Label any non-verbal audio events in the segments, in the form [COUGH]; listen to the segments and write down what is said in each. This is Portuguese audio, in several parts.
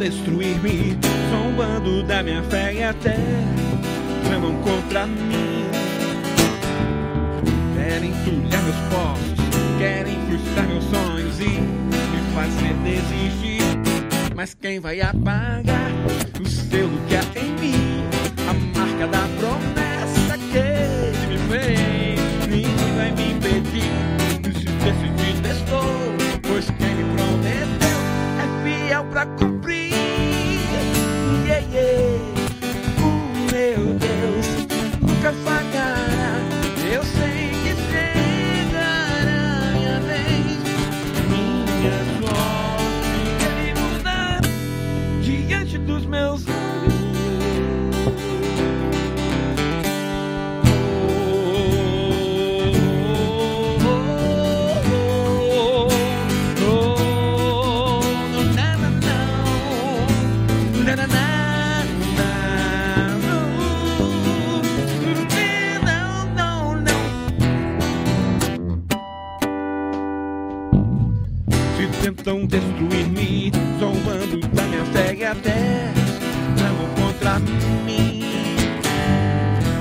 destruir-me, zombando da minha fé e até tramam contra mim. Querem entulhar meus postos, querem frustrar meus sonhos e me fazer desistir. Mas quem vai apagar o selo que há em mim? A marca da promessa que ele me fez. Ninguém vai me impedir. Se decidir, testou. Pois quem me prometeu é fiel pra cumprir. Destruir-me, zombando da minha fé e até tramam contra mim.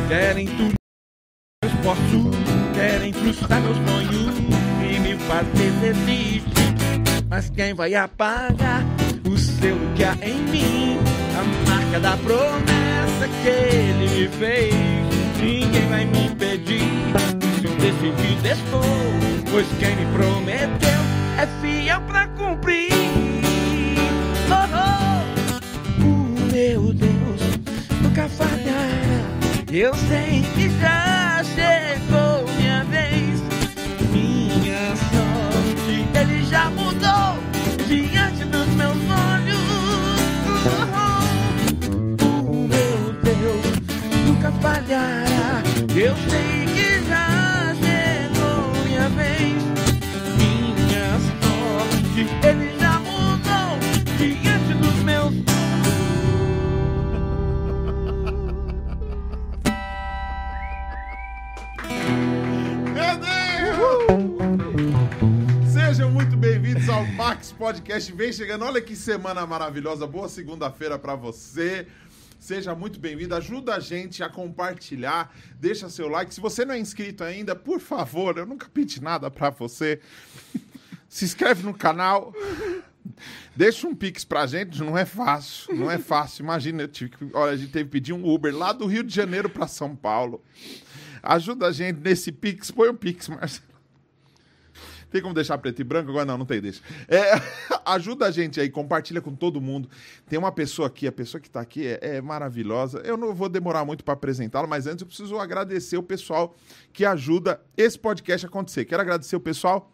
Querem tudo que eu posso, querem frustrar meus sonhos e me fazer desistir. Mas quem vai apagar o que há em mim? A marca cada promessa que ele me fez. Ninguém vai me impedir se eu decidir dispor, pois quem me prometeu é fiel pra Eu sei que já chegou minha vez. Minha sorte, ele já mudou diante dos meus olhos. Oh, meu Deus, nunca falhará. Eu sei que já chegou minha vez. Minha sorte, ele Podcast. Vem chegando, olha que semana maravilhosa. Boa segunda-feira pra você. Seja muito bem-vindo. Ajuda a gente a compartilhar. Deixa seu like. Se você não é inscrito ainda, por favor, eu nunca pedi nada pra você. [LAUGHS] Se inscreve no canal. Deixa um pix pra gente, não é fácil, não é fácil. Imagina, eu tive que, olha, a gente teve que pedir um Uber lá do Rio de Janeiro pra São Paulo. Ajuda a gente nesse pix, põe um pix, Marcelo. Tem como deixar preto e branco? Agora não, não tem, deixa. É, [LAUGHS] ajuda a gente aí, compartilha com todo mundo. Tem uma pessoa aqui, a pessoa que está aqui é, é maravilhosa. Eu não vou demorar muito para apresentá-la, mas antes eu preciso agradecer o pessoal que ajuda esse podcast a acontecer. Quero agradecer o pessoal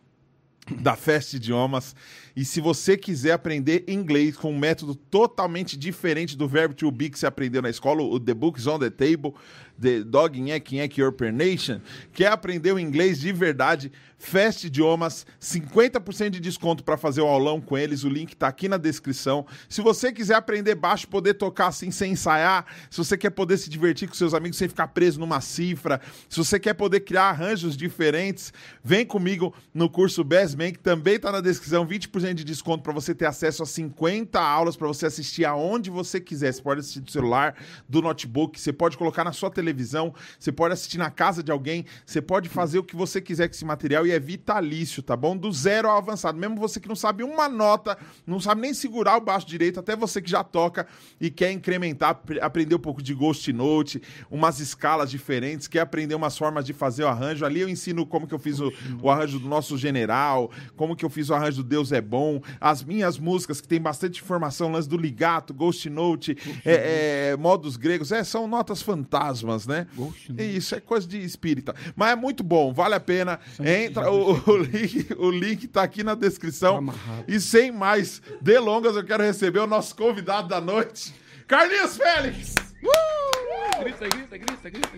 da Fest Idiomas. E se você quiser aprender inglês com um método totalmente diferente do verbo to be que você aprendeu na escola, o The Books on the Table, The Dog Nhek Nhek Your Nation, quer aprender o inglês de verdade, Fest Idiomas, 50% de desconto para fazer o aulão com eles, o link tá aqui na descrição. Se você quiser aprender baixo, poder tocar assim sem ensaiar, se você quer poder se divertir com seus amigos sem ficar preso numa cifra, se você quer poder criar arranjos diferentes, vem comigo no curso Best Man, que também tá na descrição, 20% de desconto para você ter acesso a 50 aulas para você assistir aonde você quiser. Você pode assistir do celular, do notebook, você pode colocar na sua televisão, você pode assistir na casa de alguém, você pode fazer o que você quiser com esse material e é vitalício, tá bom? Do zero ao avançado. Mesmo você que não sabe uma nota, não sabe nem segurar o baixo direito, até você que já toca e quer incrementar, ap- aprender um pouco de Ghost Note, umas escalas diferentes, quer aprender umas formas de fazer o arranjo. Ali eu ensino como que eu fiz o, o arranjo do nosso general, como que eu fiz o arranjo do Deus é Bom, as minhas músicas que tem bastante informação, lance do ligato, Ghost Note, é, é, modos gregos, é, são notas fantasmas, né? Ghost É Isso é coisa de espírita. Mas é muito bom, vale a pena. Entra, o, o link, o link tá aqui na descrição. Amarrado. E sem mais delongas, eu quero receber o nosso convidado da noite, Carlinhos Félix! Grita, grita, grita, grita.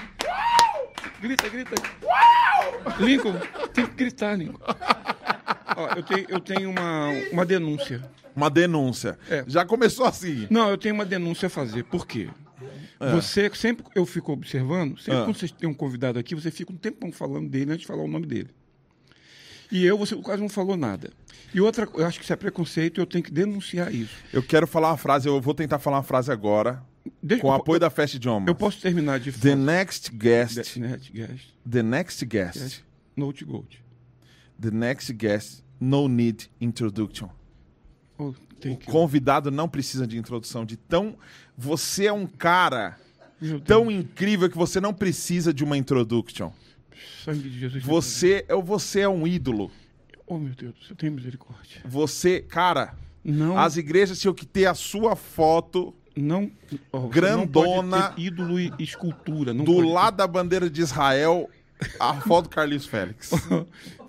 Grita, grita. Lincoln, tem que gritar, Lincoln. Ó, eu tenho, eu tenho uma, uma denúncia. Uma denúncia. É. Já começou assim. Não, eu tenho uma denúncia a fazer. Por quê? Você, sempre eu fico observando, sempre Ah. quando você tem um convidado aqui, você fica um tempão falando dele antes de falar o nome dele. E eu, você quase não falou nada. E outra, eu acho que isso é preconceito e eu tenho que denunciar isso. Eu quero falar uma frase, eu vou tentar falar uma frase agora, Deixa- com o eu- apoio da Fast Idiomas. Eu posso terminar de The next guest, Net, guest, the next guest, guest, Note Gold. The next guest, no need introduction. Oh, O convidado não precisa de introdução, de tão... Você é um cara tão incrível que você não precisa de uma introduction. sangue de Jesus. Você é, você é um ídolo. Oh, meu Deus, você tem misericórdia. Você, cara, Não, as igrejas tinham que ter a sua foto não, você Grandona. Ter ídolo e escultura. Do lado da bandeira de Israel, a foto do Carlinhos Félix. [LAUGHS]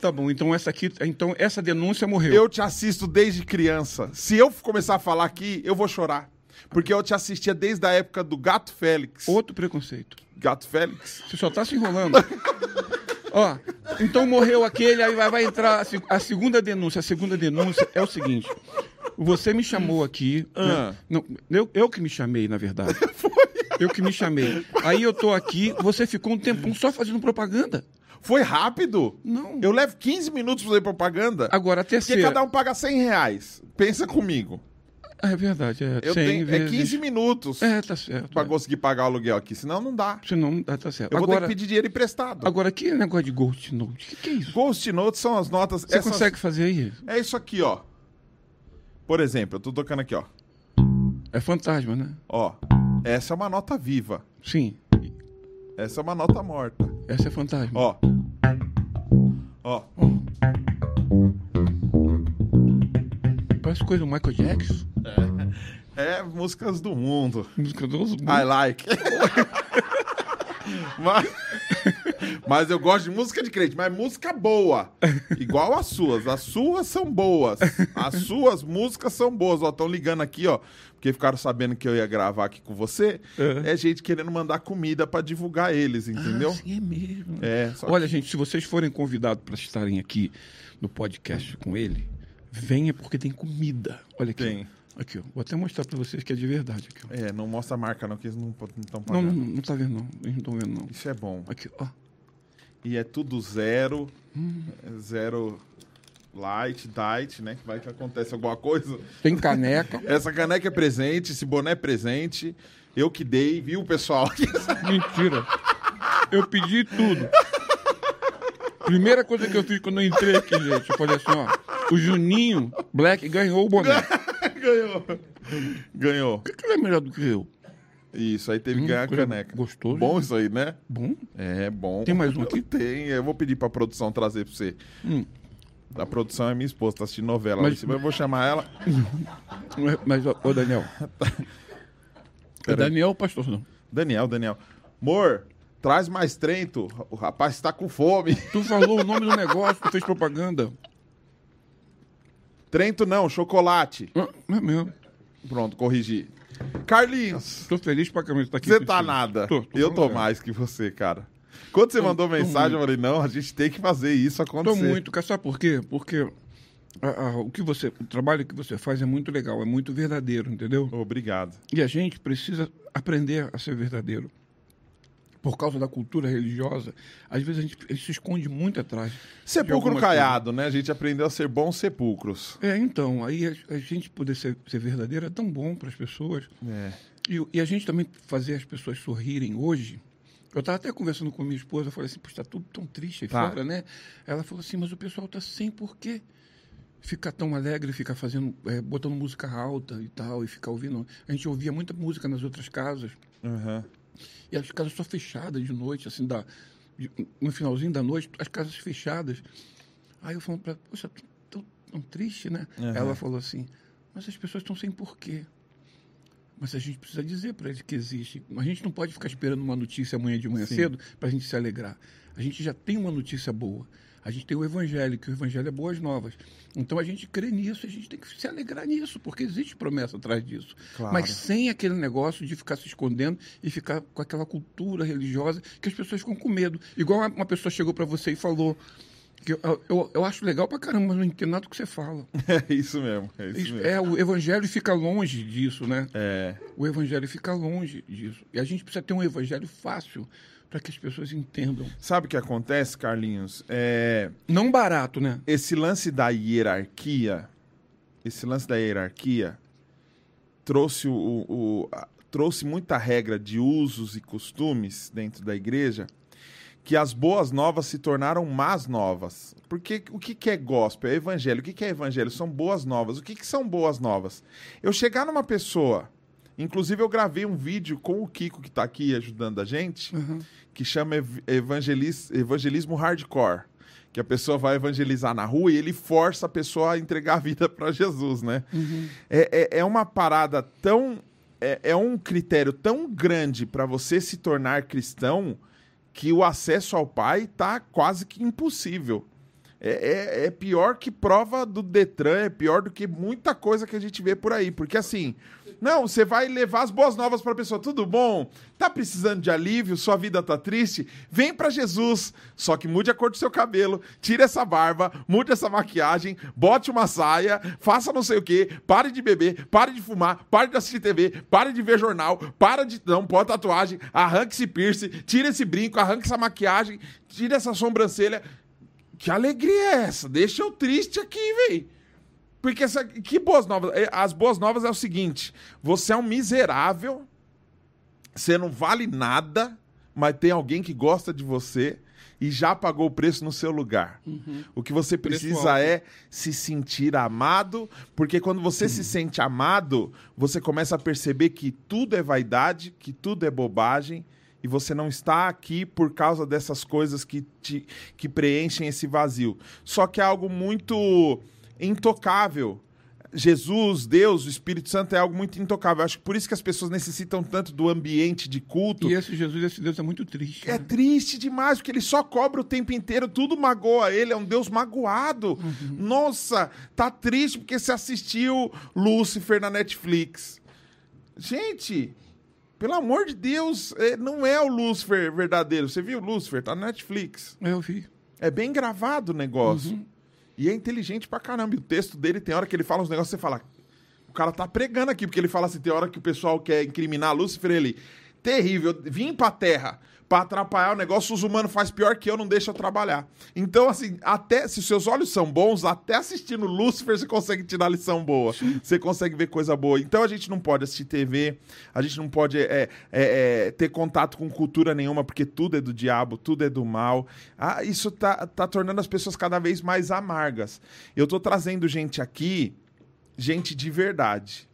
Tá bom, então essa aqui, então essa denúncia morreu. Eu te assisto desde criança. Se eu começar a falar aqui, eu vou chorar. Porque eu te assistia desde a época do Gato Félix. Outro preconceito. Gato Félix? Você só tá se enrolando. [LAUGHS] Ó, então morreu aquele, aí vai, vai entrar a, a segunda denúncia. A segunda denúncia é o seguinte. Você me chamou aqui. Ah. né? Não, eu, eu que me chamei, na verdade. [LAUGHS] Eu que me chamei. Aí eu tô aqui, você ficou um tempão só fazendo propaganda. Foi rápido? Não. Eu levo 15 minutos pra fazer propaganda. Agora, a Porque terceira. cada um paga 100 reais. Pensa comigo. É verdade, é. Eu 100 tenho, é vezes... 15 minutos É, tá certo. pra é. conseguir pagar o aluguel aqui. Senão não dá. Senão, ah, tá certo. Eu vou ter Agora, que pedir dinheiro emprestado. agora, que negócio de Ghost Note? O que, que é isso? Ghost Notes são as notas. Você essas- consegue fazer aí? É isso aqui, ó. Por exemplo, eu tô tocando aqui, ó. É fantasma, né? Ó. Essa é uma nota viva. Sim. Essa é uma nota morta. Essa é fantasma. Ó. Ó. Parece coisa do Michael Jackson. É músicas do mundo. Música dos. I like. [LAUGHS] mas, mas eu gosto de música de crente, mas música boa. Igual as suas. As suas são boas. As suas músicas são boas. Ó, estão ligando aqui, ó. Porque ficaram sabendo que eu ia gravar aqui com você. É. É gente querendo mandar comida pra divulgar eles, entendeu? Ah, sim, é mesmo. É, Olha, gente, se vocês forem convidados para estarem aqui no podcast com ele, venha porque tem comida. Olha aqui. Tem. Aqui, ó. Vou até mostrar para vocês que é de verdade. Aqui, ó. É, não mostra a marca não, que eles não estão Não, pagando. não, não tá vendo, não. Eles não estão vendo, não. Isso é bom. Aqui, ó. E é tudo zero. Zero light, diet, né? Que vai que acontece alguma coisa. Tem caneca. [LAUGHS] Essa caneca é presente, esse boné é presente. Eu que dei, viu, pessoal? [LAUGHS] Mentira. Eu pedi tudo. Primeira coisa que eu fiz quando eu entrei aqui, gente, eu falei assim, ó. O Juninho Black ganhou o boné. [LAUGHS] Ganhou. Ganhou. Por que ele é melhor do que eu? Isso, aí teve que ganhar a caneca. gostoso. Bom isso aí, né? Bom. É bom. Tem mais um aqui? Tem, eu vou pedir pra produção trazer pra você. Hum. A produção é minha esposa, tá assistindo novela. Mas- Mas... Cima, eu vou chamar ela. [LAUGHS] Mas, ô, Daniel. [LAUGHS] É Peraí. Daniel ou pastor, não? Daniel, Daniel. Amor, traz mais trento. O rapaz tá com fome. [LAUGHS] Tu falou o nome do negócio, tu fez propaganda. Trento não, chocolate. Ah, É mesmo. Pronto, corrigi. Carlinhos, Tô feliz pra de estar aqui. você tá nada. Tô, tô eu tô mais que você, cara. Quando você mandou mensagem, eu falei, não, a gente tem que fazer isso Tô acontecer. muito, cara, sabe por quê? Porque a- a- o, que você, o trabalho que você faz é muito legal, é muito verdadeiro, entendeu? Obrigado. E a gente precisa aprender a ser verdadeiro. Por causa da cultura religiosa, às vezes a gente, a gente se esconde muito atrás. Sepulcro caiado, né? A gente aprendeu a ser bons sepulcros. É, então, aí a, a gente poder ser, ser verdadeiro é tão bom para as pessoas. É. E, e a gente também fazer as pessoas sorrirem hoje. Eu estava até conversando com minha esposa, eu falei assim, puxa, tá tudo tão triste aí Tá. fora, né? Ela falou assim, mas o pessoal tá sem por quê ficar tão alegre, ficar fazendo, é, botando música alta e tal, e ficar ouvindo. A gente ouvia muita música nas outras casas, Aham. E as casas só fechadas de noite, assim, da, de- no finalzinho da noite, as casas fechadas. Aí eu falei para ela, poxa, tão, tão triste, né? Aham. Ela falou assim, mas as pessoas estão sem porquê. Mas a gente precisa dizer para eles que existe. A gente não pode ficar esperando uma notícia amanhã de manhã Sim. cedo para a gente se alegrar. A gente já tem uma notícia boa. A gente tem o Evangelho, que o Evangelho é boas novas. Então a gente crê nisso, a gente tem que se alegrar nisso, porque existe promessa atrás disso. Claro. Mas sem aquele negócio de ficar se escondendo e ficar com aquela cultura religiosa que as pessoas ficam com medo. Igual uma- pessoa chegou para você e falou que eu, eu, eu acho legal pra caramba, mas não entendo nada do que você fala. [LAUGHS] É isso mesmo. É Isso- mesmo. é, o Evangelho fica longe disso, né? É. O evangelho fica longe disso. E a gente precisa ter um evangelho fácil para que as pessoas entendam. Sabe o que acontece, Carlinhos? É, Não barato, né? esse lance da hierarquia, esse lance da hierarquia trouxe, o, o- a- trouxe muita regra de usos e costumes dentro da igreja que as boas novas se tornaram más novas. Porque o que, que é gospel? É evangelho. O que, que é evangelho? São boas novas. O que, que são boas novas? Eu chegar numa pessoa, inclusive eu gravei um vídeo com o Kiko que está aqui ajudando a gente, Uhum. que chama ev- evangelis- evangelismo hardcore. Que a pessoa vai evangelizar na rua e ele força a pessoa a entregar a vida para Jesus, né? É, é, é uma parada tão. É, é um critério tão grande para você se tornar cristão que o acesso ao Pai tá quase que impossível. É, é- é pior que prova do Detran, é pior do que muita coisa que a gente vê por aí. Porque assim, não, você vai levar as boas novas para a pessoa. Tudo bom? Tá precisando de alívio? Sua vida tá triste? Vem para Jesus. Só que mude a cor do seu cabelo, tire essa barba, mude essa maquiagem, bote uma saia, faça não sei o quê, pare de beber, pare de fumar, pare de assistir TV, pare de ver jornal, para de não pôr tatuagem, arranque esse piercing, tire esse brinco, arranque essa maquiagem, tire essa sobrancelha. Que alegria é essa? Deixa eu triste aqui, véi. Porque essa, que boas novas? É, As boas novas é o seguinte: você é um miserável, você não vale nada, mas tem alguém que gosta de você, e já pagou o preço no seu lugar. O que você precisa é se sentir amado, porque quando você se sente amado, você começa a perceber que tudo é vaidade, que tudo é bobagem. E você não está aqui por causa dessas coisas que, te, que preenchem esse vazio. Só que é algo muito intocável. Jesus, Deus, o Espírito Santo é algo muito intocável. Acho que por isso que as pessoas necessitam tanto do ambiente de culto. E esse Jesus, esse Deus é muito triste. É né? triste demais, porque ele só cobra o tempo inteiro, tudo magoa ele, é um Deus magoado. Nossa, tá triste porque você assistiu Lúcifer na Netflix. Gente, pelo amor de Deus, é, não é o Lúcifer verdadeiro. Você viu Lúcifer? Tá na Netflix. É, Eu vi. É bem gravado o negócio. Uhum. E é inteligente pra caramba. E o texto dele tem hora que ele fala uns negócios, você fala. O cara tá pregando aqui, porque ele fala assim: tem hora que o pessoal quer incriminar Lúcifer, ele. Terrível, vim pra terra pra atrapalhar o negócio, os humanos faz pior que eu, não deixa eu trabalhar. Então, assim, até se seus olhos são bons, até assistindo Lúcifer você consegue tirar lição boa. Você consegue ver coisa boa. Então a gente não pode assistir TV, a gente não pode é, é, é, ter contato com cultura nenhuma, porque tudo é do diabo, tudo é do mal. Ah, isso tá, tá tornando as pessoas cada vez mais amargas. Eu tô trazendo gente aqui, gente de verdade.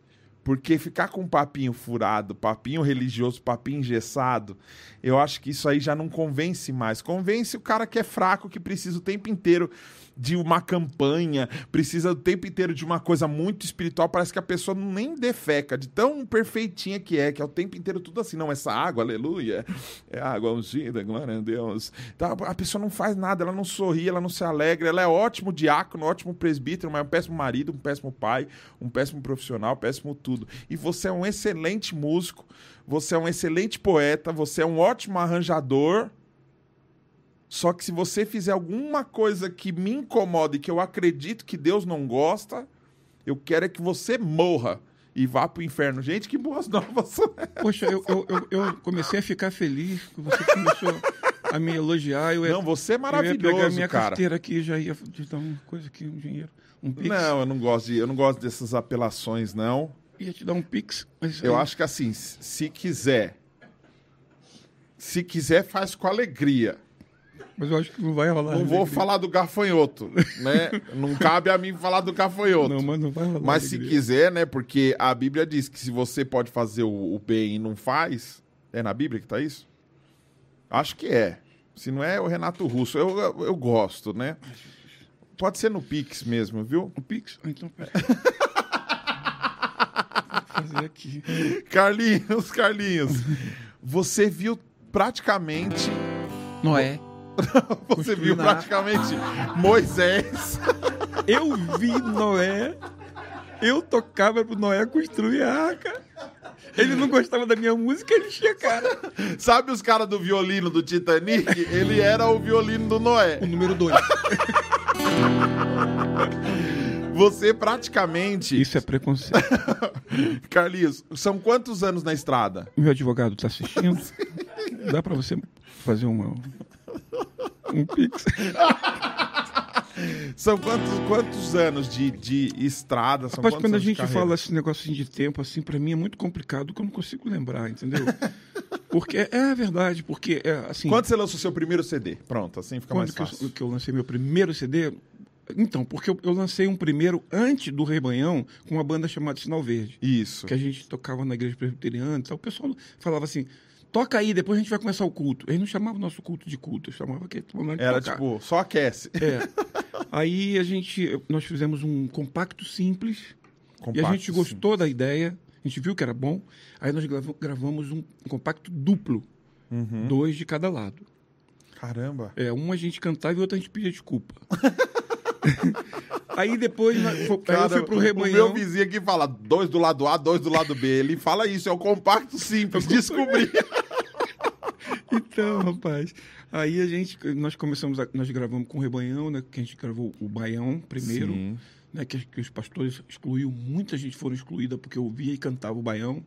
Porque ficar com papinho furado, papinho religioso, papinho engessado, eu acho que isso aí já não convence mais. Convence o cara que é fraco, que precisa o tempo inteiro de uma campanha, precisa o tempo inteiro de uma coisa muito espiritual. Parece que a pessoa nem defeca, de tão perfeitinha que é, que é o tempo inteiro tudo assim. Não, essa água, aleluia, é água ungida, glória a Deus. Tá, a pessoa não faz nada, ela não sorri, ela não se alegra, ela é ótimo diácono, ótimo presbítero, mas é um péssimo marido, um péssimo pai, um péssimo profissional, péssimo tudo. E você é um excelente músico, você é um excelente poeta, você é um ótimo arranjador. Só que se você fizer alguma coisa que me incomoda e que eu acredito que Deus não gosta, eu quero é que você morra e vá pro inferno. Gente, que boas novas. Poxa, eu, eu, eu, eu comecei a ficar feliz que você começou a me elogiar. Eu ia, Não, você é eu ia pegar maravilhoso, minha cara. carteira aqui já ia te dar uma coisa aqui, um dinheiro. Um pix. Não, eu não gosto de, eu não gosto dessas apelações, não. Ia te dar um pix. Eu aí- acho que assim, se quiser, se quiser faz com alegria. Mas eu acho que não vai rolar. Não vou falar do gafanhoto, né? Não cabe a mim falar do gafanhoto. Não, mas não vai rolar. Mas se quiser, né? Porque a Bíblia diz que se você pode fazer o, o bem e não faz, é na Bíblia que tá isso? Acho que é. Se não é, é o Renato Russo. Eu, eu, eu gosto, né? Pode ser no Pix mesmo, viu? O pix? Ah, então. pera. Vou fazer aqui. Carlinhos, Carlinhos. Você viu praticamente. Noé. [LAUGHS] Você viu praticamente Moisés. [LAUGHS] Eu vi Noé. Eu tocava pro Noé construir a arca. Ele não gostava da minha música, ele tinha cara. Sabe os caras do violino do Titanic? Ele era o violino do Noé. O número dois. [LAUGHS] Você praticamente. Isso é preconceito. Carlinhos, são quantos anos na estrada? Meu advogado tá assistindo? Dá pra você fazer uma. Um pix? São quantos, quantos anos de, de estrada? São Rapaz, quando a gente fala esse negócio assim de tempo, assim, pra mim é muito complicado, porque eu não consigo lembrar, entendeu? Porque é a verdade, porque é assim. Quando você lançou o seu primeiro CD? Pronto, assim fica mais Quando que eu, fácil. que eu lancei meu primeiro CD? Então, porque eu, eu lancei um primeiro antes do Rebanhão com uma banda chamada Sinal Verde, Isso. que a gente tocava na igreja presbiteriana e tal. O pessoal falava assim: toca aí, depois a gente vai começar o culto. Eles não chamavam o nosso culto de culto, chamava que Era tipo, só aquece. É. [LAUGHS] Aí a gente, nós fizemos um compacto simples e a Compacto, gente gostou da ideia, a gente viu que era bom. Aí nós grava- gravamos um, compacto duplo, Uhum. dois de cada lado. Caramba. É, um a gente cantava e outro a gente pedia desculpa. [LAUGHS] [LAUGHS] aí depois nós- aí eu fui pro o rebanhão. meu vizinho aqui fala dois do lado A, dois do lado B. Ele fala isso, é o compacto simples. Descobri. [LAUGHS] Então, rapaz. Aí a gente, nós começamos, a- nós gravamos com o Rebanhão, né? Que a gente gravou o Baião primeiro, Sim. né? Que, que os pastores excluíam, muita gente foram excluída porque ouvia e cantava o Baião.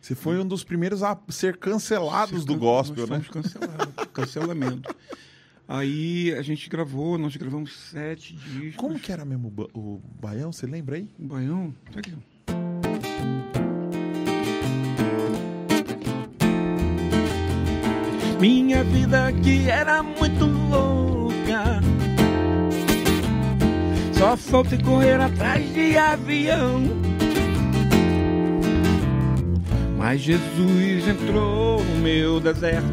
Você foi um dos primeiros a ser cancelados do Nós gospel, né? fomos cancelados, cancelamento. [LAUGHS] Aí a gente gravou, nós gravamos sete discos. Como que era mesmo o ba- o baião? Você lembra aí? O Baião? Tá aqui. Minha vida que era muito louca. Só falta correr atrás de avião. Mas Jesus entrou no meu deserto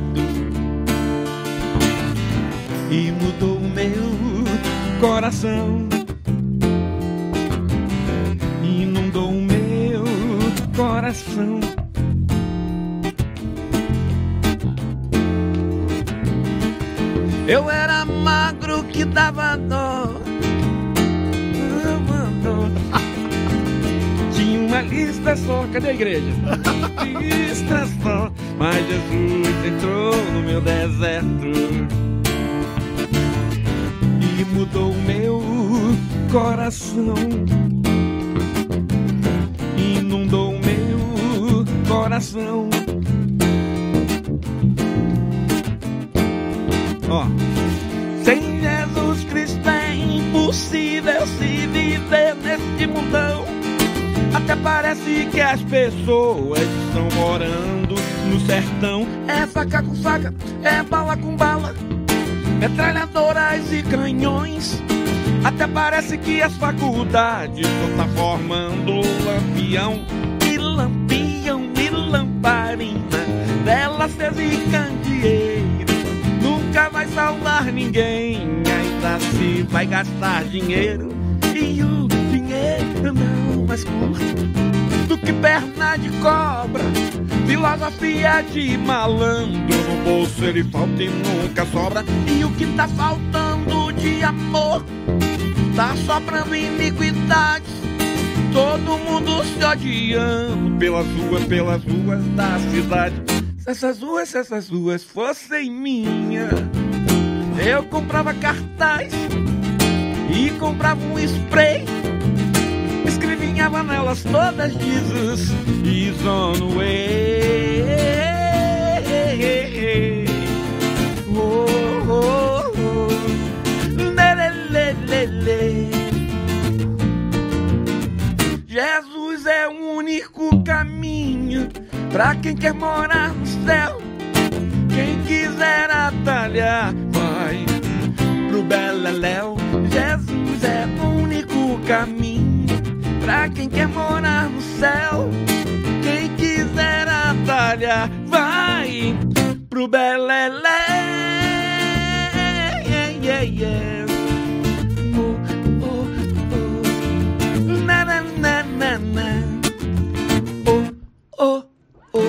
e mudou o meu coração. Inundou o meu coração. Eu era magro que dava dó. [LAUGHS] Tinha uma lista só, cadê a igreja? [LAUGHS] lista só, mas Jesus entrou no meu deserto mudou meu coração. Inundou meu coração. Ó. Sem Jesus Cristo é impossível se viver neste mundão. Até parece que as pessoas estão morando no sertão. É faca com faca, é bala com bala, metralhadoras e canhões. Até parece que as faculdades estão tá formando lampião e lampião e lamparina, velas acesa e candeeiro. Nunca vai salvar ninguém, ainda se vai gastar dinheiro. E o dinheiro não mais curto do que perna de cobra. Filosofia de malandro, no bolso ele falta e nunca sobra. E o que tá faltando de amor, tá sobrando iniquidades. Todo mundo se odiando pelas ruas, pelas ruas da cidade. Se essas ruas, se essas ruas fossem minhas, eu comprava cartaz e comprava um spray. Escrevinhava nelas todas Jesus is on the way. Oh, oh, oh. Lê, lê, lê. Jesus é o único caminho pra quem quer morar no céu. Quem quiser atalhar, vai pro Beleléu. Jesus é o único caminho pra quem quer morar no céu. Quem quiser atalhar, vai pro Beleléu. Yeah, yeah, yeah. Oh, oh, oh. Na, na, na, na, na. Oh, oh, oh.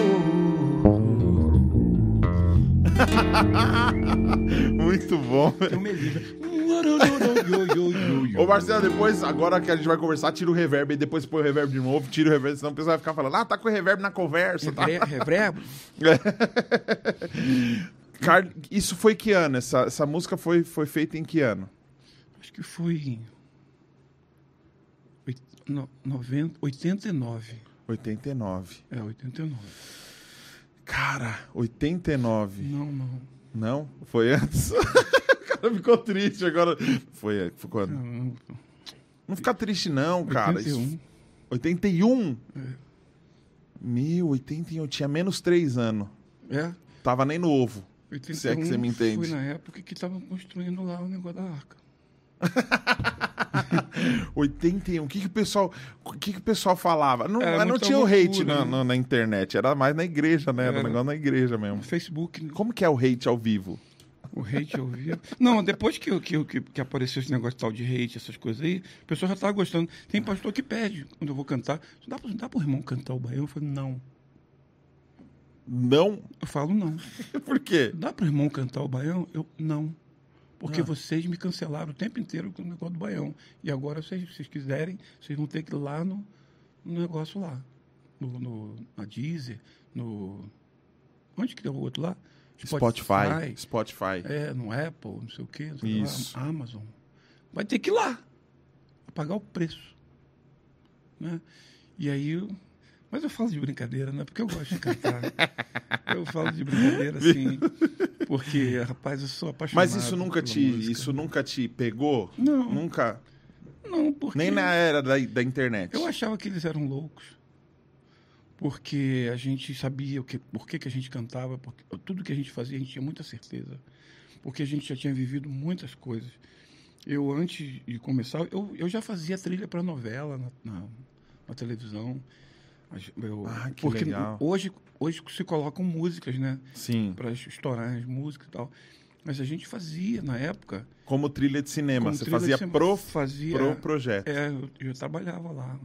[LAUGHS] Muito bom. Eu me livro. [LAUGHS] Ô Marcelo, depois, agora que a gente vai conversar, tira o reverb e depois põe o reverb de novo, tira o reverb, senão o pessoal vai ficar falando, ah, tá com o reverb na conversa, tá? Reverbo? [LAUGHS] Car... Isso foi que ano? Essa, essa música foi, foi feita em que ano? Acho que foi. oit- no- 90, 89. 89. É, 89. Cara, 89. Não, não. Não? Foi antes? [LAUGHS] o [LAUGHS] cara ficou triste agora. Foi, foi quando? não. Não fica triste não, cara. 81. Isso- 81? É. Meu, 81. Eu tinha menos 3 anos. É? Tava nem no ovo. 81 Se é que você me entende. Foi na época que estavam construindo lá o negócio da arca. [LAUGHS] 81. O que, que o pessoal, o que, que o pessoal falava? Não, mas não tinha o hate na, né? na- na internet, era mais na igreja, né? Era um Era. negócio na igreja mesmo. No Facebook? Como que é o hate ao vivo? O hate eu via. Não, depois que, que, que, que apareceu esse negócio tal de hate, essas coisas aí, o pessoal já estava gostando. Tem pastor que pede, quando eu vou cantar, dá para dá pro irmão cantar o baião? Eu falo, não. Não? Eu falo, não. [LAUGHS] Por quê? Dá para o irmão cantar o baião? Eu, não. Porque Ah. vocês me cancelaram o tempo inteiro com o negócio do baião. E agora, se vocês, vocês quiserem, vocês vão ter que ir lá no, no negócio lá. No, no, na Deezer, no... Onde que é o outro lá? Spotify. Spotify. É, no Apple, não sei o quê. sei Isso. Lá, Amazon. Vai ter que ir lá. Pagar o preço. Né? E aí... eu- Mas eu falo de brincadeira, né? Porque eu gosto de cantar. [LAUGHS] eu falo de brincadeira, assim... Porque, rapaz, eu sou apaixonado Mas isso nunca te, música. isso nunca te pegou? Não. Nunca. Não, porque... Nem na era da, da internet. Eu achava que eles eram loucos. Porque a gente sabia o que, por que, que a gente cantava, porque, tudo que a gente fazia, a gente tinha muita certeza, porque a gente já tinha vivido muitas coisas. Eu, antes de começar, eu, eu já fazia trilha para novela na, na, na televisão. Eu, Ah, que porque legal. hoje hoje se colocam músicas, né, Sim. para estourar as músicas e tal. Mas a gente fazia na época. Como trilha de cinema. Você trilha de fazia cinema. pro, fazia pro projeto. é, eu, eu trabalhava lá,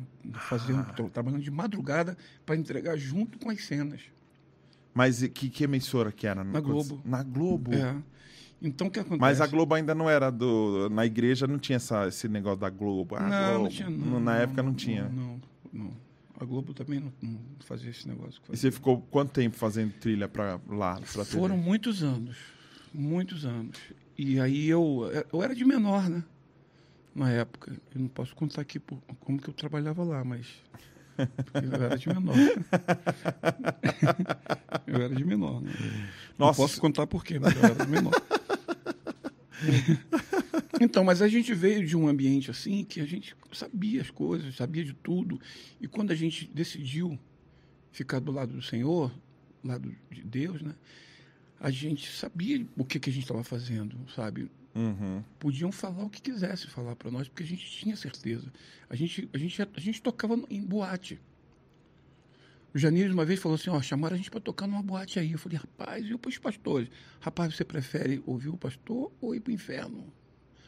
fazendo, Ah. trabalhando de madrugada para entregar junto com as cenas. Mas que, que emissora que era? Na Globo. Na Globo. É. Então o que acontece? Mas a Globo ainda não era do. Na igreja não tinha essa, esse negócio da Globo. Ah, não, Globo. não tinha. Não, Na época não tinha. Não, não. A Globo também não, não fazia esse negócio. que E fazia. você ficou quanto tempo fazendo trilha pra lá? Pra? Foram muitos anos, muitos anos. E aí eu, eu era de menor, né? Na época. Eu não posso contar aqui por- como que eu trabalhava lá, mas porque eu era de menor. eu era de menor, né? Nossa. Não posso contar por quê, mas eu era de menor. Então, mas a gente veio de um ambiente assim que a gente sabia as coisas, sabia de tudo. E quando a gente decidiu ficar do lado do Senhor, lado de Deus, né? A gente sabia o que, que a gente estava fazendo, sabe? Uhum. Podiam falar o que quisesse falar para nós, porque a gente tinha certeza. A gente, a gente, a gente tocava em boate. O Janires uma vez falou assim, ó, chamaram a gente para tocar numa boate aí. Eu falei, rapaz, e os pastores? Rapaz, você prefere ouvir o pastor ou ir para o inferno?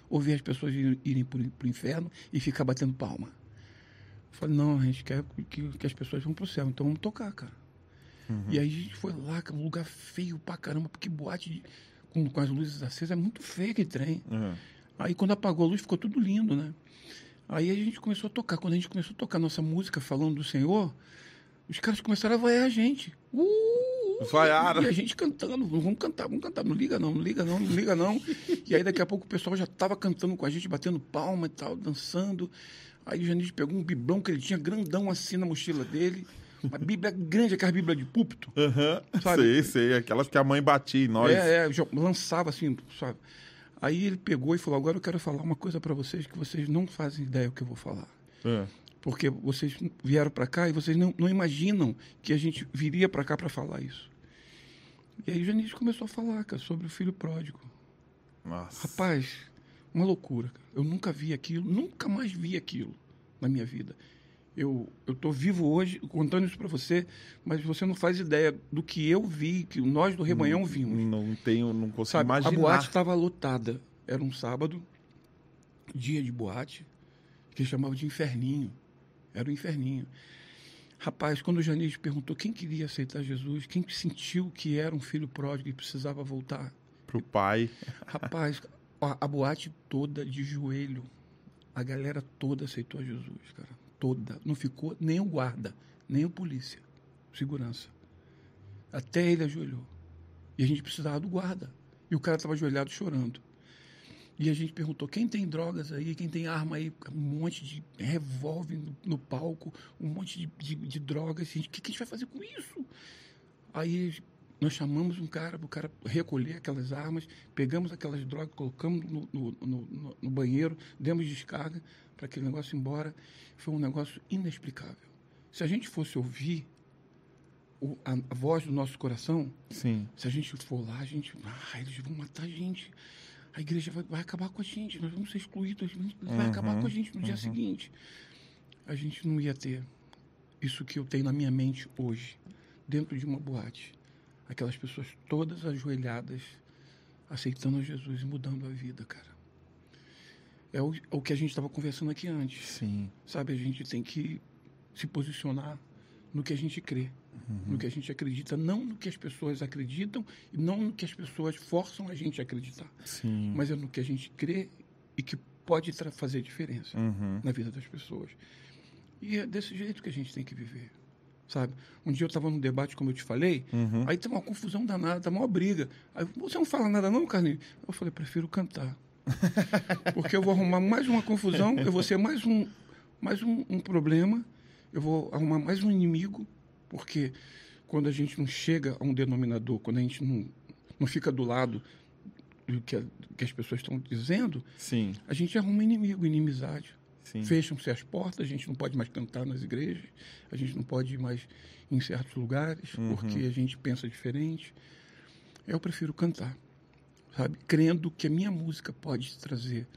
Ouvir as pessoas ir- irem para o inferno e ficar batendo palma. Eu falei, não, a gente quer que, que as pessoas vão para o céu, então vamos tocar, cara. E aí a gente foi lá, cara, um lugar feio pra caramba, porque boate de- com, com as luzes acesas é muito feio aquele trem. Uhum. Aí quando apagou a luz ficou tudo lindo, né? Aí a gente começou a tocar. Quando a gente começou a tocar nossa música falando do Senhor, os caras começaram a vaiar a gente. Uh! Vaiaram. E a gente cantando, vamos cantar, vamos cantar, não liga não, não liga não, não liga não. [LAUGHS] E aí daqui a pouco o pessoal já estava cantando com a gente, batendo palma e tal, dançando. Aí o Janine pegou um biblão que ele tinha grandão assim na mochila dele. Uma bíblia grande, aquela bíblia de púlpito. Uhum. Sabe? Sei, sei. Aquelas que a mãe batia em nós. É, é, lançava assim, sabe? Aí ele pegou e falou: Agora eu quero falar uma coisa para vocês que vocês não fazem ideia do que eu vou falar. É. Porque vocês vieram para cá e vocês não, não imaginam que a gente viria para cá para falar isso. E aí o Janice começou a falar, cara, sobre o filho pródigo. Nossa. Rapaz, uma loucura. cara. Eu nunca vi aquilo, nunca mais vi aquilo na minha vida. Eu tô vivo hoje contando isso para você, mas você não faz ideia do que eu vi, que nós do Rebanhão vimos. Não tenho, não consigo Sabe, imaginar. a boate estava lotada. Era um sábado, dia de boate, que chamava de inferninho. Era o inferninho. Rapaz, quando o Janine perguntou quem queria aceitar Jesus, quem sentiu que era um filho pródigo e precisava voltar, Pro pai. rapaz, [LAUGHS] a, a boate toda de joelho. A galera toda aceitou a Jesus, cara. Toda. Não ficou nem o guarda, nem o polícia, segurança. Até ele ajoelhou. E a gente precisava do guarda. E o cara estava ajoelhado chorando. E a gente perguntou: quem tem drogas aí? Quem tem arma aí? Um monte de revólver no, no palco, um monte de, de, de drogas. O que, que a gente vai fazer com isso? Aí nós chamamos um cara para o cara recolher aquelas armas, pegamos aquelas drogas, colocamos no, no, no, no- banheiro, demos descarga para aquele negócio ir embora. Foi um negócio inexplicável. Se a gente fosse ouvir o- a, a voz do nosso coração, Sim. se a gente for lá, a gente. Ah, eles vão matar a gente. A igreja vai, vai acabar com a gente. Nós vamos ser excluídos. Vai acabar com a gente no dia seguinte. A gente não ia ter isso que eu tenho na minha mente hoje, dentro de uma boate. Aquelas pessoas todas ajoelhadas, aceitando Jesus e mudando a vida, cara. É o, é o que a gente estava conversando aqui antes. Sim. Sabe, a gente tem que se posicionar no que a gente crê, no que a gente acredita, não no que as pessoas acreditam e não no que as pessoas forçam a gente a acreditar, Sim. mas é no que a gente crê e que pode fazer diferença Uhum. na vida das pessoas. E é desse jeito que a gente tem que viver, sabe? Um dia eu estava num debate, como eu te falei, Uhum. aí tem uma confusão danada, tá uma briga. Aí, você não fala nada não, Carlinhos? Eu falei, prefiro cantar. [LAUGHS] Porque eu vou arrumar mais uma confusão, eu vou ser mais um, mais um, um problema, eu vou arrumar mais um inimigo, porque quando a gente não chega a um denominador, quando a gente não, não fica do lado do que, a- do que as pessoas estão dizendo, Sim. a gente arruma inimigo, inimizade. Fecham-se as portas, a gente não pode mais cantar nas igrejas, a gente não pode ir mais em certos lugares, Uhum. porque a gente pensa diferente. Eu prefiro cantar, sabe? Crendo que a minha música pode trazer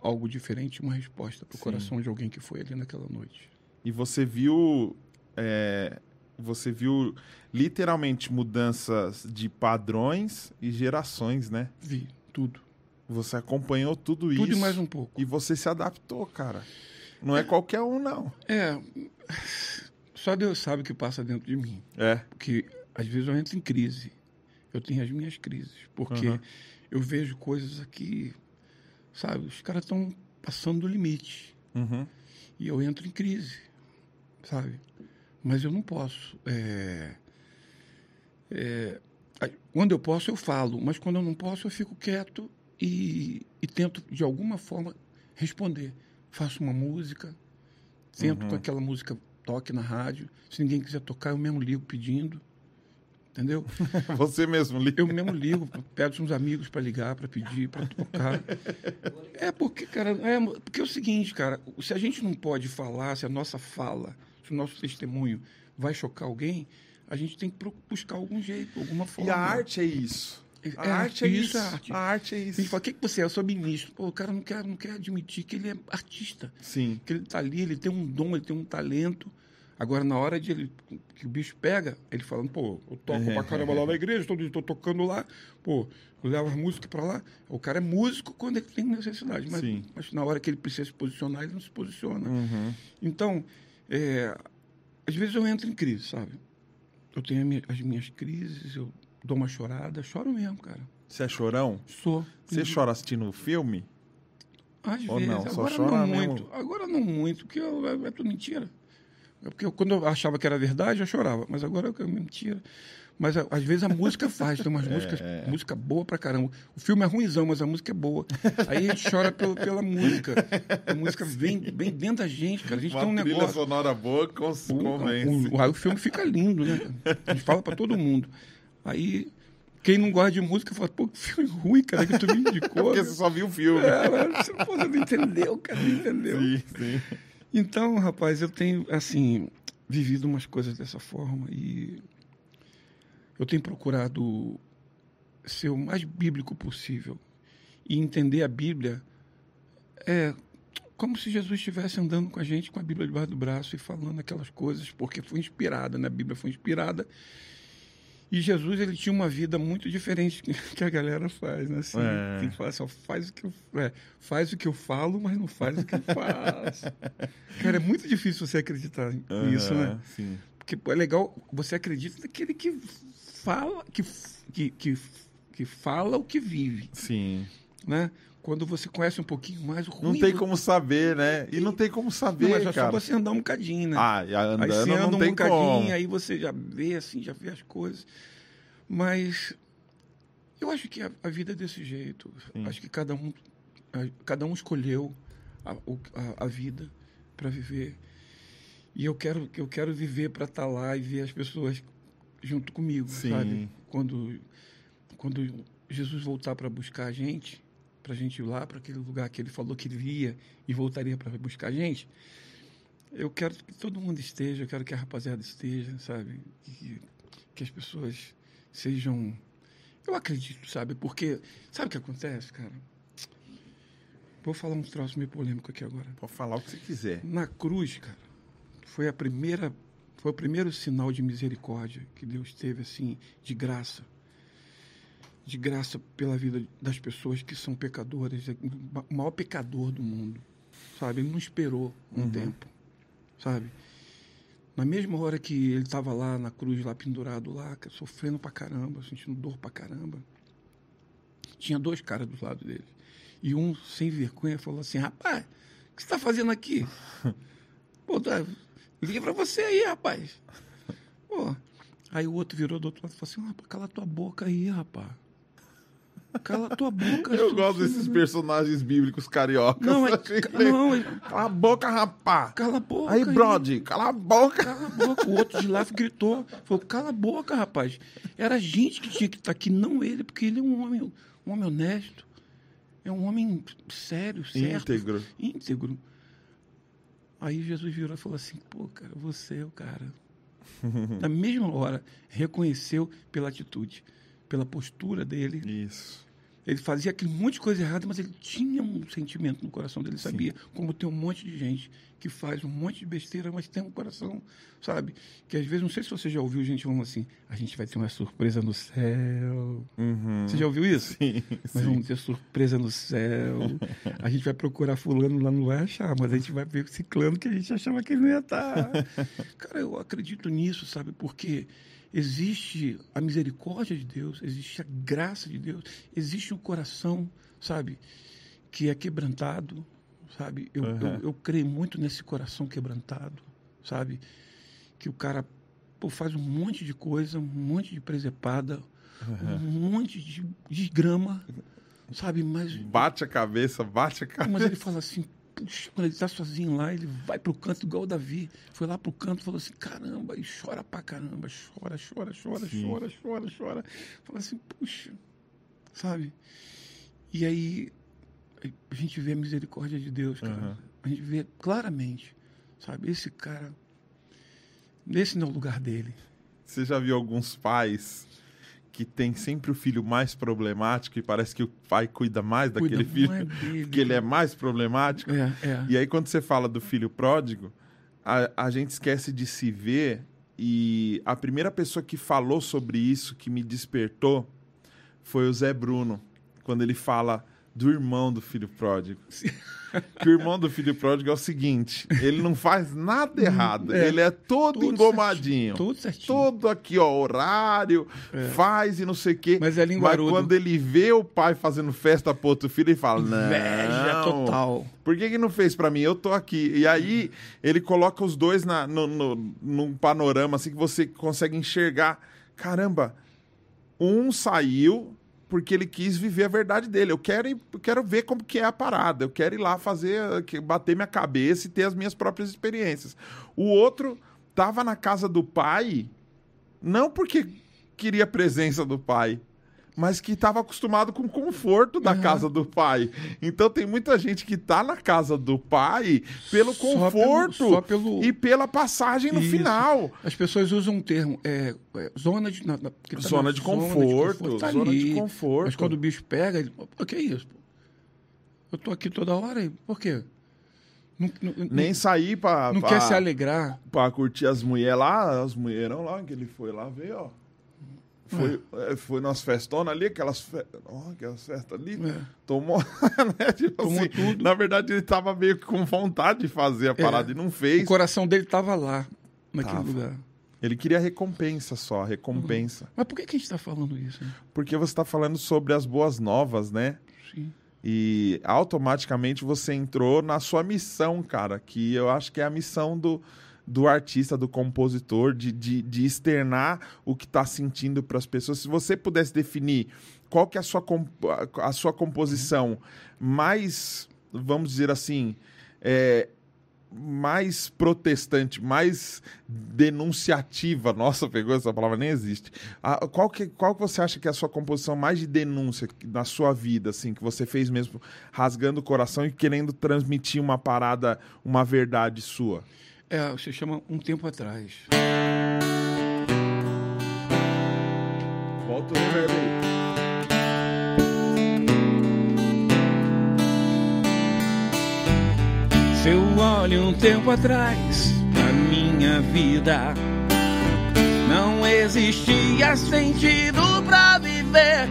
algo diferente, uma resposta para o coração de alguém que foi ali naquela noite. E você viu. é, você viu literalmente mudanças de padrões e gerações, né? Vi tudo. Você acompanhou tudo, isso. Tudo e mais um pouco. E você se adaptou, cara. Não é qualquer um, não. É, só Deus sabe o que passa dentro de mim. É. Porque às vezes eu entro em crise. Eu tenho as minhas crises. Porque Aham. eu vejo coisas aqui, sabe? Os caras estão passando do limite. Uhum. E eu entro em crise, sabe? Mas eu não posso. é, é, quando eu posso, eu falo. Mas quando eu não posso, eu fico quieto e, e tento, de alguma forma, responder. Faço uma música, tento Uhum. que aquela música toque na rádio. Se ninguém quiser tocar, eu mesmo ligo pedindo. Entendeu? [LAUGHS] Você mesmo, Li. Eu mesmo ligo, peço uns amigos para ligar, para pedir, para tocar. É porque, cara, é porque é o seguinte, cara, se a gente não pode falar, se a nossa fala, se o nosso testemunho vai chocar alguém, a gente tem que buscar algum jeito, alguma forma. E a arte é isso. A É arte é isso. isso é. A arte é isso. gente fala, o que, que você é? Eu sou ministro. Pô, o cara não quer, não quer admitir que ele é artista, Sim. que ele tá ali, ele tem um dom, ele tem um talento. Agora, na hora de ele, que o bicho pega, ele falando, pô, eu toco pra caramba lá na igreja, todo dia tô tocando lá, pô, eu levo as músicas pra lá. O cara é músico quando ele tem necessidade, mas, Sim. mas na hora que ele precisa se posicionar, ele não se posiciona. Uhum. Então, é, às vezes eu entro em crise, sabe? Eu tenho as minhas crises, eu dou uma chorada, choro mesmo, cara. Você é chorão? Sou. Você chora assistindo o filme? Às Ou vezes, não? Só agora chora não mesmo? muito. Agora não muito, porque eu- é, é tudo mentira. É porque eu- quando eu achava que era verdade, eu chorava. Mas agora é mentira. Mas a- às vezes a música faz, tem umas [LAUGHS] músicas, É. música boa pra caramba. O filme é ruimzão, mas a música é boa. Aí a gente chora pelo- pela música. A música vem, vem dentro da gente, cara. A gente Uma tem um trilha negócio. sonora boa cons- Pô, convence. o- aí o filme fica lindo, né? A gente fala pra todo mundo. Aí, quem não gosta de música fala, pô, que filme ruim, cara, que tu me [LAUGHS] indicou. Porque você só viu o filme. É, mas você, pô, você não entendeu, cara, não entendeu. Sim, sim. Então, rapaz, eu tenho, assim, vivido umas coisas dessa forma e eu tenho procurado ser o mais bíblico possível e entender a Bíblia é como se Jesus estivesse andando com a gente com a Bíblia debaixo do braço e falando aquelas coisas, porque foi inspirada, né? A Bíblia foi inspirada. E Jesus, ele tinha uma vida muito diferente [LAUGHS] que a galera faz, né? Assim, É. Tem que falar assim, ó, faz o que eu, é, faz o que eu falo, mas não faz o que eu faço. [LAUGHS] Cara, é muito difícil você acreditar nisso, né? Sim. Porque é legal, você acredita naquele que fala, que, que, que, que fala o que vive, Sim. né? Quando você conhece um pouquinho mais o ruim... Não tem como saber, né? E não tem como saber, Não, mas é cara. só você andar um bocadinho, né? Ah, e aí andando você anda não um tem bocadinho, como. aí você já vê assim, já vê as coisas. Mas eu acho que a, a vida é desse jeito. Sim. Acho que cada um, a- cada um escolheu a, a- a vida para viver. E eu quero, eu quero viver para estar lá e ver as pessoas junto comigo, Sim. sabe? Quando, quando Jesus voltar para buscar a gente, para a gente ir lá para aquele lugar que ele falou que iria e voltaria para buscar a gente, eu quero que todo mundo esteja, eu quero que a rapaziada esteja, sabe? Que, que as pessoas sejam. Eu acredito, sabe? Porque. Sabe o que acontece, cara? Vou falar um troço meio polêmico aqui agora. Pode falar o que você quiser. Na cruz, cara, foi a primeira. Foi o primeiro sinal de misericórdia que Deus teve, assim, de graça. De graça pela vida das pessoas que são pecadoras. É O maior pecador do mundo. Sabe? Ele não esperou um tempo. Sabe? Na mesma hora que ele estava lá na cruz, lá pendurado, lá, sofrendo pra caramba, sentindo dor pra caramba, tinha dois caras do lado dele. E um, sem vergonha, falou assim: rapaz, o que você está fazendo aqui? [LAUGHS] Pô, tá, livra você aí, rapaz. [LAUGHS] Pô. Aí o outro virou do outro lado e falou assim: rapaz, cala tua boca aí, rapaz. Cala tua boca. Eu gosto desses personagens bíblicos cariocas. Não, é, [LAUGHS] ca- legal. não, é- Cala a boca, rapá. cala a boca. Aí, Brody, cala a boca. Cala a boca. O outro de lá gritou, falou, cala a boca, rapaz. Era a gente que tinha que estar aqui, não ele, porque ele é um homem, um homem honesto. É um homem sério, certo. Íntegro. Íntegro. Aí Jesus virou e falou assim: pô, cara, você é o cara. [LAUGHS] Na mesma hora, reconheceu pela atitude, pela postura dele. Isso. Ele fazia aquele monte de coisa errada, mas ele tinha um sentimento no coração dele, sabia? Como tem um monte de gente que faz um monte de besteira, mas tem um coração, sabe? Que às vezes, não sei se você já ouviu gente falando assim, a gente vai ter uma surpresa no céu. Uhum. Você já ouviu isso? Sim, Nós sim. vamos ter surpresa no céu. A gente vai procurar fulano lá, não vai achar, mas a gente vai ver ciclano que a gente achava que ele não ia estar. [LAUGHS] Cara, eu acredito nisso, sabe? Porque existe a misericórdia de Deus, existe a graça de Deus, existe um coração, sabe? Que é quebrantado, sabe? Eu, Uhum. eu, eu creio muito nesse coração quebrantado, sabe? Que o cara pô, faz um monte de coisa, um monte de presepada, um monte de, de grama, sabe? Mas, Bate a cabeça, bate a mas cabeça. ele fala assim, quando ele está sozinho lá, ele vai pro canto igual o Davi. Foi lá pro canto e falou assim, caramba, e chora pra caramba, chora, chora, chora, Sim. chora, chora, chora. Fala assim, puxa, sabe? E aí a gente vê a misericórdia de Deus, cara. Aham. A gente vê claramente, sabe? Esse cara, esse não é o lugar dele. Você já viu alguns pais que tem sempre o filho mais problemático e parece que o pai cuida mais daquele Cuida filho mais dele. porque ele é mais problemático? É, é. E aí, quando você fala do filho pródigo, a, a gente esquece de se ver. E a primeira pessoa que falou sobre isso, que me despertou, foi o Zé Bruno, quando ele fala do irmão do filho pródigo. Que o irmão do filho pródigo é o seguinte: ele não faz nada errado, é. ele é todo Tudo engomadinho. certinho, tudo certinho. Todo aqui, ó, horário, faz e não sei o quê. Mas é linguarudo. quando ele vê o pai fazendo festa pro outro filho, ele fala: Não. Inveja total. Por que, que não fez pra mim? Eu tô aqui. E aí ele coloca os dois na, no, no- num panorama assim que você consegue enxergar. Caramba, um saiu porque ele quis viver a verdade dele. Eu quero, ir- eu quero ver como que é a parada. Eu quero ir lá fazer, bater minha cabeça e ter as minhas próprias experiências. O outro tava na casa do pai, não porque queria a presença do pai, mas que estava acostumado com o conforto da Aham. casa do pai. Então tem muita gente que tá na casa do pai pelo Só pelo- conforto só pelo- e pela passagem no Isso. final. As pessoas usam um termo, é, é, zona de. na- na- que tá Zona na de conforto, tá zona de ali. conforto. Mas quando o bicho pega, ele. O que é isso? Eu tô aqui toda hora, e por quê? Não, não- Nem sair pra, não pra, quer se alegrar. pra curtir as mulheres lá, as mulherão lá, que ele foi lá ver, ó. Foi, é, foi nas festonas ali, aquelas, fe... ó, aquelas festas ali. É. Tomou, [LAUGHS] né? Tipo Tomou assim, tudo. Na verdade, ele tava meio que com vontade de fazer a parada e não O fez. coração dele tava lá, naquele Tava. lugar. Ele queria recompensa só, recompensa. Mas por que, que a gente está falando isso? né? Porque você tá falando sobre as boas novas, né? Sim. E automaticamente você entrou na sua missão, cara, que eu acho que é a missão do, do artista, do compositor, de, de, de externar o que está sentindo para as pessoas. Se você pudesse definir qual que é a sua, a sua composição mais, vamos dizer assim, é, mais protestante, mais denunciativa. [LAUGHS] Nossa, pegou essa palavra, nem existe. Ah, qual, que, qual que você acha que é a sua composição mais de denúncia na sua vida, assim, que você fez mesmo rasgando o coração e querendo transmitir uma parada, uma verdade sua? É, você chama um tempo atrás. Volta o reverb aí. Se eu olho um tempo atrás pra minha vida, não existia sentido pra viver.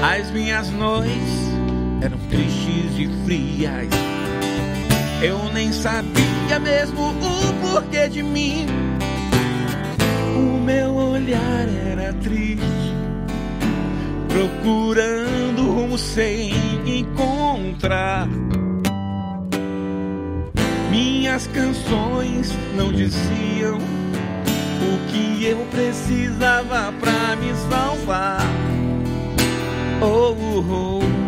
As minhas noites eram tristes e frias. Eu nem sabia mesmo o porquê de mim. O meu olhar era triste, procurando rumo sem encontrar. Minhas canções não diziam o que eu precisava pra me salvar. Oh, oh, oh.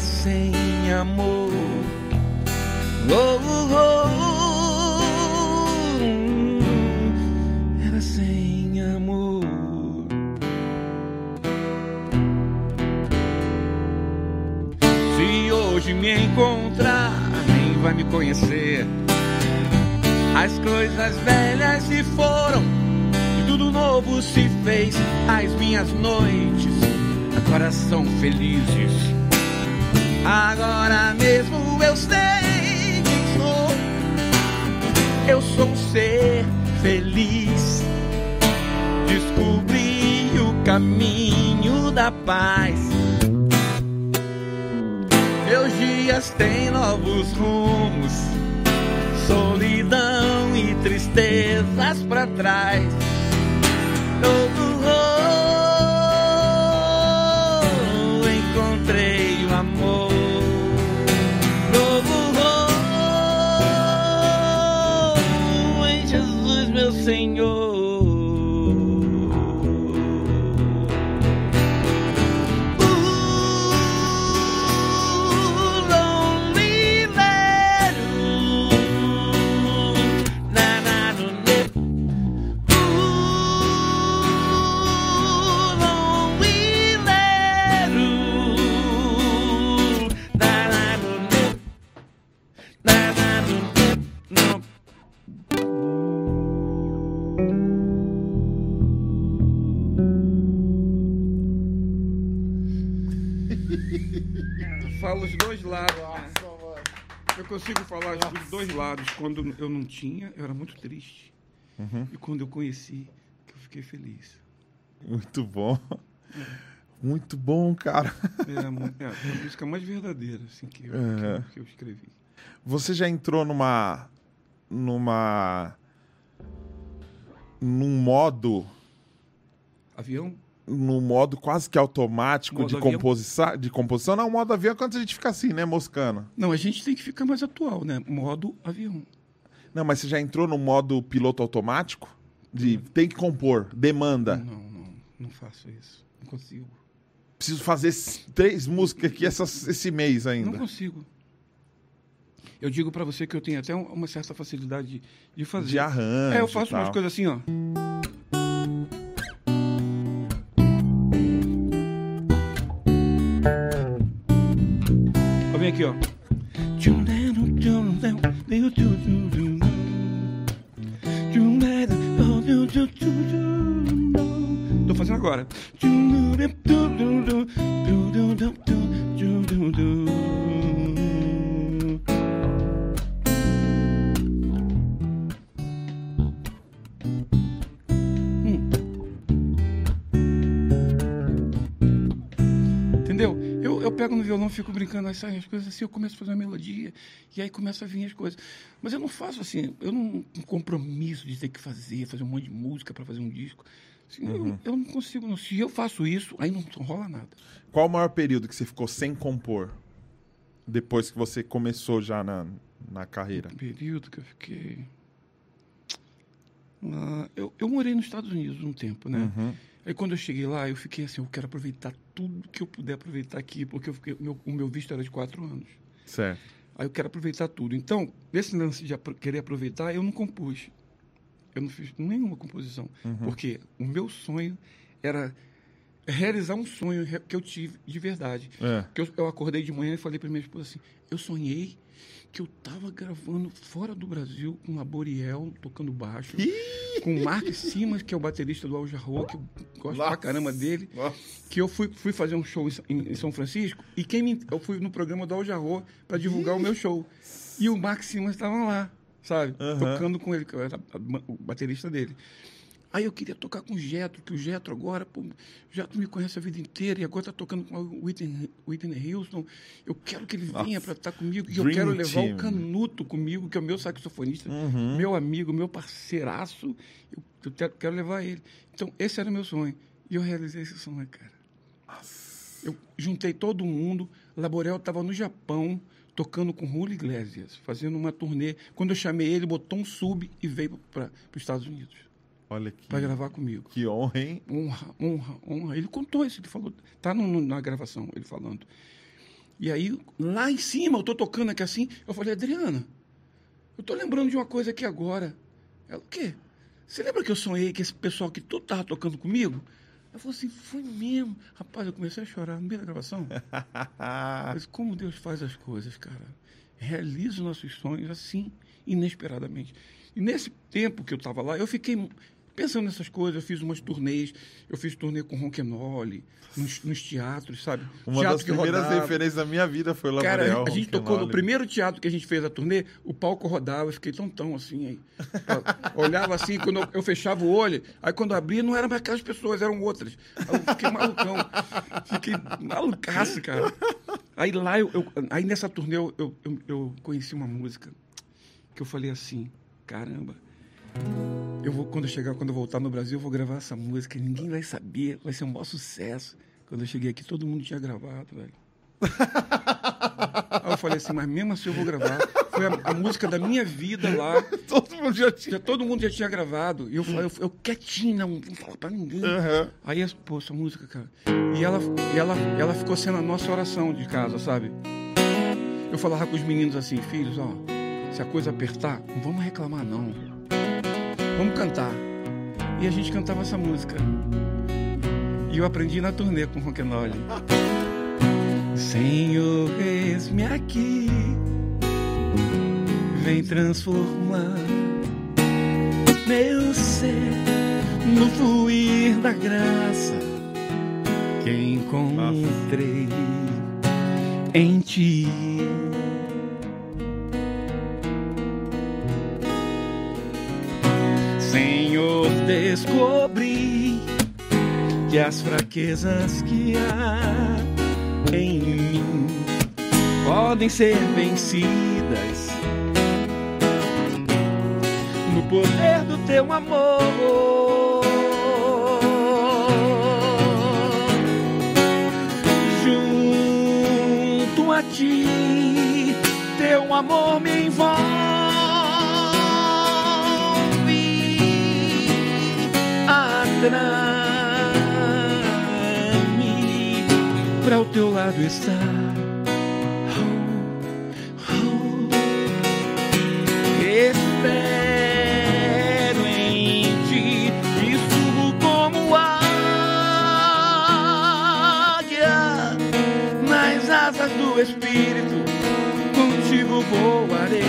Sem amor. Oh, oh, oh. Era sem amor. Se hoje me encontrar, nem vai me conhecer. As coisas velhas se foram e tudo novo se fez. As minhas noites agora são felizes. Agora mesmo eu sei quem sou. Eu sou um ser feliz. Descobri o caminho da paz. Meus dias têm novos rumos, solidão e tristezas pra trás. Novo voo, consigo falar dos dois lados. Quando eu não tinha, eu era muito triste. E quando eu conheci, que eu fiquei feliz. Muito bom. Muito bom, cara. É, mu- é a música mais verdadeira assim, que, eu, É. que eu- que eu escrevi. Você já entrou numa. numa. num modo. Avião? Num modo quase que automático Modo de, composição, de composição. Não, modo avião é quando a gente fica assim, né, moscando. Não, a gente tem que ficar mais atual, né? Modo avião. Não, mas você já entrou no modo piloto automático? De tem que compor, demanda. Não, não, não faço isso. Não consigo. Preciso fazer três músicas aqui essas- esse mês Não ainda. consigo. Eu digo pra você que eu tenho até um- uma certa facilidade de, de fazer. De arranjo. É, eu faço e tal. umas coisas assim, ó. Aqui, ó. Tô fazendo agora. Eu, pego no violão, fico brincando, aí saem as coisas assim, eu começo a fazer uma melodia, e aí começa a vir as coisas. Mas eu não faço assim, eu não um compromisso de ter que fazer, fazer um monte de música para fazer um disco. Assim, eu, eu não consigo, não. Se eu faço isso, aí não rola nada. Qual o maior período que você ficou sem compor? Depois que você começou já na, na carreira. Um período que eu fiquei. Ah, eu, eu morei nos Estados Unidos um tempo, né? Uhum. Aí quando eu cheguei lá, eu fiquei assim, eu quero aproveitar tudo que eu puder aproveitar aqui, porque fiquei, o meu, o meu visto era de quatro anos. Certo. Aí eu quero aproveitar tudo. Então, esse lance de querer aproveitar, eu não compus. Eu não fiz nenhuma composição. Porque o meu sonho era realizar um sonho que eu tive de verdade. É. Que eu, eu acordei de manhã e falei para minha esposa assim: eu sonhei que eu estava gravando fora do Brasil com a Boriel tocando baixo, com o Mark Simas, que é o baterista do Al Jarreau, que eu gosto pra Nossa. caramba dele Nossa. que eu fui, fui fazer um show em, em- São Francisco e quem me, eu fui no programa do Al Jarreau para divulgar o meu show. E o Max Simas estava lá, sabe? Tocando com ele, que eu era o baterista dele. Aí eu queria tocar com o Getro, que o Getro agora, pô, o Getro me conhece a vida inteira e agora tá tocando com o Whitney, Whitney Houston. Eu quero que ele venha para estar comigo e eu quero levar team. o Canuto comigo, que é o meu saxofonista, Uhum. meu amigo, meu parceiraço. Eu, eu quero, quero levar ele. Então, esse era o meu sonho. E eu realizei esse sonho, cara. Eu juntei todo mundo. Laborel estava no Japão, tocando com Julio Iglesias, fazendo uma turnê. Quando eu chamei ele, botou um sub e veio para os Estados Unidos Olha que, para gravar comigo. que honra, hein? Honra, honra, honra. Ele contou isso, ele falou. Tá no- no- na gravação, ele falando. E aí, lá em cima, eu tô tocando aqui assim, eu falei, Adriana, eu tô lembrando de uma coisa aqui agora. Ela, o quê? Você lembra que eu sonhei que esse pessoal que tudo tava tocando comigo? Ela falou assim, foi mesmo. Rapaz, eu comecei a chorar no meio da gravação. [LAUGHS] Mas como Deus faz as coisas, cara. Realiza os nossos sonhos assim, inesperadamente. E nesse tempo que eu estava lá, eu fiquei pensando nessas coisas. Eu fiz umas turnês, eu fiz turnê com Ronquenole, nos, nos teatros, sabe? Uma teatro das primeiras rodava. referências da minha vida foi o Cara, Laboriel. a gente tocou no primeiro teatro que a gente fez a turnê, o palco rodava, eu fiquei tão tão assim aí. Eu olhava assim, quando eu, eu fechava o olho, aí quando abria não eram mais aquelas pessoas, eram outras. Aí eu fiquei malucão. Fiquei malucaço, cara. Aí lá, eu, eu- aí nessa turnê eu- eu conheci uma música que eu falei assim, caramba. Eu vou, quando eu chegar, quando eu voltar no Brasil, eu vou gravar essa música. Ninguém vai saber, vai ser um maior sucesso. Quando eu cheguei aqui, todo mundo tinha gravado, velho. Aí eu falei assim, mas mesmo assim eu vou gravar. Foi a, a música da minha vida lá. [LAUGHS] Todo mundo já tinha. Já, todo mundo já tinha gravado. E eu falei, eu, eu quietinho, não, não fala pra ninguém. Aham. Aí, pô, essa música, cara. E ela, e ela, ela ficou sendo a nossa oração de casa, sabe? Eu falava com os meninos assim, filhos, ó, se a coisa apertar, não vamos reclamar, não. Vamos cantar. E a gente cantava essa música. E eu aprendi na turnê com o Ronquenole. [LAUGHS] Senhor, eis-me aqui, vem transformar meu ser no fluir da graça que encontrei em ti. Descobri que as fraquezas que há em mim podem ser vencidas no poder do teu amor. Junto a ti, teu amor me envolve, para o teu lado oh. Espero em ti e subo como águia nas asas do Espírito. Contigo voarei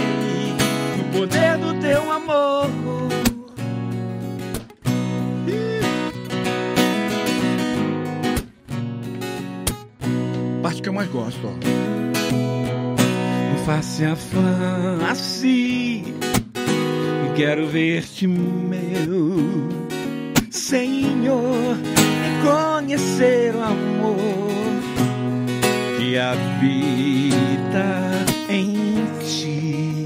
no poder do teu amor. Eu mais gosto, ó face a face. Quero ver-te, meu Senhor, conhecer o amor que habita em ti.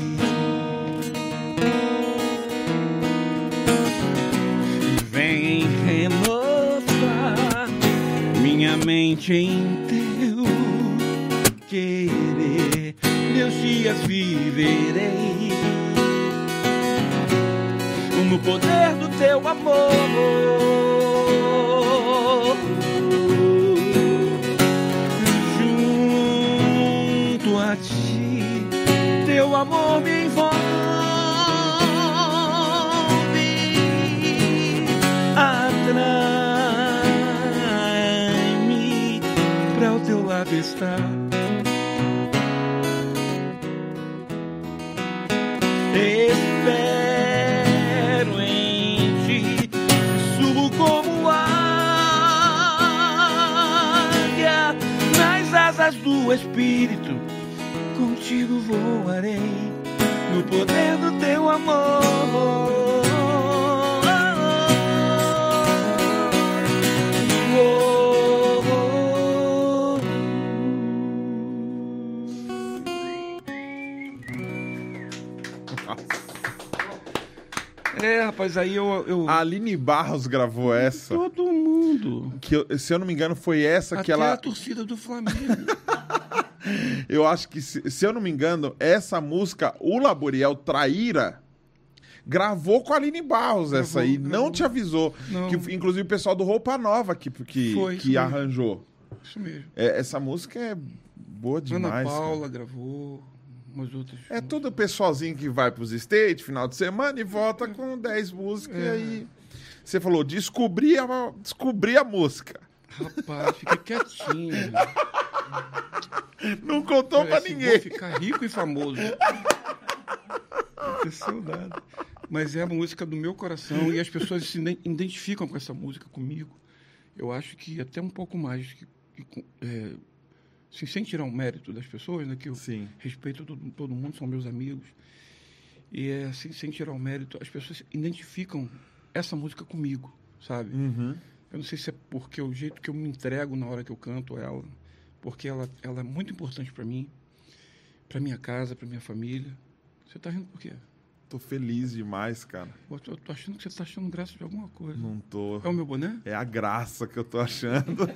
Vem renovar minha mente em dias viverei no poder do teu amor. Junto a ti, teu amor me envolve, atrai-me para o teu lado estar. Espírito. Contigo voarei no poder do teu amor. É, rapaz, aí eu. eu A Aline Barros gravou essa. Todo mundo. Que eu- se eu não me engano, foi essa que Até ela. a torcida do Flamengo. Eu acho que, se, se eu não me engano, essa música, o Laboriel Traíra, gravou com a Aline Barros essa aí. Não gravou. te avisou. Não. Que, inclusive o pessoal do Roupa Nova que, que, Foi, que arranjou. Isso mesmo. É, essa música é boa demais. Ana cara. Paula gravou, umas outras. É tudo pessoalzinho que vai pros States, final de semana, e volta com 10 músicas É. e aí Você falou, descobri a, descobri a música. Rapaz, fica quietinho. [LAUGHS] Não contou pra ninguém. Vou ficar rico e famoso. Que saudade. Mas é a música do meu coração e as pessoas se iden- identificam com essa música comigo. Eu acho que até um pouco mais. Que, que é, assim, sem tirar o mérito das pessoas, né? Que eu Sim. respeito todo, todo mundo, são meus amigos. E é assim, sem tirar o mérito, as pessoas identificam essa música comigo, sabe? Uhum. Eu não sei se é porque o jeito que eu me entrego na hora que eu canto ela, porque ela, ela é muito importante para mim, para minha casa, para minha família. Você tá rindo por quê? Tô feliz demais, cara. Eu tô, eu tô achando que você tá achando graça de alguma coisa. Não tô. É o meu boné? É a graça que eu tô achando. [LAUGHS]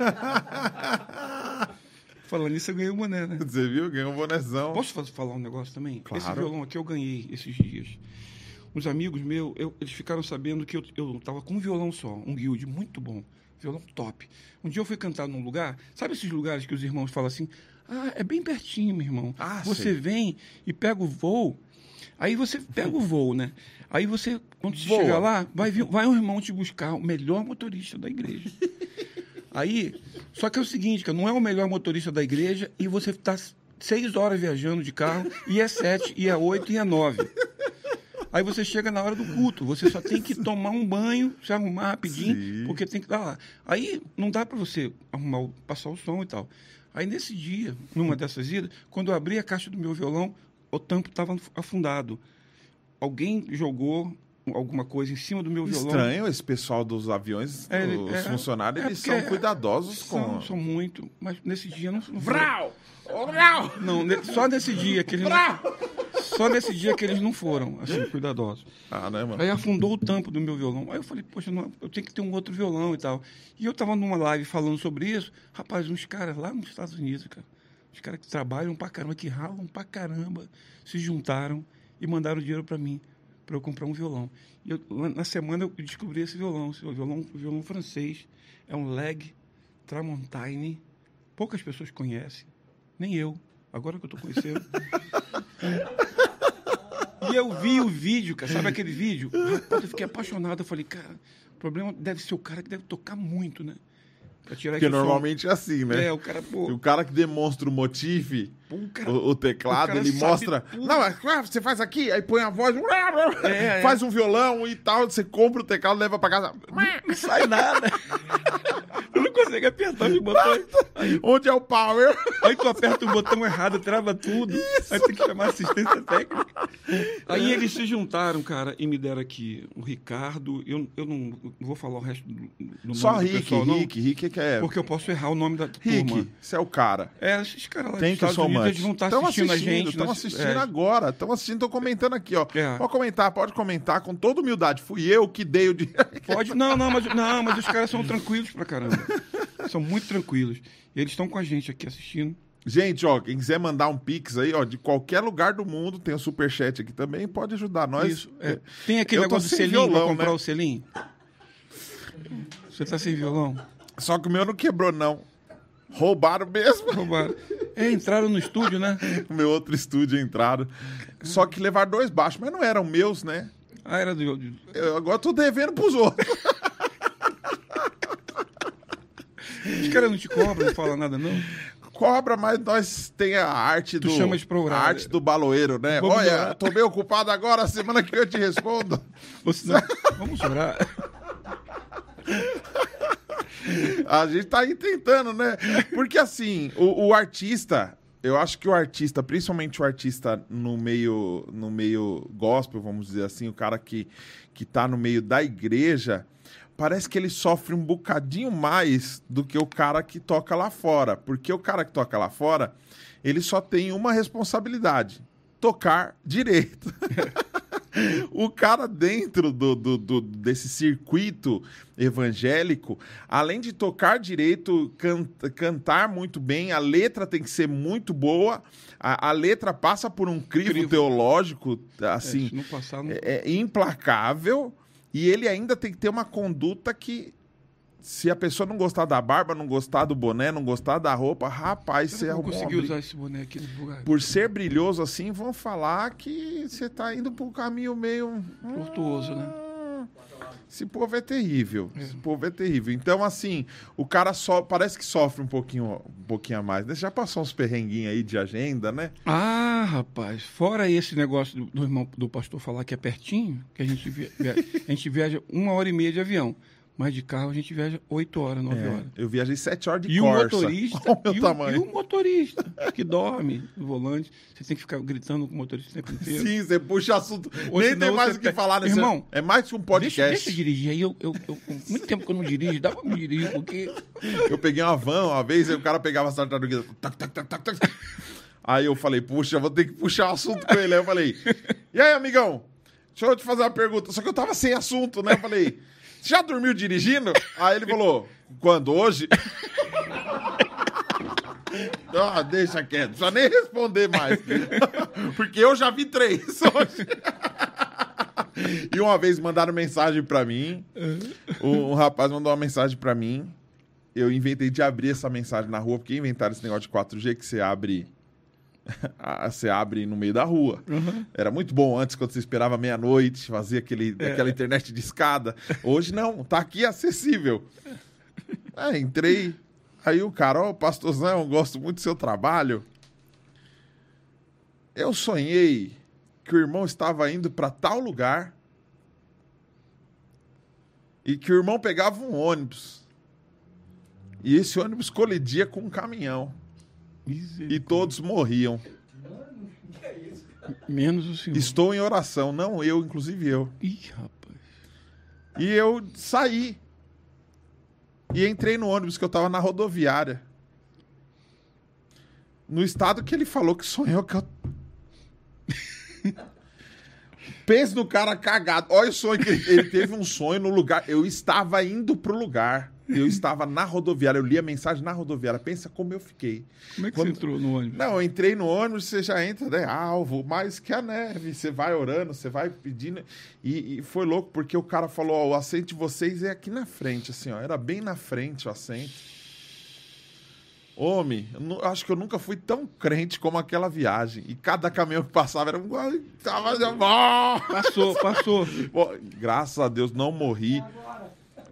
Falando nisso, eu ganhei o boné, né? Você viu? Ganhou um bonezão. Posso falar um negócio também? Claro. Esse violão aqui eu ganhei esses dias. Uns amigos meus, eu- eles ficaram sabendo que eu, eu tava com um violão só, um guild muito bom, violão top. Um dia eu fui cantar num lugar, sabe esses lugares que os irmãos falam assim, ah, é bem pertinho, meu irmão. Ah, você sei. vem e pega o voo, aí você pega o voo, né? Aí você, quando você chegar lá, vai, vir, vai um irmão te buscar, o melhor motorista da igreja. [LAUGHS] Aí, só que é o seguinte, que não é o melhor motorista da igreja e você está seis horas viajando de carro e é sete, e é oito, e é nove. Aí você chega na hora do culto, você só tem que tomar um banho, se arrumar rapidinho, Sim. porque tem que estar lá. Aí não dá para você arrumar, passar o som e tal. Aí nesse dia, numa dessas idas, quando eu abri a caixa do meu violão, o tampo estava afundado. Alguém jogou alguma coisa em cima do meu violão. Estranho, esse pessoal dos aviões, É, os é, funcionários, é eles são cuidadosos São, com. são muito, mas nesse dia não. não Vral! Vral! Não, só nesse dia que eles não, só nesse dia que eles não foram assim cuidadosos. Ah, né, mano? Aí afundou o tampo do meu violão. Aí eu falei, poxa, não, eu tenho que ter um outro violão e tal. E eu tava numa live falando sobre isso. Rapaz, uns caras lá nos Estados Unidos, cara, os caras que trabalham pra caramba, que ralam pra caramba, se juntaram e mandaram dinheiro pra mim, pra eu comprar um violão. E eu, na semana eu descobri esse violão, esse violão, violão francês. É um Leg Tramontine. Poucas pessoas conhecem, nem eu. Agora que eu tô conhecendo. E eu vi o vídeo, cara, sabe aquele vídeo? Rapaz, eu fiquei apaixonado. Eu falei, cara, o problema deve ser o cara que deve tocar muito, né? Pra tirar Porque esse som. normalmente é assim, né? É, o cara, pô. E o cara que demonstra o motif, cara, o, o teclado, ele mostra. tudo. Não, é, você faz aqui, aí põe a voz, é. faz um violão e tal, você compra o teclado, leva pra casa. não [LAUGHS] sai nada. Eu não consigo apertar os botões. Aí, Onde é o power? aí tu aperta o botão errado, trava tudo. Aí tem que chamar assistência técnica. Aí eles se juntaram, cara, e me deram aqui o Ricardo. Eu, eu não, vou falar o resto do, do Só nome do Rick, pessoal, não, Rick, Rick é que é. porque eu posso errar o nome da turma. Rick, você é o cara. É, esses caras lá Tem que Estados so Unidos, much. Eles vão estar Tamo assistindo, a assistindo, gente. Estão assistindo é, agora. Estão assistindo, tô comentando aqui, ó. É. Pode comentar, pode comentar com toda humildade. Fui eu que dei o dinheiro. [LAUGHS] Pode, não, não, mas, não, mas os caras são tranquilos pra caramba. São muito tranquilos. Eles estão com a gente aqui assistindo. Gente, ó, quem quiser mandar um pix aí, ó, de qualquer lugar do mundo, tem o superchat aqui também, pode ajudar nós. Isso. é. Tem aquele Eu negócio do selinho violão, pra comprar né? o selinho? Você tá sem violão? Só que o meu não quebrou, não. Roubaram mesmo. Roubaram. É, entraram no estúdio, né? O [LAUGHS] meu outro estúdio entraram. Só que levaram dois baixos, mas não eram meus, né? Ah, era do. Eu agora tô devendo pros outros. Os caras não te cobram, não falam nada, não. Cobra, mas nós tem a arte Tu do. chama de pro a arte do baloeiro, né? Vamos Olha, orar. tô meio ocupado agora, semana que eu te respondo. Você não- Vamos orar. [LAUGHS] A gente tá aí tentando, né? Porque assim, o, o artista, eu acho que o artista, principalmente o artista no meio, no meio gospel, vamos dizer assim, o cara que, que tá no meio da igreja, parece que ele sofre um bocadinho mais do que o cara que toca lá fora. Porque o cara que toca lá fora, ele só tem uma responsabilidade: tocar direito. [LAUGHS] o cara dentro do, do- do- desse circuito evangélico, além de tocar direito, can- cantar muito bem, a letra tem que ser muito boa, a, a letra passa por um crivo, Crivo. teológico, É, assim, se não passar, não... é, é implacável, e ele ainda tem que ter uma conduta que, se a pessoa não gostar da barba, não gostar do boné, não gostar da roupa, rapaz, você eu arrumou uma conseguir briga usar esse boné aqui no lugar? por ser brilhoso assim, vão falar que você tá indo por um caminho meio. Tortuoso, né? Hum, Esse povo é terrível. Esse povo é terrível. Então, assim, o cara só parece que sofre um pouquinho, um pouquinho a mais. Né? Já passou uns perrenguinhos aí de agenda, né? Ah, rapaz, fora esse negócio do, do irmão do pastor falar que é pertinho, que a gente, a gente viaja uma hora e meia de avião. Mas de carro a gente viaja oito horas, nove É, horas. eu viajei sete horas de E o Corsa. motorista, [LAUGHS] Olha o meu e, o, tamanho. e o motorista que dorme no volante, você tem que ficar gritando com o motorista o tempo inteiro. Sim, você puxa assunto. Ou Nem tem mais o que falar nesse. Irmão, é mais que um podcast. Deixa, deixa eu dirigir aí, eu, eu, eu- muito tempo que eu não dirijo, dá pra me dirigir, porque Eu peguei uma van uma vez, aí o cara pegava as tartarugas. Tac, tac, tac, tac, tac. Aí eu falei, puxa, vou ter que puxar o assunto com ele. Aí eu falei, e aí, amigão? Deixa eu te fazer uma pergunta. Só que eu tava sem assunto, né? Eu falei, já dormiu dirigindo? Aí ele falou, quando? Hoje? [LAUGHS] Ah, deixa quieto, precisa nem responder mais. [LAUGHS] Porque eu já vi três [LAUGHS] hoje. E uma vez mandaram mensagem pra mim. Um, um rapaz mandou uma mensagem pra mim. Eu inventei de abrir essa mensagem na rua, porque inventaram esse negócio de 4G que você abre. [LAUGHS] Você abre no meio da rua. Era muito bom antes, quando você esperava meia-noite, fazia aquele, aquela internet de escada. Hoje não, tá aqui acessível. [LAUGHS] É, entrei. Aí o cara, ó, pastorzão, gosto muito do seu trabalho. Eu sonhei que o irmão estava indo para tal lugar e que o irmão pegava um ônibus. E esse ônibus colidia com um caminhão. E todos morriam. menos o senhor. Estou em oração, não eu, inclusive eu. Ih, rapaz. E eu saí. E entrei no ônibus que eu tava na rodoviária. No estado que ele falou que sonhou que eu. [LAUGHS] Pensa no cara cagado. Olha o sonho que ele, ele teve um sonho no lugar. Eu estava indo pro lugar. Eu estava na rodoviária. Eu li a mensagem na rodoviária. Pensa como eu fiquei. Como é que Quando- você entrou no ônibus? Não, eu entrei no ônibus, você já entra, né? Alvo, mais que a neve. Você vai orando, você vai pedindo. E, e foi louco, porque o cara falou: ó, o assento de vocês é aqui na frente, assim, ó. Era bem na frente o assento. Homem, eu acho que eu nunca fui tão crente como aquela viagem. E cada caminhão que passava era um. Tava. Passou, passou. [LAUGHS] Pô, graças a Deus não morri.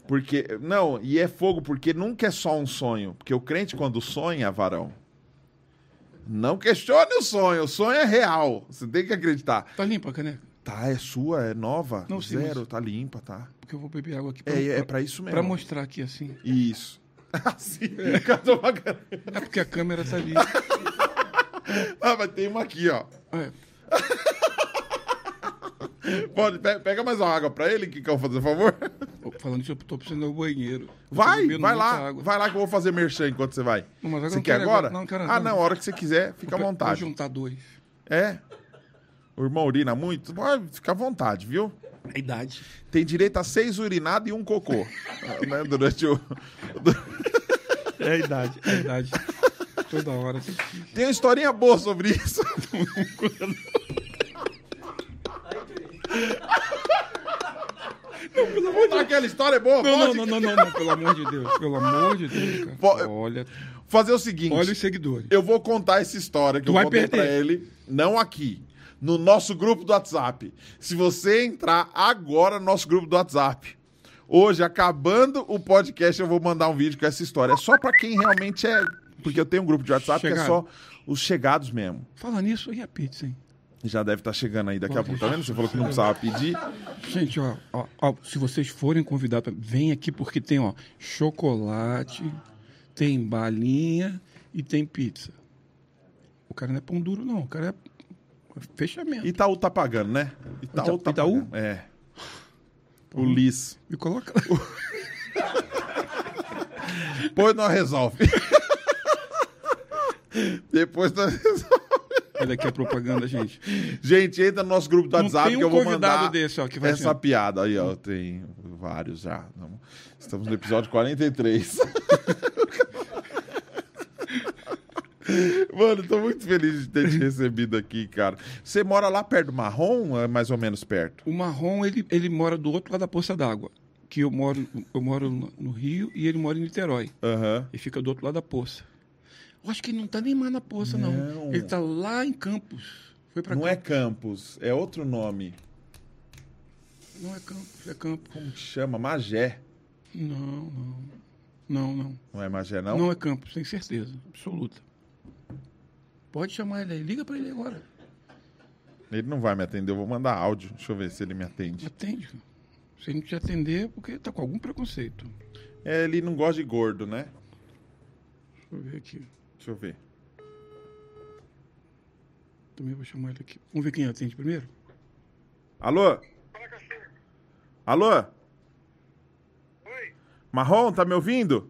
Porque. Não, e é fogo, porque nunca é só um sonho. Porque o crente, quando sonha, varão, não questione o sonho. O sonho é real. Você tem que acreditar. Tá limpa a caneca? Tá, é sua, é nova. Não, sim, zero, mas- tá limpa, tá. Porque eu vou beber água aqui pra, É, é pra isso mesmo. pra mostrar aqui assim. Isso. [LAUGHS] Assim, cara? É porque a câmera tá ali. Ah, mas tem uma aqui, ó. É. [LAUGHS] Pode, pe- pega mais uma água pra ele, que quer fazer favor? Falando isso, eu tô precisando ao banheiro. Vai, vai lá. água. Vai lá que eu vou fazer merchan enquanto você vai. Não, mas Você não quer agora? agora. Não, quero ah, agora. não, a hora que você quiser, fica à Vou vontade. juntar dois. É? O irmão urina muito? Pode ficar à vontade, viu? A idade. Tem direito a seis urinados e um cocô. [LAUGHS] Ah, né, Durante o. [LAUGHS] É a idade. É a idade. Toda hora. Tem uma historinha boa sobre isso. [LAUGHS] Conta aquela história é boa, Não, não, não, não, não, não, pelo amor de Deus. Pelo amor de Deus, cara. Po- Olha, Fazer o seguinte. olha os seguidores. Eu vou contar essa história que Tu eu vai contei perder. pra ele, não aqui, no nosso grupo do WhatsApp. Se você entrar agora no nosso grupo do WhatsApp, hoje, acabando o podcast, eu vou mandar um vídeo com essa história. É só pra quem realmente é. Porque eu tenho um grupo de WhatsApp que é Chegado. só os chegados mesmo. Fala nisso, e a pizza, hein? Já deve estar chegando aí daqui a pouco, tá vendo? Você falou que não precisava pedir. Gente, ó, ó, ó, se vocês forem convidados, vem aqui porque tem, ó, chocolate, tem balinha e tem pizza. O cara não é pão duro, não. O cara é fechamento. Itaú tá pagando, né? Itaú Ita- tá Itaú? pagando. É. O Liz. Me coloca. [LAUGHS] Depois nós resolve. [LAUGHS] Depois nós resolve. Olha aqui a propaganda, gente. Gente, entra no nosso grupo do Não WhatsApp um que eu vou mandar desse, ó, que vai essa assim, ó. piada. Aí, ó, tem vários já. Estamos no episódio 43. [LAUGHS] Mano, tô muito feliz de ter te recebido aqui, cara. Você mora lá perto do Marrom, é mais ou menos perto? O marrom, ele, ele mora do outro lado da poça d'água. Que eu moro, eu moro no- Rio e ele mora em Niterói. Aham. Ele fica do outro lado da poça. Eu acho que ele não tá nem mais na poça, não. Não. Ele tá lá em Campos. Foi pra Não cá. é Campos, é outro nome. Não é Campos, é Campos. Como que chama? Magé. Não, não. Não, não. Não é Magé, não? Não, é Campos, tenho certeza, absoluta. Pode chamar ele aí. Liga pra ele agora. Ele não vai me atender, eu vou mandar áudio. Deixa eu ver se ele me atende. Atende. Se ele não te atender, é porque tá com algum preconceito. É, ele não gosta de gordo, né? Deixa eu ver aqui. Deixa eu ver. Também vou chamar ele aqui. Vamos ver quem atende primeiro? Alô? Alô? Oi, Marrom, tá me ouvindo?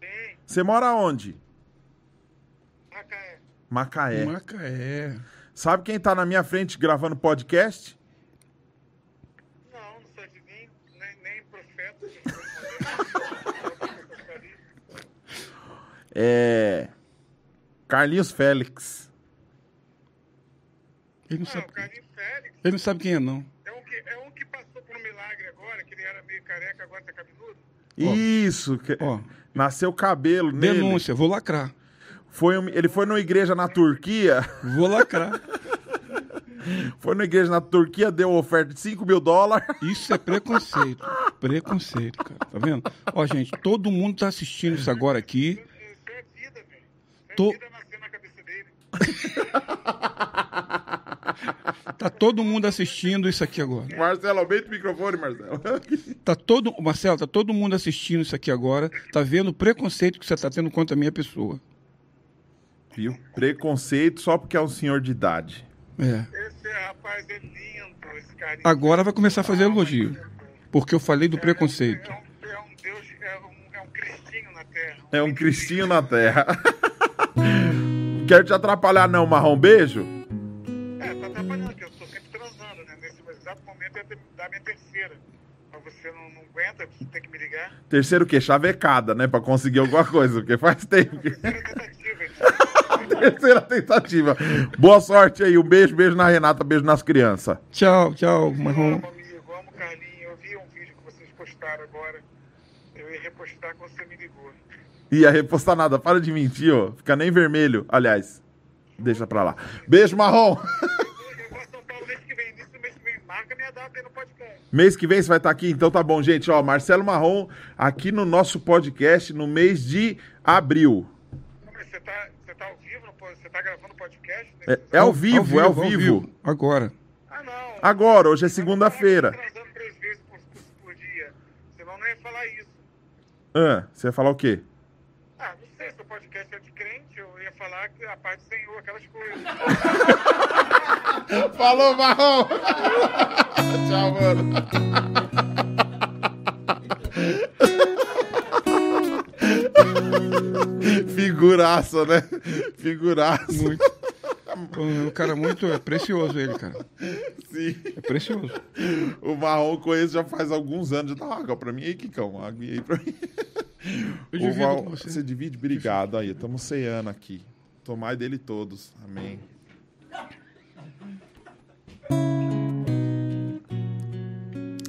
sim, Você mora onde? Macaé. Macaé. Macaé. Sabe quem tá na minha frente gravando podcast? Não, não sou adivinho, nem, nem profeta. nem profeta. É. Carlinhos Félix. Ele não, Ah, sabe, o Carlinhos Félix ele não sabe quem é, não. é um, que, é um que passou por um milagre agora, que ele era meio careca, agora tá cabeludo. Isso. que- Ó, Nasceu cabelo nele. denúncia, vou lacrar. Foi, um- ele foi numa igreja na Turquia. Vou lacrar. [LAUGHS] Foi numa igreja na Turquia, deu oferta de 5 mil dólares. Isso é preconceito. Preconceito, cara. Tá vendo? Ó, gente, todo mundo tá assistindo isso agora aqui. Isso é vida, velho. É dele. [LAUGHS] Tá todo mundo assistindo isso aqui agora. Marcelo, aumenta o microfone, Marcelo. [LAUGHS] Tá todo, Marcelo, tá todo mundo assistindo isso aqui agora. Tá vendo o preconceito que você tá tendo contra a minha pessoa. Viu? Preconceito só porque é um senhor de idade. É. Esse rapaz é lindo, esse carinha. Agora vai começar a fazer elogio. Porque eu falei do preconceito. É um, é um Deus, é um, é um cristinho na terra. É um cristinho na terra. [LAUGHS] [LAUGHS] Quero te atrapalhar, não, Marrom. Beijo. É, tá atrapalhando, porque eu tô sempre transando, né? Nesse exato momento é da minha terceira. Mas você não, não aguenta, você tem que me ligar. Terceiro o quê? Chavecada, né? Pra conseguir alguma coisa, porque faz tempo. que- Terceira tentativa. [LAUGHS] Terceira tentativa. Boa sorte aí. Um beijo, beijo na Renata, beijo nas crianças. Tchau, tchau, Marrom. Amo, amigo, amo Carlinho. Eu vi um vídeo que vocês postaram agora. Eu ia repostar quando você me ligou. Ia repostar nada. Para de mentir, ó. Fica nem vermelho. Aliás, deixa pra lá. Beijo, Marrom. Eu vou a São Paulo mês que vem, início do mês que vem. Marca minha data aí no podcast. Mês que vem você vai estar aqui, então tá bom, gente. Ó, Marcelo Marrom aqui no nosso podcast no mês de abril. Você tá, você tá ao vivo? Você tá gravando podcast? É, é ao vivo, é ao vivo. Agora. Ah, não. Agora, hoje é segunda-feira. tava transando três vezes por, por, dia. Senão não ia falar isso. Ah, você vai falar o quê? Ah, não sei, seu podcast é de crente, eu ia falar que a paz do Senhor, aquelas coisas. [LAUGHS] Falou, Marrom! [LAUGHS] Tchau, mano. Figuraça, né? Figuraça. Muito. Um cara muito. É precioso ele, cara. Sim. É precioso. O Marrom eu conheço já faz alguns anos. Já dá água pra mim aí, Kikão. Água aí pra mim. Eu Val- você. você divide? Obrigado. Aí, estamos ceando aqui. Tomai dele todos. Amém.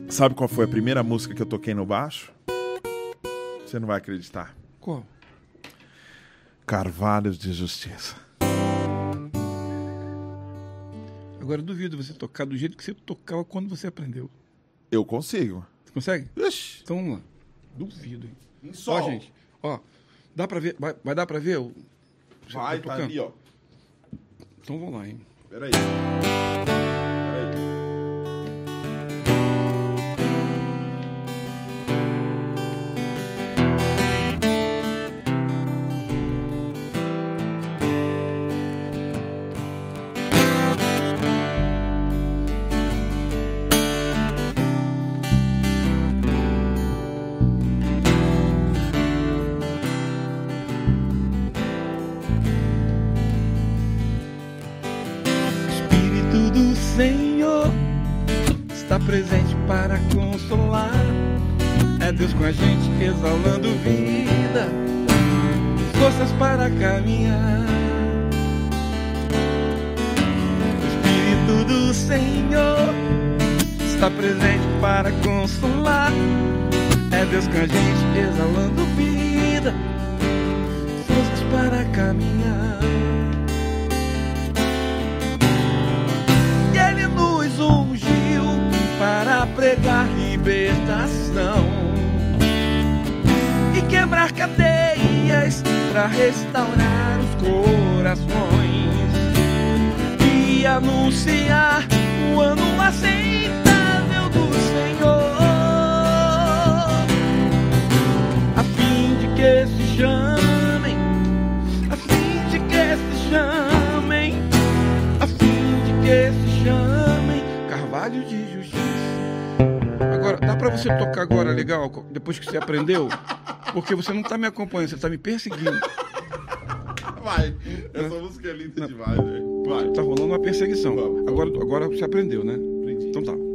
Sabe qual foi a primeira música que eu toquei no baixo? Você não vai acreditar. Qual? Carvalhos de Justiça. Agora eu duvido você tocar do jeito que você tocava quando você aprendeu. Eu consigo. Você consegue? Ixi. Então vamos lá. Duvido, hein? Em Ó, sol. gente. Ó, dá pra ver. Vai, vai dar pra ver? Vai, tá tocando? ali, ó. Então vamos lá, hein? Peraí. Gente depois que você aprendeu? Porque você não tá me acompanhando, você tá me perseguindo. Vai. Essa música é linda demais, velho. Vai. Tá rolando uma perseguição. Agora, agora você aprendeu, né? Então tá.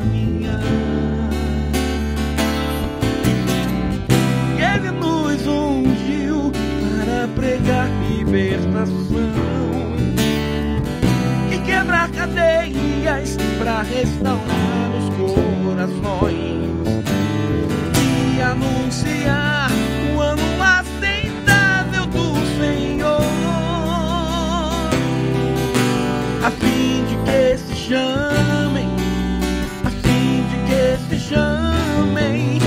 Pregar libertação. E quebrar cadeias para restaurar os corações. E anunciar o ano aceitável do Senhor, a fim de que se chamem, a fim de que se chamem,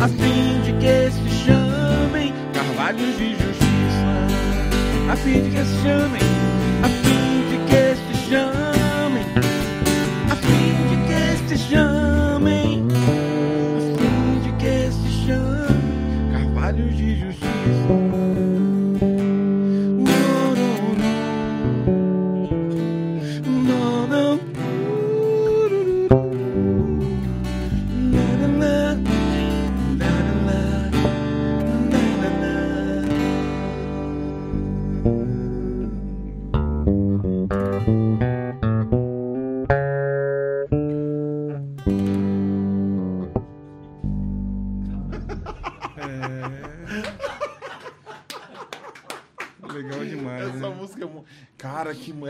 a fim de que se chamem Carvalhos de Justiça, a fim de que se chamem, a fim de que se chamem, a fim de que se chamem,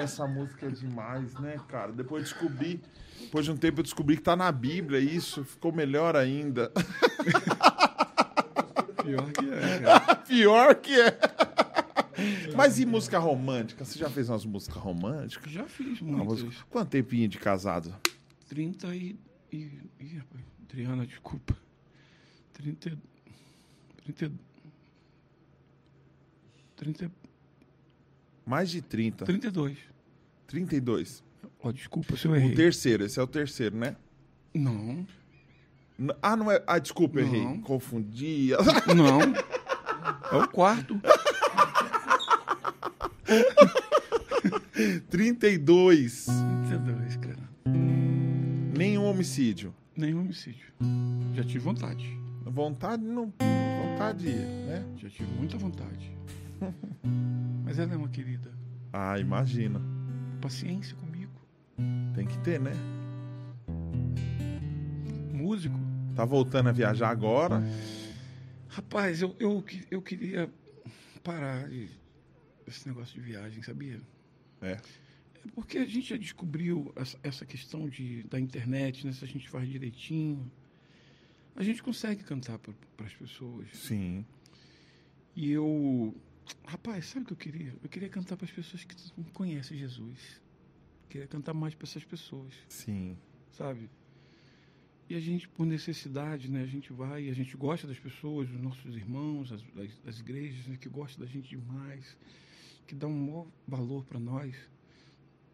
essa música é demais, né, cara? Depois eu descobri, depois de um tempo eu descobri que tá na Bíblia isso, ficou melhor ainda. Pior que é, [LAUGHS] cara. Pior que é. Mas e música romântica? Você já fez umas músicas românticas? Já fiz muitas. música- Quanto tempinho de casado? 30 e. e ih, rapaz. Adriana, desculpa. 30. 30. 30. Mais de 30. 32. 32. Ó, desculpa se eu O errei. terceiro, esse é o terceiro, né? Não. N- Ah, não é. Ah, desculpa, Não. errei. Confundi. [LAUGHS] Não. É o quarto. [LAUGHS] 32. 32, cara. Nenhum homicídio. Nenhum homicídio. Já tive vontade. Vontade não. Vontade, né? Já tive muita vontade. [LAUGHS] Mas ela é uma querida. Ah, imagina. Paciência comigo. Tem que ter, né? Músico. Tá voltando a viajar agora. Rapaz, eu, eu, eu queria parar de- esse negócio de viagem, sabia? É. É porque a gente já descobriu essa, essa questão de, da internet, né? Se a gente faz direitinho, a gente consegue cantar para as pessoas. Sim. E eu. Rapaz, sabe o que eu queria? Eu queria cantar para as pessoas que não conhecem Jesus. Queria cantar mais para essas pessoas, Sim. sabe? E a gente, por necessidade, né? A gente vai e a gente gosta das pessoas, dos nossos irmãos, as, das, das igrejas, né, que gostam da gente demais, que dão um maior valor para nós.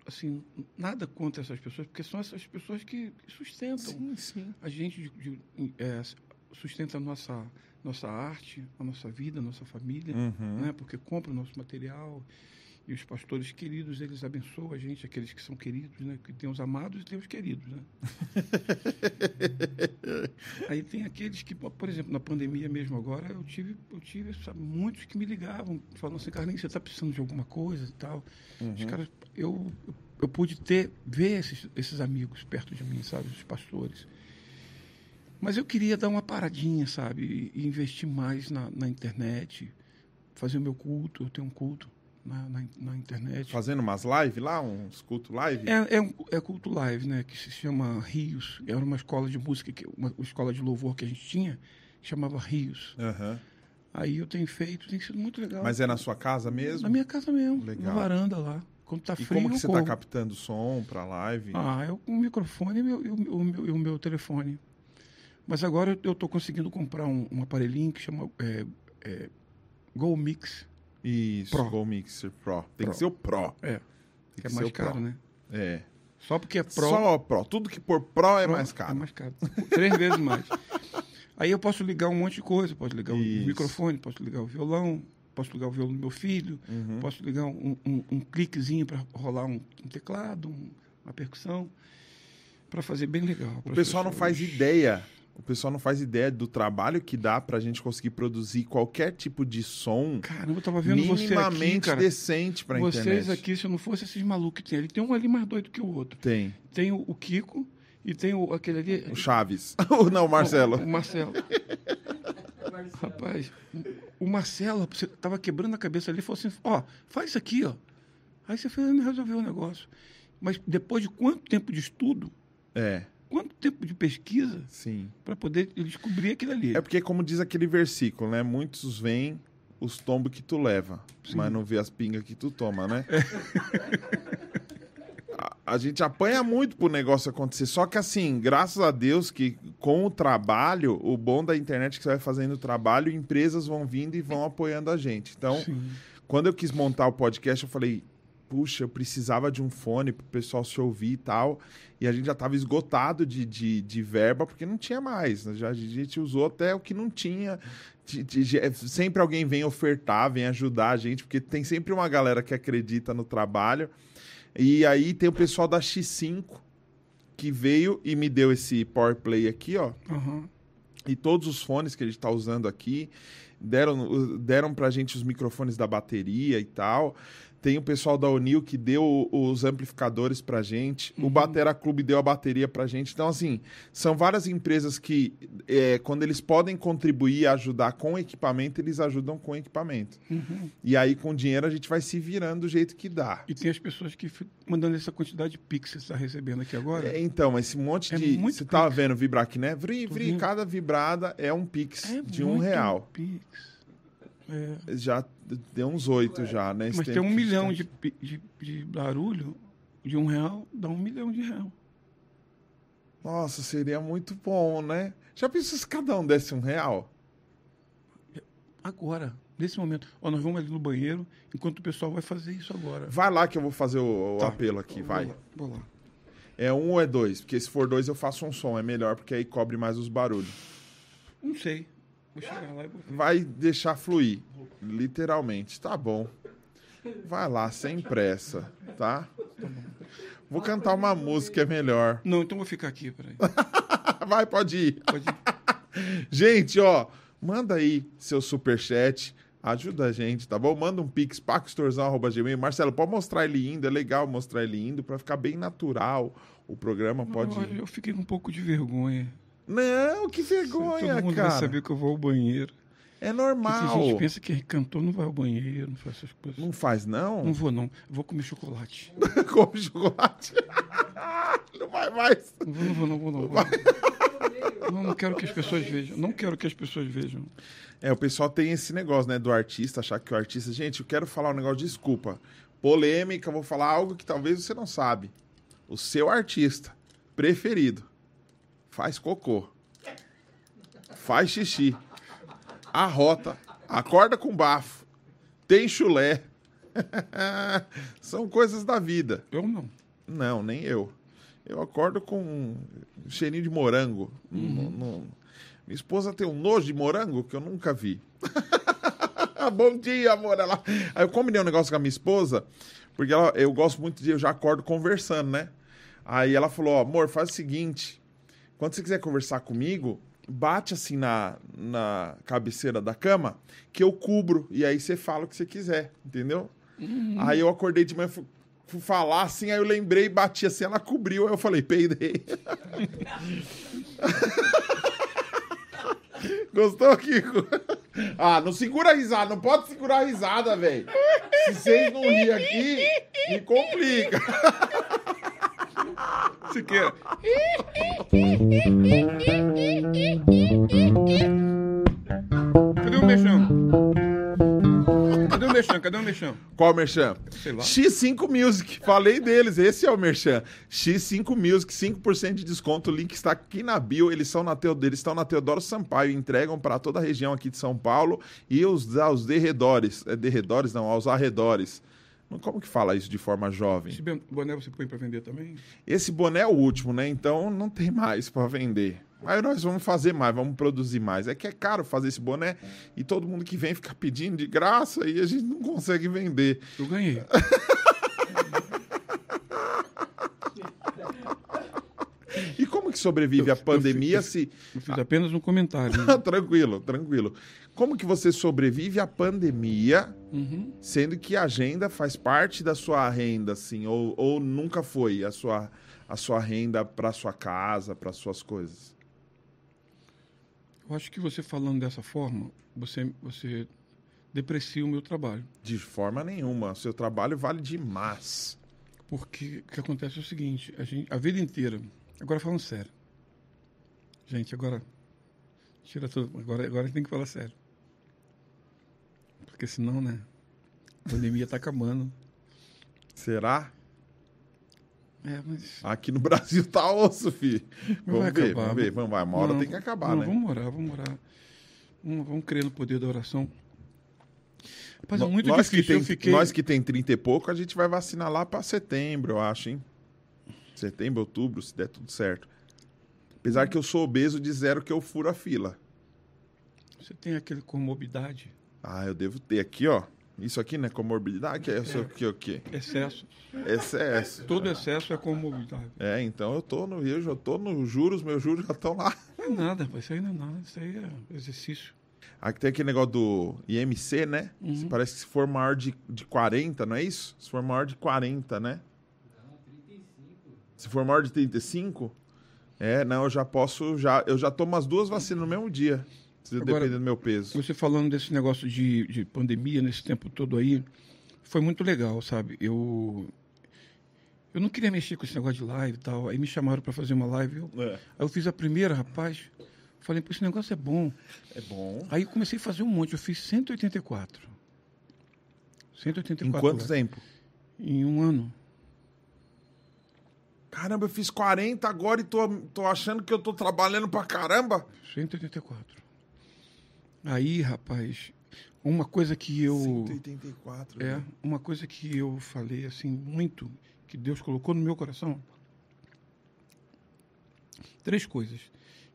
Assim, nada contra essas pessoas, porque são essas pessoas que sustentam Sim, sim. a gente de- de- é, sustenta a nossa, nossa arte, a nossa vida, a nossa família, Uhum. né? porque compra o nosso material E os pastores queridos, eles abençoam a gente, aqueles que são queridos, né? Que tem os amados e tem os queridos, né? [LAUGHS] Aí tem aqueles que, por exemplo, na pandemia mesmo agora, eu tive, eu tive sabe, muitos que me ligavam, falando assim, Carlinhos, você está precisando de alguma coisa e tal. Os caras, eu, eu, eu pude ter, ver esses, esses amigos perto de mim, sabe? Os pastores. Mas eu queria dar uma paradinha, sabe? E, e investir mais na, na internet, fazer o meu culto, eu tenho um culto na, na, na internet. Fazendo umas lives lá, uns culto live? É, é, um, é culto live, né? Que se chama Rios. Era uma escola de música, que, uma, uma escola de louvor que a gente tinha, que chamava Rios. Aham. Aí eu tenho feito, tem sido muito legal. Mas é na sua casa mesmo? Na minha casa mesmo, Legal. na varanda lá. Quando tá E frio, como que você corro. tá captando som pra live? Ah, eu com o microfone e, meu, e o, meu, e o meu telefone. Mas agora eu estou conseguindo comprar um, um aparelhinho que chama é, é, Go Mix. Isso, Pro. Go Mixer Pro. Tem Pro. que ser o Pro. É, Tem que é mais o Pro. caro, né? É. Só porque é Pro. Só Pro. Tudo que por Pro é Pro mais caro. É mais caro. Três vezes mais. Aí eu posso ligar um monte de coisa. Posso ligar Isso. o microfone, posso ligar o violão, posso ligar o violão do meu filho, Uhum. posso ligar um, um, um cliquezinho para rolar um, um teclado, um- uma percussão, para fazer bem legal. O pessoal não faz ideia. O pessoal não faz ideia do trabalho que dá pra gente conseguir produzir qualquer tipo de som Caramba, eu tava vendo você aqui, minimamente cara. decente pra Vocês internet. aqui, se não fosse esses malucos que tem ali, tem um ali mais doido que o outro. Tem. Tem o, o Kiko e tem o, aquele ali. O Chaves. [LAUGHS] não, o Marcelo. O, o Marcelo. Rapaz, o Marcelo, você tava quebrando a cabeça ali e falou assim: ó, faz isso aqui, ó. Aí você e resolveu o negócio. Mas depois de quanto tempo de estudo, É, tempo de pesquisa sim. para poder descobrir aquilo ali? É porque, como diz aquele versículo, né? Muitos vêm os tombos que tu leva, mas não vê as pingas que tu toma, né? [LAUGHS] a, a gente apanha muito pro negócio acontecer. Só que, assim, graças a Deus que com o trabalho, o bom da internet é que você vai fazendo o trabalho, empresas vão vindo e vão apoiando a gente. Então, Sim. quando eu quis montar o podcast, eu falei, puxa, eu precisava de um fone pro pessoal se ouvir e tal. E a gente já estava esgotado de, de, de verba, porque não tinha mais. né? Já, a gente usou até o que não tinha. De- de- é, sempre alguém vem ofertar, vem ajudar a gente, porque tem sempre uma galera que acredita no trabalho. E aí tem o pessoal da X5 que veio e me deu esse Power Play aqui, ó Aham. e todos os fones que a gente está usando aqui deram, deram para a gente os microfones da bateria e tal. Tem o pessoal da Unil que deu os amplificadores pra gente. O Batera Clube deu a bateria pra gente. Então, assim, são várias empresas que, é, quando eles podem contribuir e ajudar com equipamento, eles ajudam com equipamento. Uhum. E aí, com dinheiro, a gente vai se virando do jeito que dá. E tem as pessoas que ficam mandando essa quantidade de pix que você está recebendo aqui agora. É, então, esse monte É de. Você Pix. vendo vibrar aqui, né? Vri, vri, cada vibrada é um Pix É de um real. Pix. É. Já deu uns oito já, né? Mas tem um milhão está- de, de, de barulho de um real, dá um milhão de real. Nossa, seria muito bom, né? Já pensou se cada um desse um real? Agora, nesse momento. Ó, nós vamos ali no banheiro, enquanto o pessoal vai fazer isso agora. Vai lá que eu vou fazer o, o Tá. apelo aqui, vai. Vou lá, vou lá. É um ou é dois? Porque se for dois eu faço um som, é melhor, porque aí cobre mais os barulhos. Não sei. Vai deixar fluir, literalmente. Tá bom. Vai lá, sem pressa, tá? Vou cantar uma música, é melhor. Não, então vou ficar aqui, peraí. [LAUGHS] Vai, pode ir. Pode ir. [LAUGHS] Gente, ó, manda aí seu superchat. Ajuda a gente, tá bom? Manda um pix, pacostorzão.gmail. Marcelo, pode mostrar ele indo. É legal mostrar ele indo pra ficar bem natural o programa. Pode Olha, ir. eu fiquei com um pouco de vergonha. Não, que vergonha, Todo mundo cara. vai saber que eu vou ao banheiro. É Porque tem normal. gente pensa que cantor não vai ao banheiro, não faz essas coisas. Não faz, Não não? vou, não. Eu vou comer chocolate. [LAUGHS] Come chocolate. [LAUGHS] não vai mais. Não vou, não vou, não vou, não vou. Não, não quero que as pessoas vejam. Não quero que as pessoas vejam. É, o pessoal tem esse negócio, né, do artista, achar que o artista. Gente, eu quero falar um negócio, desculpa. Polêmica, vou falar algo que talvez você não sabe. O seu artista preferido faz cocô, faz xixi, arrota, acorda com bafo, tem chulé. [LAUGHS] São coisas da vida. Eu não. Não, nem eu. Eu acordo com um cheirinho de morango. Não- não- Minha esposa tem um nojo de morango que eu nunca vi. [LAUGHS] Bom dia, amor. Ela... Aí eu combinei um negócio com a minha esposa, porque ela, eu gosto muito de. Eu já acordo conversando, né? Aí ela falou: amor, faz o seguinte. Quando você quiser conversar comigo, bate assim na, na cabeceira da cama, que eu cubro. E aí você fala o que você quiser, entendeu? Aí eu acordei de manhã, fui, fui falar assim, aí eu lembrei, bati assim, ela cobriu, aí eu falei, peidei. [LAUGHS] Gostou, Kiko? Ah, não segura a risada, não pode segurar a risada, velho. Se vocês não rirem aqui, me complica. [LAUGHS] Siqueira. Cadê o mexão? Cadê o mexão? Cadê o mexão? Qual o Merchan? Sei lá. X5 Music, falei deles, esse é o Merchan. X5 Music, 5% de desconto, o link está aqui na bio, eles, são na Teo, eles estão na Teodoro Sampaio, entregam para toda a região aqui de São Paulo e os, aos derredores, é derredores não, aos arredores. Como que fala isso de forma jovem? Esse boné você põe pra vender também? Esse boné é o último, né? Então não tem mais para vender. Aí nós vamos fazer mais, vamos produzir mais. É que é caro fazer esse boné e todo mundo que vem fica pedindo de graça e a gente não consegue vender. Eu ganhei. [LAUGHS] E como que sobrevive Eu- a pandemia eu se Eu fiz apenas um comentário. né? [LAUGHS] tranquilo, tranquilo. Como que você sobrevive à pandemia, Uhum. sendo que a agenda faz parte da sua renda, assim, ou, ou nunca foi a sua, a sua renda para sua casa, para suas coisas? Eu acho que você falando dessa forma, você, você deprecia o meu trabalho. De forma nenhuma. Seu trabalho vale demais. Porque o que acontece é o seguinte, a, gente, a vida inteira, agora falando sério. Gente, agora. Tira tudo. Agora, agora a gente tem que falar sério. Porque senão, né? A pandemia tá acabando. Será? É, mas. Aqui no Brasil tá osso, filho. Vamos vai ver, acabar. vamos ver. Vamos, vai. Uma hora Não, tem que acabar, não, né? Vamos orar, vamos orar. Vamos, vamos crer no poder da oração. Rapaz, é muito nós difícil. Que tem, fiquei. Nós que tem 30 e pouco, a gente vai vacinar lá para setembro, eu acho, hein? Setembro, outubro, se der tudo certo. Apesar que eu sou obeso, disseram que eu furo a fila. Você tem aquele comorbidade, Ah, eu devo ter aqui, ó. Isso aqui não é comorbidade? Que é isso aqui, o quê? excesso. Excesso. Todo excesso é comorbidade. É, então eu tô no eu já tô nos juros, meus juros já estão lá. Não é nada, isso aí não é nada. Isso aí é exercício. Aqui tem aquele negócio do IMC, né? Uhum. Parece que se for maior de, de 40, não é isso? Se for maior de 40, né? Se for maior de 35, é, não, eu já posso, já, eu já tomo as duas vacinas no mesmo dia, dependendo do meu peso. Você falando desse negócio de, de pandemia nesse tempo todo aí, foi muito legal, sabe? Eu eu não queria mexer com esse negócio de live e tal. Aí me chamaram para fazer uma live. Eu, É, aí eu fiz a primeira, rapaz. Falei, pô, esse negócio é bom. é bom. Aí eu comecei a fazer um monte. Eu fiz 184. 184. Em quanto tempo? Em um ano. Caramba, eu fiz 40 agora e tô, tô achando que eu tô trabalhando pra caramba. 184. Aí, rapaz, uma coisa que eu. 184. É, né? uma coisa que eu falei assim muito, que Deus colocou no meu coração. Três coisas.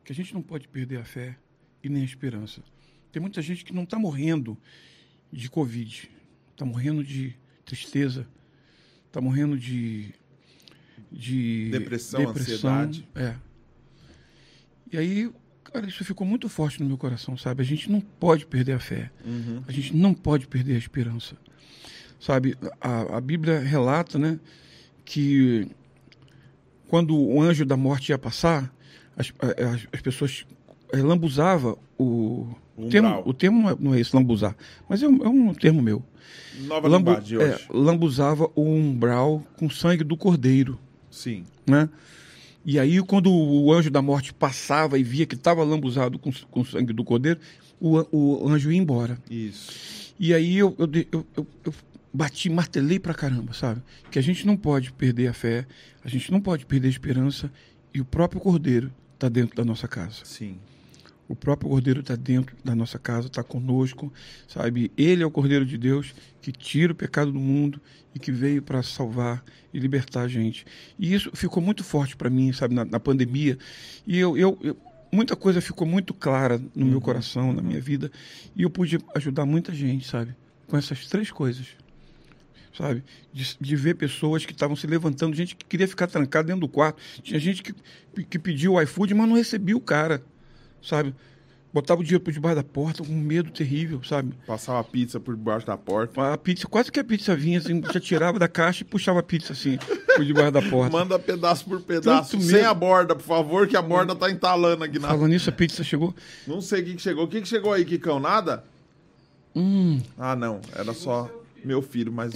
Que a gente não pode perder a fé e nem a esperança. Tem muita gente que não está morrendo de Covid, está morrendo de tristeza, está morrendo de, de Depressão, ansiedade. É. E aí, cara, isso ficou muito forte no meu coração, sabe? A gente não pode perder a fé. Uhum. A gente não pode perder a esperança. Sabe, a, a Bíblia relata, né, que quando o anjo da morte ia passar, as, as, as pessoas eh, lambuzava o O termo, o termo não é, não é esse, lambuzar, mas é um, é um termo meu. Nova Lambu- é, lambuzava o umbral com sangue do cordeiro, Sim. né? E aí, quando o anjo da morte passava e via que estava lambuzado com, com sangue do cordeiro, o, o anjo ia embora. Isso. E aí eu, eu, eu, eu, eu bati, martelei pra caramba, sabe? Que a gente não pode perder a fé, a gente não pode perder a esperança e o próprio Cordeiro está dentro da nossa casa. Sim. O próprio Cordeiro está dentro da nossa casa, está conosco, sabe? Ele é o Cordeiro de Deus que tira o pecado do mundo e que veio para salvar e libertar a gente. E isso ficou muito forte para mim, sabe, na, na pandemia. E eu, eu, eu, muita coisa ficou muito clara no Uhum. meu coração, na minha vida, e eu pude ajudar muita gente, sabe? Com essas três coisas. Sabe? De, de ver pessoas que estavam se levantando, gente que queria ficar trancada dentro do quarto. Tinha gente que, que pediu o iFood, mas não recebia o cara, sabe? Botava o dinheiro por debaixo da porta com um medo terrível, sabe? Passava pizza por debaixo da porta. A pizza, quase que a pizza vinha, assim, já tirava da caixa e puxava a pizza, assim, por debaixo da porta. Manda pedaço por pedaço. Tanto Sem medo. a borda, por favor, que a borda tá entalando aqui na. Falando nisso, a pizza chegou. Não sei o que, que chegou. O que, que chegou aí, Kikão? Nada? Hum, Ah, não. Era só meu filho, mas.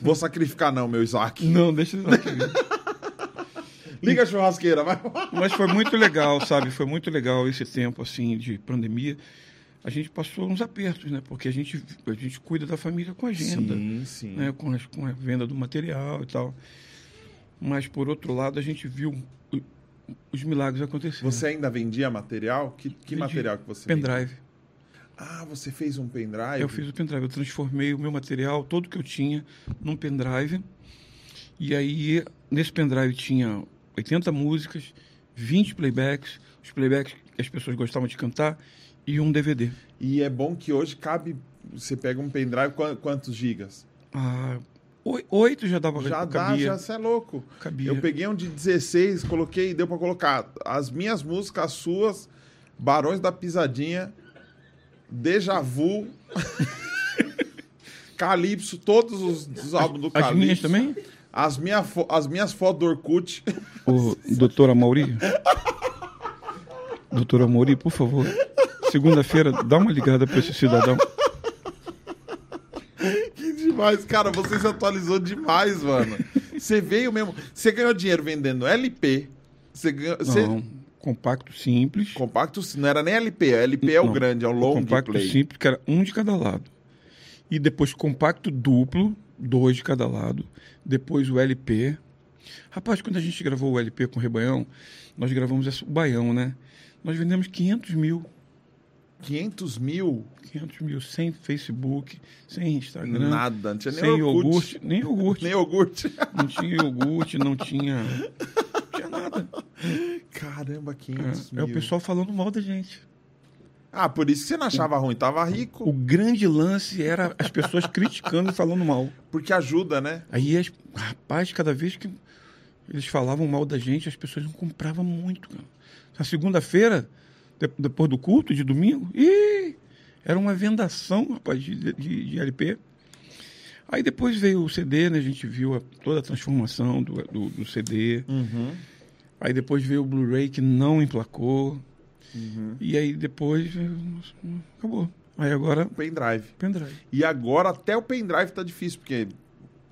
Vou sacrificar, não, meu Isaac. não, deixa eu. [LAUGHS] Liga a churrasqueira, vai. [LAUGHS] Mas foi muito legal, sabe? Foi muito legal esse tempo, assim, de pandemia. A gente passou uns apertos, né? Porque a gente, a gente cuida da família com agenda, Sim, sim. né? Com, as- com a venda do material e tal. Mas, por outro lado, a gente viu os milagres acontecendo. Você ainda vendia material? Que, que Vendi material que você vendia? Pendrive. Ah, você fez um pendrive? Eu fiz o pendrive. Eu transformei o meu material, todo que eu tinha, num pendrive. E aí, nesse pendrive tinha 80 músicas, 20 playbacks, os playbacks que as pessoas gostavam de cantar, e um DVD. E é bom que hoje cabe. Você pega um pendrive, quan- quantos gigas? Ah, oi- oito já dava Já dá, cabia. já você é louco. cabia. Eu peguei um de 16, coloquei, deu pra colocar as minhas músicas, as suas, Barões da Pisadinha, Deja Vu, [LAUGHS] Calypso, todos os, os álbuns do As Calypso. minhas também? As, minha fo- as minhas fotos do Orkut. O [LAUGHS] doutora Mauri? doutora Mauri, por favor. Segunda-feira, dá uma ligada para esse cidadão. Que demais, cara, você se atualizou demais, mano. Você veio mesmo. Você ganhou dinheiro vendendo LP. Você ganhou. Você... Não, compacto simples. Compacto, não era nem LP, LP é o Não, grande, é o long compacto play. simples, que era um de cada lado. E depois compacto duplo, dois de cada lado. Depois o LP. Rapaz, quando a gente gravou o LP com o Rebanhão, nós gravamos o Baião, né? Nós vendemos 500 mil. 500 mil? 500 mil, sem Facebook, sem Instagram. Nada, não tinha nem sem Orkut. iogurte. Nem iogurte. [LAUGHS] Nem iogurte. Não tinha iogurte, não tinha. Não tinha nada. Caramba, 500 É, mil. é o pessoal falando mal da gente. Ah, por isso que você não achava ruim, tava rico. O grande lance era as pessoas criticando e falando mal. Porque ajuda, né? Aí, as, rapaz, cada vez que eles falavam mal da gente, as pessoas não compravam muito. Cara. Na segunda-feira, de- depois do culto, de domingo, ih, era uma vendação, rapaz, de, de, de LP. Aí depois veio o CD, né? A gente viu a- toda a transformação do, do, do CD. Uhum. Aí depois veio o Blu-ray que não emplacou. Uhum. E aí depois acabou. Aí agora, Pendrive. pendrive. E agora até o pendrive tá difícil, porque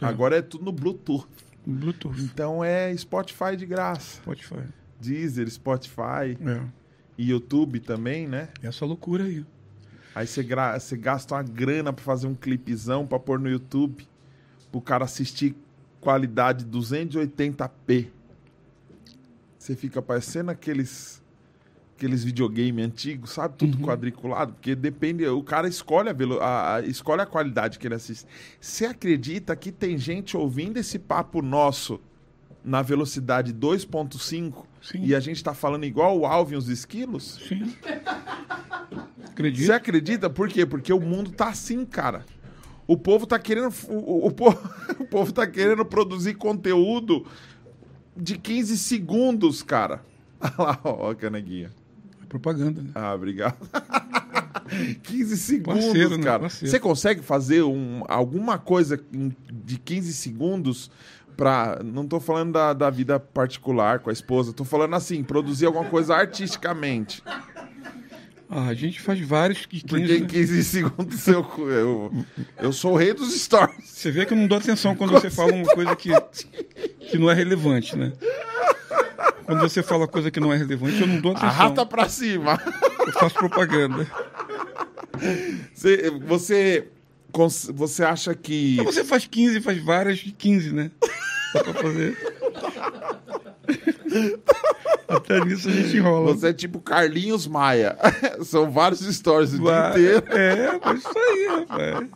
É. agora é tudo no Bluetooth. Bluetooth. Então é Spotify de graça. Spotify. Deezer, Spotify É. e YouTube também, né? Essa loucura aí. Aí você, gra- você gasta uma grana pra fazer um clipezão pra pôr no YouTube. Pro cara assistir qualidade 280p. Você fica parecendo aqueles aqueles videogame antigos, sabe? Tudo Uhum. quadriculado, porque depende, o cara escolhe a, a- a- escolhe a qualidade que ele assiste. Você acredita que tem gente ouvindo esse papo nosso na velocidade 2.5 Sim. e a gente tá falando igual o Alvin os esquilos? Sim. [LAUGHS] Você Acredito. acredita? Por quê? Porque o mundo tá assim, cara. O povo tá querendo. O, o, o povo, [LAUGHS] o povo tá querendo produzir conteúdo de 15 segundos, cara. [LAUGHS] Olha lá, ó, a caneguinha. Propaganda, né? Ah, obrigado. [LAUGHS] 15 segundos, Parceiro, né? cara. Parceiro. Você consegue fazer um, alguma coisa de 15 segundos pra. Não tô falando da, da vida particular com a esposa, tô falando assim, produzir alguma coisa artisticamente. Ah, a gente faz vários que 15, Porque em né? 15 segundos eu, eu, eu sou o rei dos stories. Você vê que eu não dou atenção quando você fala uma coisa que, que não é relevante, né? Quando você fala coisa que não é relevante, eu não dou atenção. Arrasta pra cima. Eu faço propaganda. Você, você, você acha que. Você faz 15, faz várias de 15, né? Dá pra fazer. [LAUGHS] Até nisso a gente enrola. Você é tipo Carlinhos Maia. [LAUGHS] São vários stories o dia Vai- inteiro. É, mas isso aí, rapaz.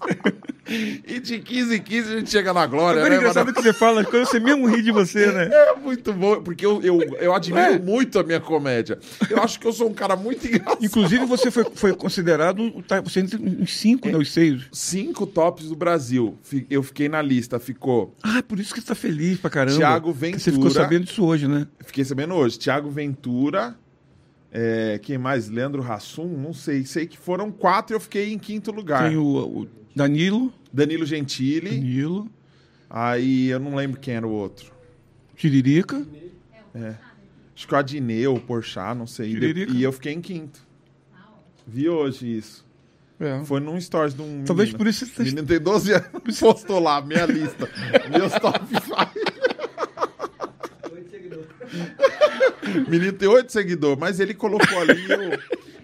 E de 15 em 15 a gente chega na glória, Agora é né? engraçado mano? que você fala as coisas, você mesmo ri de você, né? É muito bom, porque eu, eu, eu admiro É. muito a minha comédia. Eu acho que eu sou um cara muito engraçado. Inclusive, você foi, foi considerado. tá, Você entra em cinco, né? Os seis. Cinco tops do Brasil. Eu fiquei na lista. Ficou. Ah, por isso que você tá feliz pra caramba. Thiago Que Você ficou Ventura. sabendo disso hoje, né? Fiquei sabendo hoje. Thiago Ventura. é, quem mais? Leandro Hassum? Não sei. Sei que foram quatro e eu fiquei em quinto lugar. Tem o, o Danilo. Danilo Gentili. Danilo. Aí eu não lembro quem era o outro. Tiririca. Acho que o Adneu, o Porchat, não sei. E Tiririca. E eu fiquei em quinto. Vi hoje isso. É. Foi num stories de um. Talvez menino. por isso você menino tem 12 anos. Postou lá, minha lista. [LAUGHS] Meus top 5. [LAUGHS] menino tem oito seguidores, mas ele colocou ali, eu,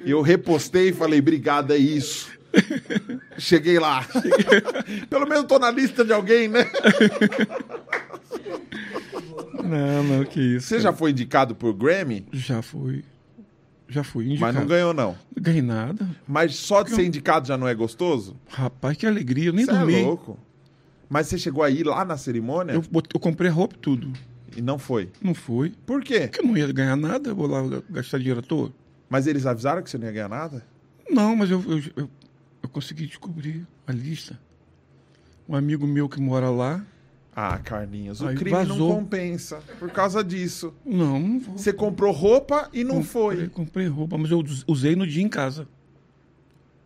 eu repostei e falei, obrigado, é isso. Cheguei lá. [LAUGHS] Pelo menos tô na lista de alguém, né? [LAUGHS] Não, não, que isso. Você já foi indicado por Grammy, Já fui. Já fui mas indicado. não ganhou, não. Não ganhei nada. Mas só de ser indicado já não é gostoso? Rapaz, que alegria. Eu nem Você é dormi. louco. Mas você chegou aí lá na cerimônia eu, eu comprei roupa e tudo. E não foi. Não fui. Por quê? Porque eu não ia ganhar nada. Vou lá gastar dinheiro à toa. Mas eles avisaram que você não ia ganhar nada? Não, mas eu, eu, eu, eu consegui descobrir a lista. Um amigo meu que mora lá. Ah, Carlinhos, o Aí crime não vazou. compensa por causa disso. Não, não vou. Você comprou roupa e não Comprei- foi. Comprei roupa, mas eu us- usei no dia em casa.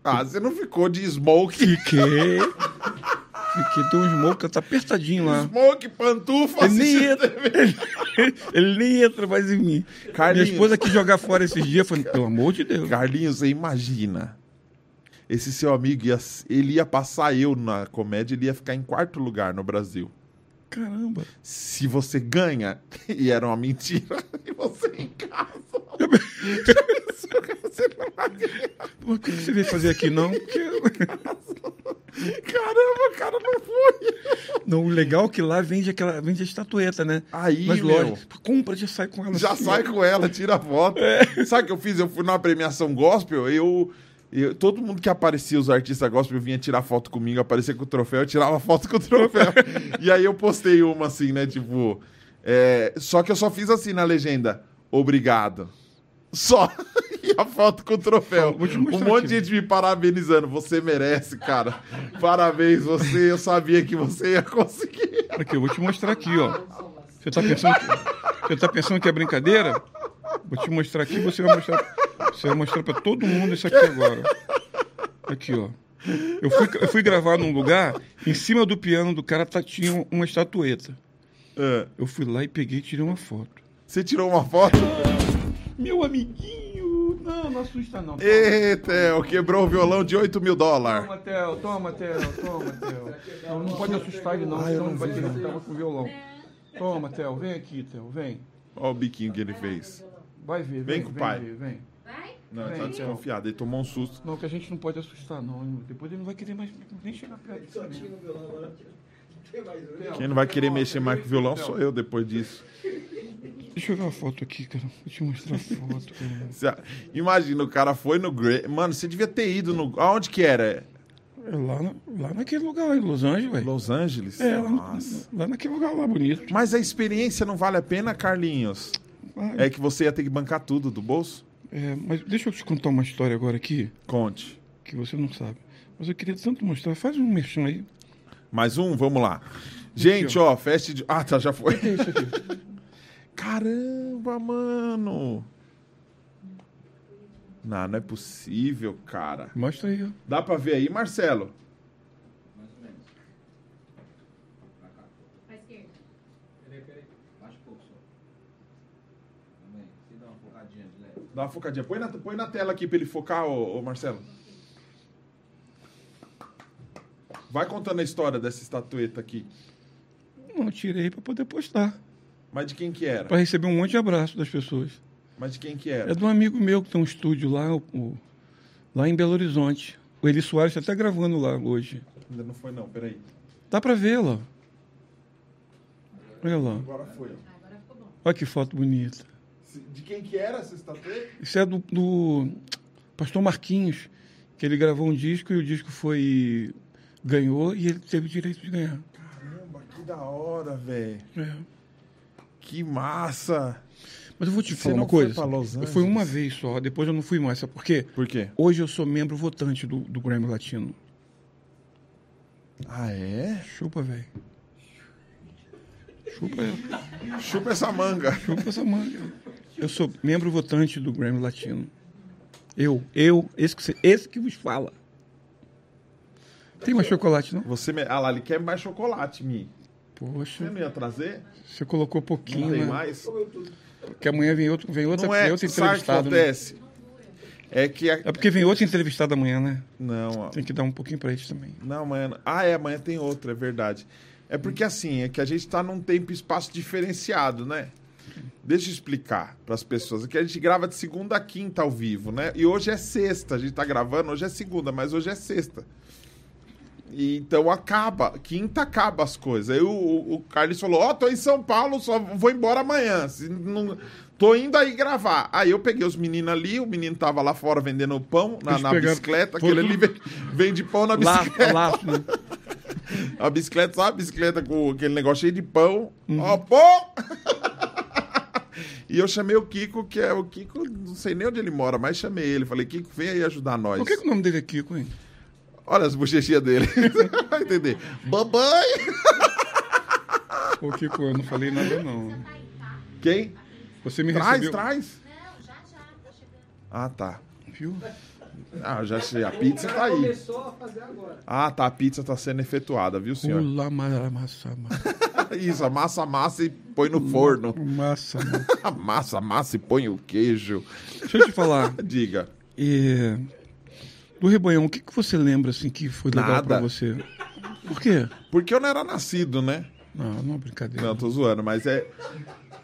Ah, você não ficou de smoke, Fiquei. [LAUGHS] Fiquei, tem um smoke, tá apertadinho lá. smoke, pantufa, Ele nem entra, ele nem entra mais em mim. Carlinhos. Minha esposa quis jogar fora esses dias, eu falei, pelo amor de Deus. Carlinhos, você imagina. Esse seu amigo, ia, ele ia passar eu na comédia, ele ia ficar em quarto lugar no Brasil. Caramba. Se você ganha, [LAUGHS] e era uma mentira, [LAUGHS] e você em casa. [LAUGHS] você não vai ganhar. Pô, O que que você veio fazer aqui, não? Porque- Caramba, cara, não foi. Não, o legal é que lá vende aquela vende a estatueta, né? Aí, Nas meu. lojas. Compra, já sai com ela. Já assim, sai com ela, tira a foto. Sabe o que eu fiz? Eu fui numa premiação gospel, eu, eu- Todo mundo que aparecia, os artistas gospel, vinha tirar foto comigo, aparecia com o troféu, eu tirava foto com o troféu. e aí eu postei uma assim, né? Tipo. é, só que eu só fiz assim na legenda. Obrigado. Só. [LAUGHS] a foto com o troféu. Um monte de gente me parabenizando. Você merece, cara. Parabéns, você. Eu sabia que você ia conseguir. Aqui, eu vou te mostrar aqui, ó. Você tá pensando que, você tá pensando que é brincadeira? Vou te mostrar aqui, você vai mostrar, você vai mostrar para todo mundo isso aqui agora. Aqui, ó. Eu fui, eu fui gravar num lugar, em cima do piano do cara tá, tinha uma estatueta. É. Eu fui lá e peguei e tirei uma foto. Você tirou uma foto? Meu amiguinho! Não, não assusta não. Toma, Ê, Theo, quebrou o violão de 8 mil dólares. toma Theo, toma, Theo, toma, Theo. Não, não pode assustar ele não, Ah, senão não ele vai querer não. ficar com o violão. Toma, Theo, vem aqui, Theo, vem. Olha o biquinho que ele fez. Vai ver, Vem vem, com o pai. ver, vem. Não, ele tá desconfiado, ele tomou um susto. Não, que a gente não pode assustar, não. Depois ele não vai querer mais nem chegar perto disso mesmo. Quem não vai querer mexer mais com o violão sou eu depois disso. Deixa eu ver a foto aqui, cara. Vou te mostrar a foto, cara. [LAUGHS] Imagina, o cara foi no Grammy. Mano, você devia ter ido no. Aonde que era? É lá, na- lá naquele lugar, em Los Angeles, velho. Los Angeles? É, lá, Nossa. lá naquele lugar lá bonito. Mas a experiência não vale a pena, Carlinhos? Ah, É que você ia ter que bancar tudo do bolso? é, mas deixa eu te contar uma história agora aqui, Conte. que você não sabe. Mas eu queria tanto mostrar. Faz um merchan aí. Mais um? Vamos lá. Gente, ó, festa de. Ah, tá, já foi. É isso aqui? [LAUGHS] Caramba, mano. Não, não é possível, cara. Mostra aí, ó. Dá pra ver aí, Marcelo? Pra esquerda. Baixa um pouco só. Também. Se dá uma focadinha de leve. Dá uma focadinha. Põe na, põe na tela aqui pra ele focar, ô, ô, Marcelo. Vai contando a história dessa estatueta aqui. Não, tirei pra poder postar. Mas de quem que era? Pra receber um monte de abraço das pessoas. Mas de quem que É era? de um amigo meu que tem um estúdio lá, o- o- lá em Belo Horizonte. O Eli Soares está até gravando lá hoje. Ainda não foi não, peraí. Dá pra vê-la. Olha lá. Agora foi. ó. Agora ficou bom. Olha que foto bonita. De quem que era essa estatueta? Isso é do, do Pastor Marquinhos, que ele gravou um disco e o disco foi ganhou e ele teve direito de ganhar. Caramba, que da hora, velho. É. Que massa. Mas eu vou te falar uma coisa. eu fui uma vez só, depois eu não fui mais. Sabe por quê? Por quê? Hoje eu sou membro votante do, do Grammy Latino. Ah, é? Chupa, velho. Chupa, Chupa essa manga. chupa essa manga. Eu sou membro votante do Grammy Latino. Eu, eu, esse que, você- esse que vos fala. Tem mais chocolate, não? Você me... Ah lá, ele quer mais chocolate, Mi. Você Poxa, não ia trazer? você colocou Não pouquinho, tem né? mais? Porque amanhã vem outro, vem outra, Não vem é, outro sabe o que entrevistado. Né? acontece? É que... A... É porque vem outro entrevistado amanhã, né? Não, ó. Tem que dar um pouquinho pra eles também. Não, amanhã. Ah, é, amanhã tem outra, é verdade. É porque assim, é que a gente tá num tempo e espaço diferenciado, né? Deixa eu explicar para as pessoas. Aqui a gente grava de segunda a quinta ao vivo, né? E hoje é sexta. A gente tá gravando, hoje é segunda, mas hoje é sexta. E, então acaba, quinta acaba as coisas. Aí o, o, o Carlos falou: Ó, tô em São Paulo, só vou embora amanhã. Se não, tô indo aí gravar. Aí eu peguei os meninos ali, o menino tava lá fora vendendo pão na, na bicicleta. Aquele ali vende, pão na bicicleta. laço, [LAUGHS] né? A bicicleta, sabe? A bicicleta com aquele negócio cheio de pão. Uhum. Ó, pão! [LAUGHS] e eu chamei o Kiko, que é o Kiko, não sei nem onde ele mora, mas chamei ele. Falei, Kiko, vem aí ajudar nós. Por que, que o nome dele é Kiko, hein? Olha as bochechinhas dele. Você [LAUGHS] vai entender. Babãe! Ô, Kiko, eu não falei nada, não. Quem? Você me Traz, recebeu... traz. Não, já já, tá chegando. Ah, tá. Viu? Ah, já sei. A pizza tá aí. Começou a fazer agora. Ah, tá. A pizza tá sendo efetuada, viu, senhor? Pula, massa, massa, [LAUGHS] massa. Isso, amassa a massa e põe no forno. Massa, massa. Amassa [LAUGHS] a massa e põe o queijo. Deixa eu te falar. Diga. é, do Rebanhão, o que, que você lembra, assim, que foi legal Nada. pra você? Por quê? Porque eu não era nascido, né? Não, não é brincadeira. Não, tô zoando, mas é.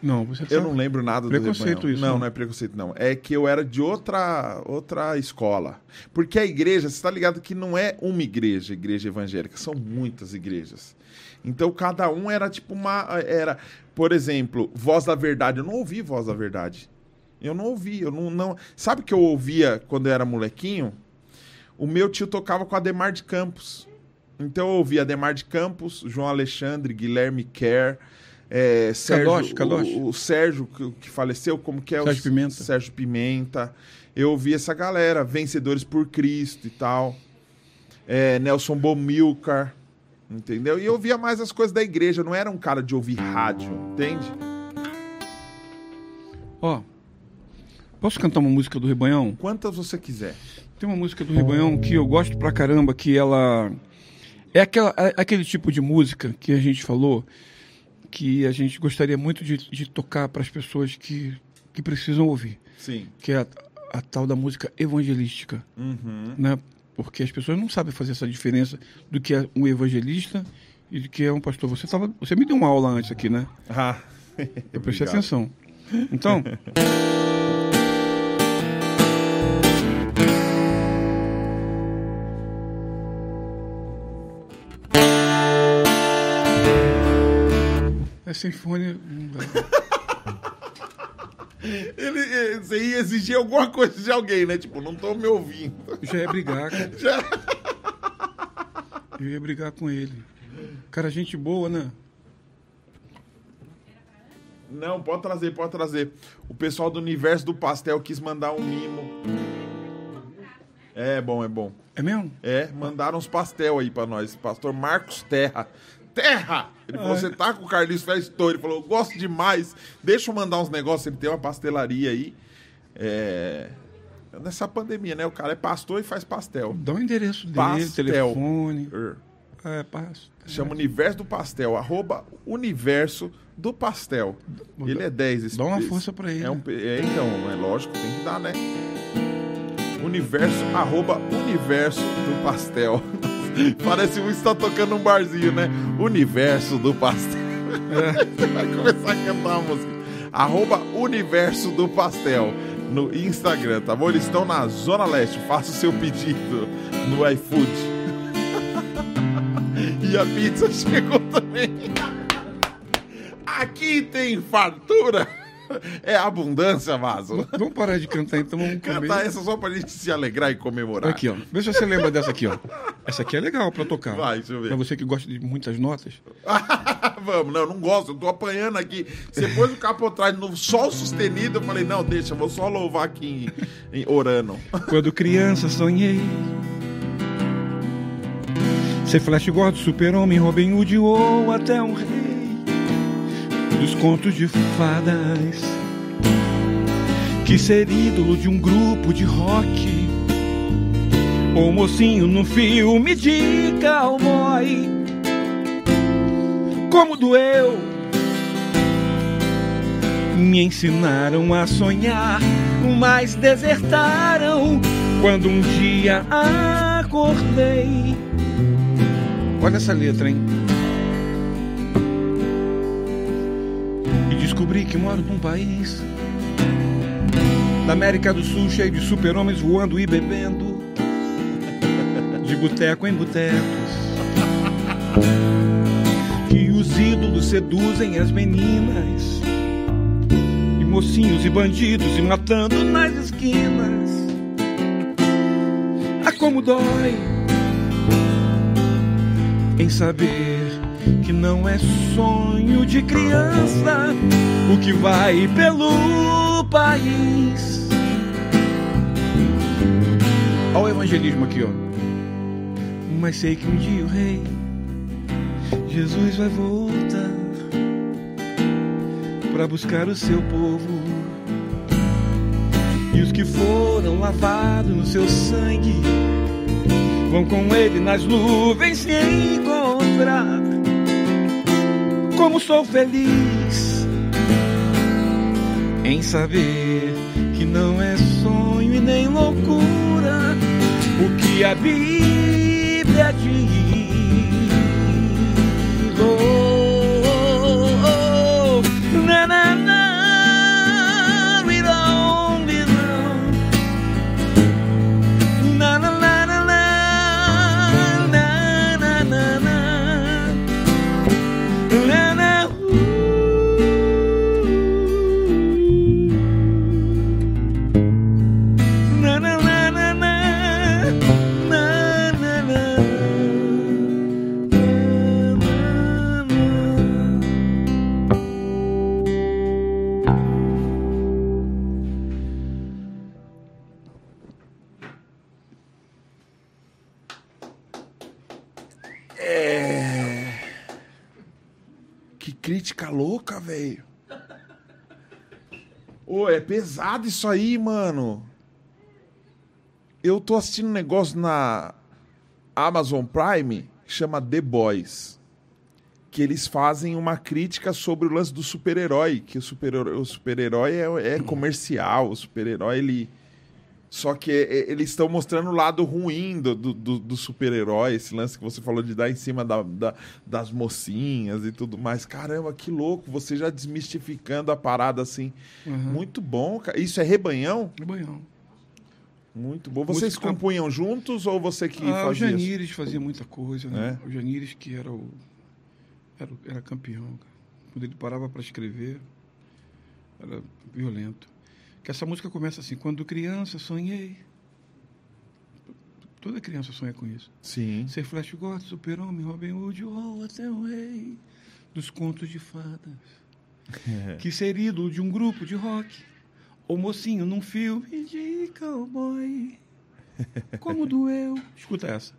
Não, você Eu não lembro nada do Preconceito Rebanhão. isso, Não, né? não é preconceito, não. É que eu era de outra, outra escola. Porque a igreja, você tá ligado que não é uma igreja, igreja evangélica, são muitas igrejas. Então cada um era tipo uma. Era, por exemplo, Voz da Verdade. Eu não ouvi Voz da Verdade. Eu não ouvi, eu não. não... Sabe o que eu ouvia quando eu era molequinho? O meu tio tocava com Ademar de Campos. Então eu ouvia Ademar de Campos, João Alexandre, Guilherme Kerr, é, Sérgio, Kadosh, Kadosh. O, o Sérgio que, que faleceu, como que é Sérgio o Pimenta. Sérgio Pimenta. Eu ouvi essa galera, Vencedores por Cristo e tal. É, Nelson Bomilcar, entendeu? E eu ouvia mais as coisas da igreja, não era um cara de ouvir rádio, entende? Ó, posso cantar uma música do Rebanhão? Quantas você quiser. Tem uma música do Rebanhão que eu gosto pra caramba, que ela... É aquela, é aquele tipo de música que a gente falou, que a gente gostaria muito de, de tocar para as pessoas que, que precisam ouvir. Sim. Que é a, a tal da música evangelística. Uhum. né? Porque as pessoas não sabem fazer essa diferença do que é um evangelista e do que é um pastor. Você, tava, você me deu uma aula antes aqui, né? Ah, Eu prestei [LAUGHS] atenção. Então, [LAUGHS] não dá. [LAUGHS] Ele, eh, você ia exigir alguma coisa de alguém, né? Tipo, não tô me ouvindo. Já ia brigar, cara. [LAUGHS] Já. Eu ia brigar com ele. Cara, gente boa, né? Não, pode trazer, pode trazer. O pessoal do universo do pastel quis mandar um mimo. É bom, é bom. É mesmo? É, mandaram uns pastel aí pra nós. Pastor Marcos Terra. Terra! Ele falou, você tá com o Carlinhos Festor. Ele falou, eu gosto demais. Deixa eu mandar uns negócios. Ele tem uma pastelaria aí. É... Nessa pandemia, né? O cara é pastor e faz pastel. Dá o endereço dele, Pastel. telefone. Er. É, passo. Chama Universo do Pastel, arroba Universo do Pastel. Ele é 10. esse- Dá uma força pra ele. É, um, é, então, é lógico, tem que dar, né? Universo, arroba Universo do Pastel. [LAUGHS] [LAUGHS] Parece um que está tocando um barzinho, né? Universo do Pastel. Você [LAUGHS] vai começar a cantar a música. Arroba Universo do Pastel no Instagram, tá bom? Eles estão na Zona Leste. Faça o seu pedido no iFood. [LAUGHS] E a pizza chegou também. Aqui tem fartura. É abundância, Vaso. Vamos parar de cantar então, vamos comer. Cantar essa só pra gente se alegrar e comemorar. Aqui, ó. Vê se você lembra dessa aqui, ó. Essa aqui é legal pra tocar. Vai, deixa eu ver. Pra você que gosta de muitas notas. [LAUGHS] Vamos, não, eu não gosto, eu tô apanhando aqui. Você pôs o capotrás no sol sustenido, eu falei, não, deixa, vou só louvar aqui em, em orando. [LAUGHS] Quando criança sonhei Ser Flash Gordon, super-homem, Robin Hood ou até um rei Dos contos de fadas Que ser ídolo de um grupo de rock Ou mocinho num filme de cowboy Como doeu me ensinaram a sonhar, mas desertaram quando um dia acordei. Olha essa letra, hein? Descobri que moro num país da América do Sul cheio de super-homens voando e bebendo, [LAUGHS] de boteco em botecos. [LAUGHS] Que os ídolos seduzem as meninas mocinhos e bandidos e matando nas esquinas. Ah, como dói em saber que não é sonho de criança o que vai pelo país. Olha o evangelismo aqui, ó. Mas sei que um dia o rei Jesus vai voltar para buscar o seu povo. E os que foram lavados no seu sangue vão com ele nas nuvens se encontrar. Como sou feliz em saber que não é sonho e nem loucura o que a Bíblia diz. Ô, é pesado isso aí, mano. Eu tô assistindo um negócio na Amazon Prime que chama The Boys. Que eles fazem uma crítica sobre o lance do super-herói. Que o super-herói super-herói é, é comercial. O super-herói, ele. Só que é- é- eles estão mostrando o lado ruim do, do, do- super-herói, esse lance que você falou de dar em cima da- da- das mocinhas e tudo mais. Caramba, que louco, você já desmistificando a parada assim. Muito bom, cara. Isso é rebanhão? No banhão. Muito bom. Vocês Música- compunham juntos ou você que Ah, o fazia isso? Janires fazia muita coisa, né? É? O Janires que era o era, o- era campeão. cara. Quando ele parava para escrever, era violento. Que essa música começa assim: quando criança sonhei. Toda criança sonha com isso. Sim. Ser Flash Gordon, Super-Homem, Robin Hood ou até o rei dos contos de fadas. [LAUGHS] Que ser ídolo de um grupo de rock ou mocinho num filme de cowboy. [LAUGHS] Como doeu. Escuta essa.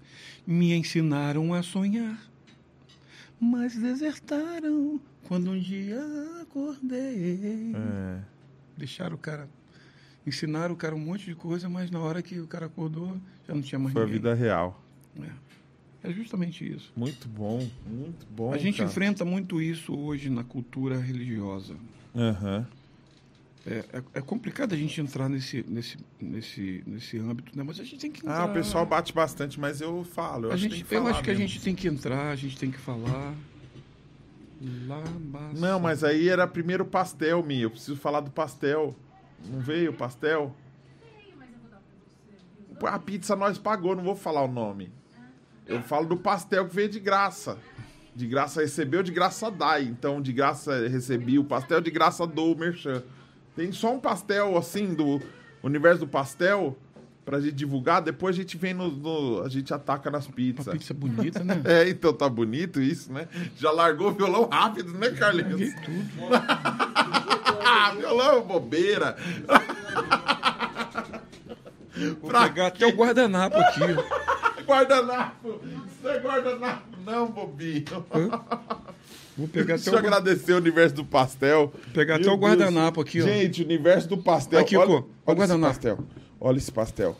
Me ensinaram a sonhar, mas desertaram quando um dia acordei. É. Deixaram o cara. Ensinaram o cara um monte de coisa, mas na hora que o cara acordou, já não tinha mais Foi a ninguém. vida real. É. É justamente isso. Muito bom, muito bom. a gente cara. enfrenta muito isso hoje na cultura religiosa. Aham. É, é, é complicado a gente entrar nesse, nesse, nesse, nesse âmbito, né? Mas a gente tem que entrar. Ah, o pessoal bate bastante, mas eu falo. Eu a acho gente, que eu acho que a gente tem que entrar, a gente tem que falar. Lá, Não, mas aí era primeiro pastel, Mi. Eu preciso falar do pastel. Não veio o pastel? A pizza nós pagou, não vou falar o nome. Eu falo do pastel que veio de graça. De graça recebeu, de graça dá. Então, de graça recebi o pastel, de graça dou o merchan. Tem só um pastel, assim, do universo do pastel, pra gente divulgar. Depois a gente vem no... no- a gente ataca nas Uma pizzas. pizza bonita, né? [LAUGHS] É, então tá bonito isso, né? Já largou o violão rápido, né, Carlinhos? Tudo. [LAUGHS] Violão, bobeira. Vou Pra pegar até o guardanapo aqui. [LAUGHS] Guardanapo. Isso não é guardanapo, não, bobinho. Vou pegar até Deixa eu o, agradecer o universo do pastel. pegar até Meu o guardanapo aqui, ó. Gente, o universo do pastel. Aqui, olha, Cô, olha o esse guardanapo. pastel. Olha esse pastel.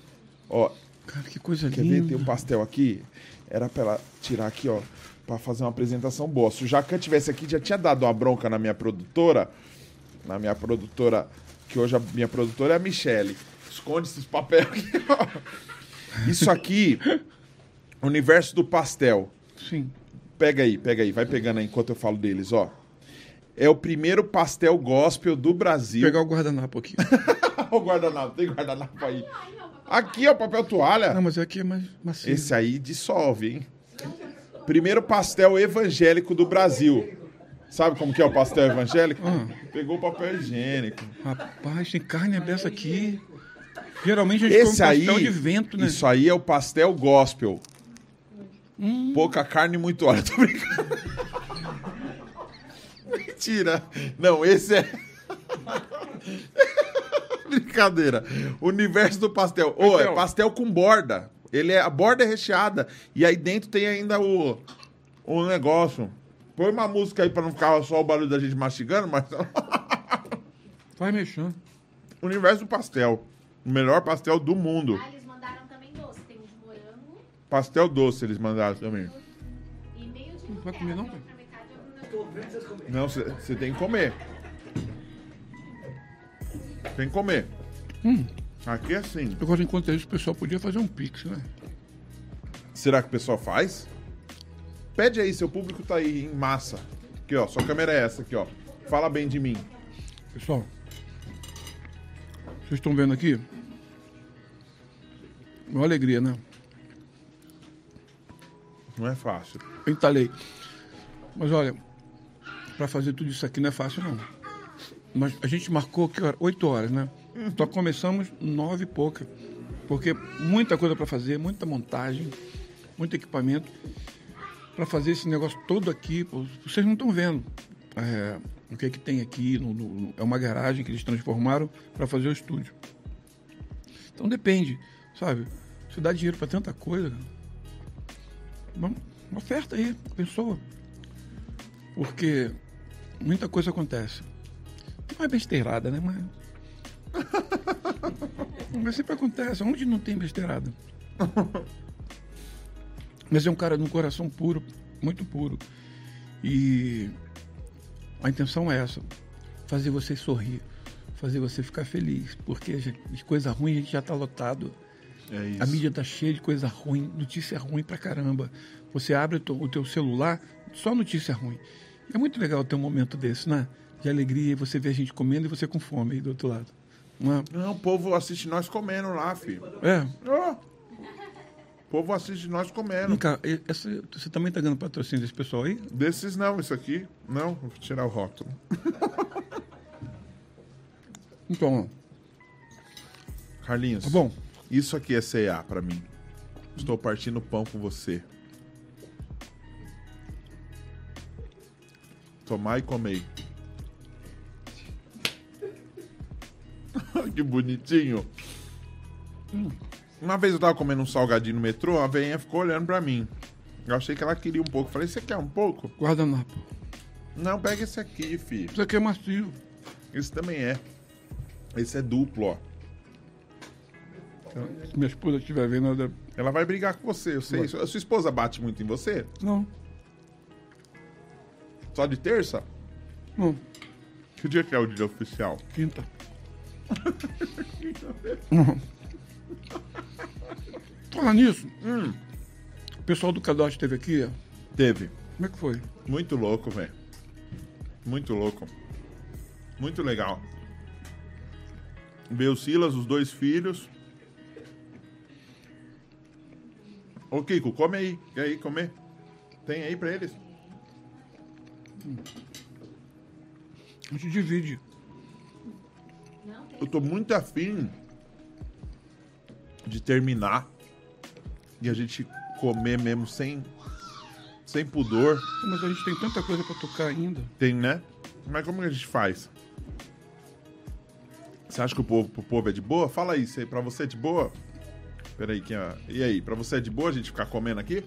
Ó, Cara, que coisa quer ver? Tem linda. um pastel aqui. Era pra ela tirar aqui, ó, pra fazer uma apresentação boa. Se o Jacan tivesse aqui, já tinha dado uma bronca na minha produtora. Na minha produtora, que hoje a minha produtora é a Michele. Esconde esses papéis aqui, ó. Isso aqui, universo do pastel. Sim. Pega aí, pega aí, vai pegando aí enquanto eu falo deles, ó. É o primeiro pastel gospel do Brasil. Pegar o guardanapo aqui. [LAUGHS] o guardanapo, tem guardanapo aí. Aqui, ó, papel toalha. Não, mas aqui é mais macio. Esse aí dissolve, hein? Primeiro pastel evangélico do Brasil. Sabe como que é o pastel evangélico? Ah. Pegou o papel higiênico. Rapaz, tem carne aberta aqui. Geralmente a gente Esse come aí, pastel de vento, né? isso aí é o pastel gospel. Pouca carne e muito óleo. [LAUGHS] Tô brincando. Mentira. Não, esse é... [LAUGHS] Brincadeira. Universo do pastel. Ô, é Pastel. pastel com borda. Ele é, a borda é recheada. E aí dentro tem ainda o, o negócio. Põe uma música aí pra não ficar só o barulho da gente mastigando, mas... [LAUGHS] Vai mexendo. Universo do pastel. O melhor pastel do mundo. Ah, eles mandaram também doce. Tem um de morango Pastel doce eles mandaram também. e meio de Não vai Nutella. comer, não. Não, você tem que comer. Tem que comer. Hum. Aqui é assim. Agora, enquanto isso, o pessoal podia fazer um pix, né? Será que o pessoal faz? Pede aí, seu público tá aí em massa. Aqui, ó. Sua câmera é essa aqui, ó. Fala bem de mim. Pessoal, vocês estão vendo aqui? Uma alegria, né? Não é fácil. Entalei. Mas olha, para fazer tudo isso aqui não é fácil, não. Mas a gente marcou que hora? 8 horas, né? Só começamos nove e pouca. Porque muita coisa para fazer, muita montagem, muito equipamento. Para fazer esse negócio todo aqui, vocês não estão vendo é, o que, é que tem aqui. no- no- é uma garagem que eles transformaram para fazer o estúdio. Então depende, sabe? Você dá dinheiro para tanta coisa. uma oferta aí, pessoa. Porque muita coisa acontece. Não é besteirada, né? Mas. [LAUGHS] Mas sempre acontece. Onde não tem besteirada? [LAUGHS] Mas é um cara de um coração puro, muito puro. E a intenção é essa: fazer você sorrir, fazer você ficar feliz. Porque de coisa ruim a gente já está lotado. É. A mídia tá cheia de coisa ruim, notícia ruim pra caramba. Você abre o teu, celular, só notícia ruim. É muito legal ter um momento desse, né? De alegria, e você vê a gente comendo e você com fome aí do outro lado. Não é? Não, o povo assiste nós comendo lá, filho. É. Ó. O povo assiste nós comendo. Vem cá, essa- você também tá ganhando patrocínio desse pessoal aí? Desses não, isso aqui. Não, vou tirar o rótulo. [LAUGHS] Então, Carlinhos. tá bom. Isso aqui é CA pra mim. Estou partindo pão com você. Tomar e comer. [LAUGHS] que bonitinho. Uma vez eu tava comendo um salgadinho no metrô, a veinha ficou olhando pra mim. Eu achei que ela queria um pouco. Falei, você quer um pouco? Guardanapo. Não, pega esse aqui, filho. Isso aqui é macio. Esse também é. Esse é duplo, ó. Se minha esposa estiver vendo, ela. Ela vai brigar com você, eu sei. Sua esposa bate muito em você? Não, Só de terça? não. Que dia que é o dia oficial? Quinta. [LAUGHS] Uhum. Falar nisso, Hum. o pessoal do Cadastro esteve aqui. Teve. Como é que foi? Muito louco, velho. Muito louco. Muito legal. Veio o Silas, os dois filhos. Ô, Kiko, come aí. Quer aí comer? Tem aí pra eles? A gente divide. Eu tô muito afim de terminar e a gente comer mesmo sem, sem pudor. Mas a gente tem tanta coisa pra tocar ainda. Tem, né? Mas como que a gente faz? Você acha que o povo, pro povo é de boa? Fala aí, se pra você é de boa? Peraí, quem é? E aí, pra você é de boa a gente ficar comendo aqui?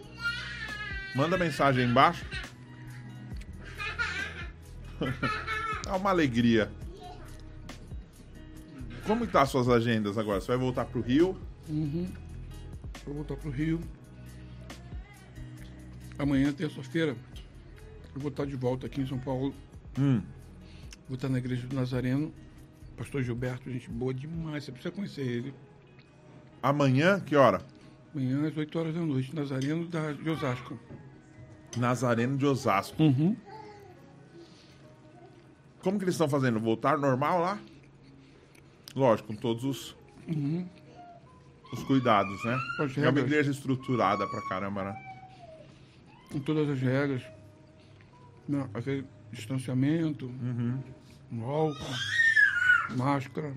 Manda mensagem aí embaixo. [LAUGHS] É uma alegria. Como que tá as suas agendas agora? Você vai voltar pro Rio? Vou voltar pro Rio. Amanhã, terça-feira, eu vou estar de volta aqui em São Paulo. Hum. Vou estar na igreja do Nazareno. Pastor Gilberto, gente boa demais. Você precisa conhecer ele. Amanhã, que hora? Amanhã às 8 horas da noite, Nazareno da, de Osasco. Nazareno de Osasco. Uhum. Como que eles estão fazendo? Voltar normal lá? Lógico, com todos os, os cuidados, né? As É uma regras. igreja estruturada pra caramba, né? Com todas as regras. Não, aquele distanciamento, um álcool, máscara.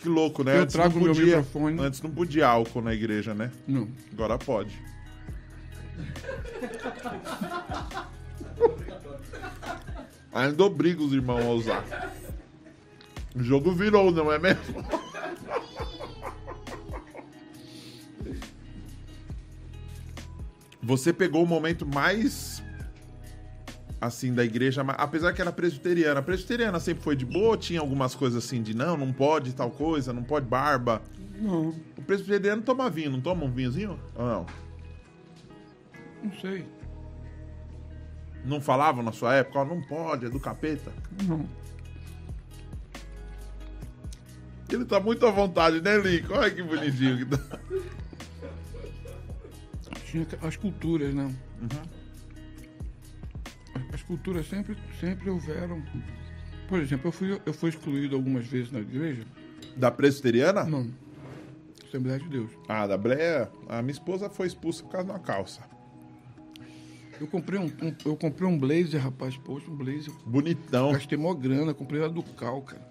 Que louco, né? Eu Antes trago não meu podia, microfone. Antes não podia álcool na igreja, né? Não. Agora pode. Ainda obriga os irmãos a usar. O jogo virou, não é mesmo? Você pegou o momento mais assim da igreja, apesar que era presbiteriana. A presbiteriana sempre foi de boa, tinha algumas coisas assim de não, não pode tal coisa, não pode barba. Não, O presbiteriano toma vinho, não toma um vinhozinho? Ou não? não sei. Não falavam na sua época, ó, não pode, é do capeta. Não. Ele tá muito à vontade, né, Lico? Olha que bonitinho que tá. Tinha as culturas, né? As culturas sempre, sempre houveram. Por exemplo, eu fui, eu fui excluído algumas vezes na igreja. Da presbiteriana? Não. Assembleia de Deus. Ah, da Breia, a minha esposa foi expulsa por causa de uma calça. Eu comprei um, um- eu comprei um blazer, rapaz. Poxa, um blazer. Bonitão. Gastei mó grana, comprei lá do Cal, cara.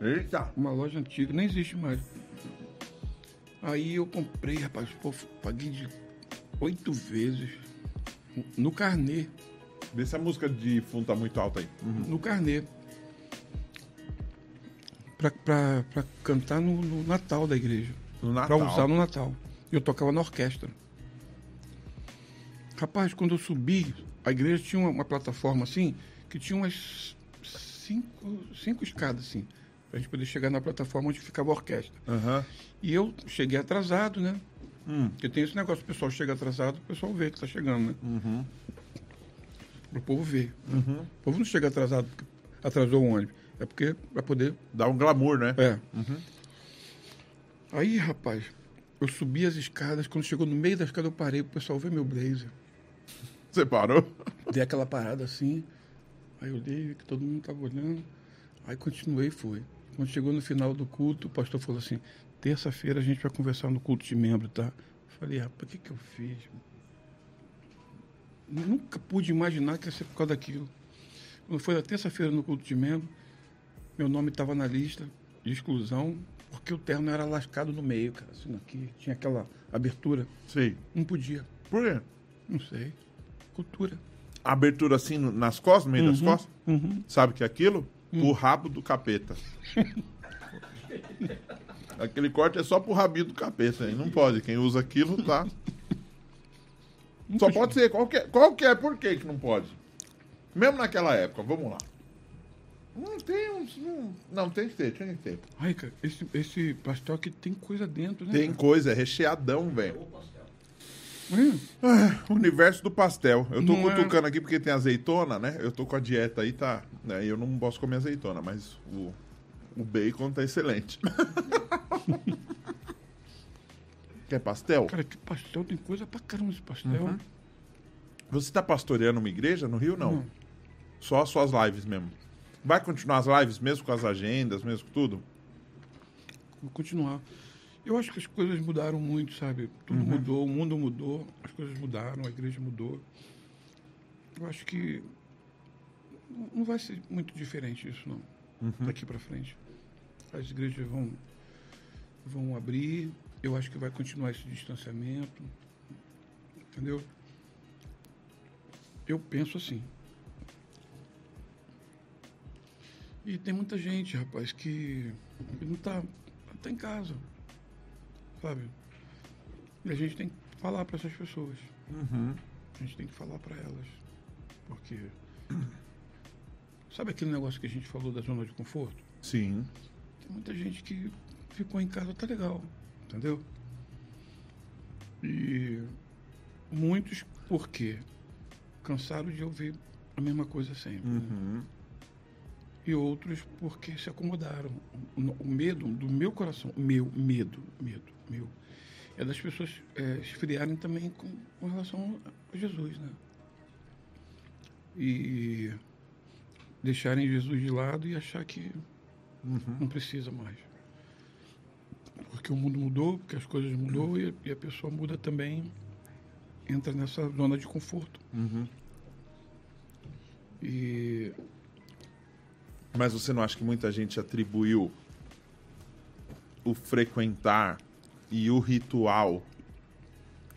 Eita. Uma loja antiga, nem existe mais. Aí eu comprei, rapaz, pô, paguei de oito vezes no carnê. Vê se a música de fundo tá muito alta aí. no carnê. Pra, pra, pra cantar no, no Natal da igreja. No Pra Natal. usar no Natal. Eu tocava na orquestra. Rapaz, quando eu subi, a igreja tinha uma, uma plataforma assim, que tinha umas cinco, cinco escadas assim, pra gente poder chegar na plataforma onde ficava a orquestra. Aham. E eu cheguei atrasado, né? Hum. Porque tem esse negócio, o pessoal chega atrasado, o pessoal vê que tá chegando, né? Uhum. O povo vê. O povo não chega atrasado porque atrasou o ônibus. É porque para poder Dá um glamour, né? É. Aí, rapaz, eu subi as escadas. Quando chegou no meio da escada, eu parei pro pessoal ver meu blazer. Você parou? [LAUGHS] Dei aquela parada assim. Aí eu olhei, vi que todo mundo tava olhando. Aí continuei e fui. Quando chegou no final do culto, o pastor falou assim: terça-feira a gente vai conversar no culto de membro, tá? Eu falei, rapaz, o que, que eu fiz? Nunca pude imaginar que ia ser por causa daquilo. Quando foi na terça-feira no culto de membro, meu nome estava na lista de exclusão, porque o terno era lascado no meio, cara, assim aqui. Tinha aquela abertura. Sei. Não podia. Por quê? Não sei. Cultura. Abertura assim nas costas, no meio das costas? Uhum. Sabe o que é aquilo? O rabo do capeta. [LAUGHS] Aquele corte é só pro rabinho do capeta, aí não pode. Quem usa aquilo tá. Só pode ser. Qual que é, qual que é por que que não pode? Mesmo naquela época, vamos lá. Não tem um. Não, não tem que ter, tem que ter. Ai, cara, esse, esse pastel aqui tem coisa dentro, né? Tem coisa, é recheadão, velho. Hum, Universo do pastel. Eu tô Não é- cutucando aqui porque tem azeitona, né? Eu tô com a dieta aí, tá. Né? Eu não posso comer azeitona, mas o, o bacon tá excelente. [LAUGHS] Quer pastel? cara, que pastel tem coisa pra caramba esse pastel. Uhum. Você tá pastoreando uma igreja no Rio? Não. Não. Só as suas lives mesmo. Vai continuar as lives mesmo com as agendas, mesmo com tudo? Vou continuar. Eu acho que as coisas mudaram muito, sabe? Tudo Uhum. mudou, o mundo mudou, as coisas mudaram, a igreja mudou. eu acho que não- vai ser muito diferente isso, não. Daqui para frente. As igrejas vão, vão abrir, eu acho que vai continuar esse distanciamento, entendeu? Eu penso assim. E tem muita gente, rapaz, que que não tá, tá em casa, sabe? E a gente tem que falar para essas pessoas. A gente tem que falar para elas. Porque. Sabe aquele negócio que a gente falou da zona de conforto? Sim. Tem muita gente que ficou em casa, tá legal, entendeu? E muitos, por quê? Cansaram de ouvir a mesma coisa sempre. né? Uhum. E outros porque se acomodaram. O, medo do meu coração, meu medo, medo, meu, é das pessoas é, esfriarem também com, com relação a Jesus, né? E deixarem Jesus de lado e achar que não precisa mais. Porque o mundo mudou, porque as coisas mudou e, e a pessoa muda também, entra nessa zona de conforto. E Mas você não acha que muita gente atribuiu o frequentar e o ritual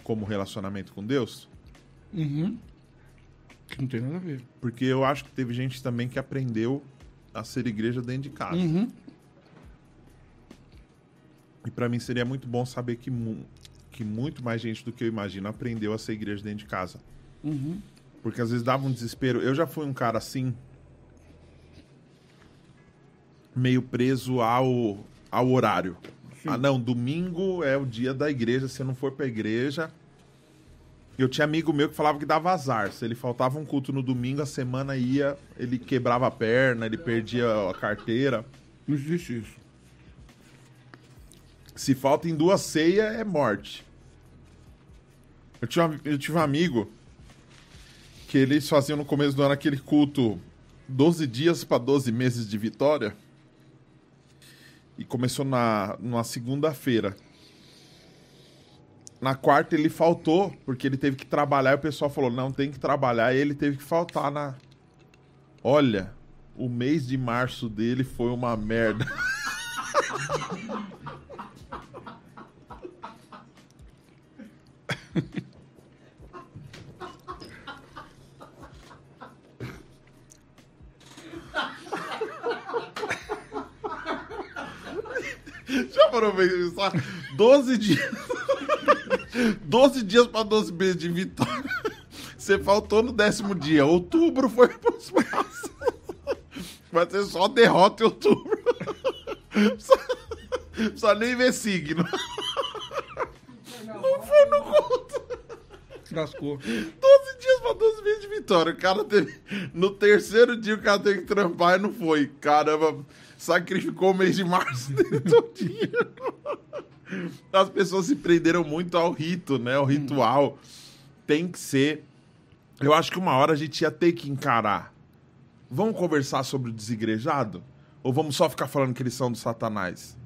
como relacionamento com Deus? Uhum. Que não tem nada a ver. Porque eu acho que teve gente também que aprendeu a ser igreja dentro de casa. Uhum. E pra mim seria muito bom saber que, mu- que muito mais gente do que eu imagino aprendeu a ser igreja dentro de casa. Uhum. Porque às vezes dava um desespero. Eu já fui um cara assim, meio preso ao, ao horário. Ah, não, domingo é o dia da igreja. Se eu não for pra igreja. Eu tinha amigo meu que falava que dava azar. Se ele faltava um culto no domingo, a semana ia, ele quebrava a perna, ele perdia a carteira. Não existe isso. Se falta em duas ceias, é morte. Eu, tinha, um- eu tive um amigo que eles faziam no começo do ano aquele culto 12 dias para 12 meses de vitória. E começou na, numa segunda-feira. Na quarta ele faltou, porque ele teve que trabalhar e o pessoal falou: não, tem que trabalhar. E ele teve que faltar na. Olha, o mês de março dele foi uma merda. [LAUGHS] [LAUGHS] Já parou pra pensar? 12 dias. [LAUGHS] 12 dias pra 12 meses de vitória. Você faltou no décimo dia. Outubro foi [LAUGHS] pro espaço. Vai ser só derrota em outubro. Só, só nem ver signo. Não foi no culto. Lascou. 12 dias pra 12 meses de vitória. O cara teve. No terceiro dia o cara teve que trampar e não foi. Caramba, sacrificou o mês de março [LAUGHS] todinho. As pessoas se prenderam muito ao rito, né? Ao ritual. Tem que ser. Eu acho que uma hora a gente ia ter que encarar. Vamos conversar sobre o desigrejado? Ou vamos só ficar falando que eles são do Satanás?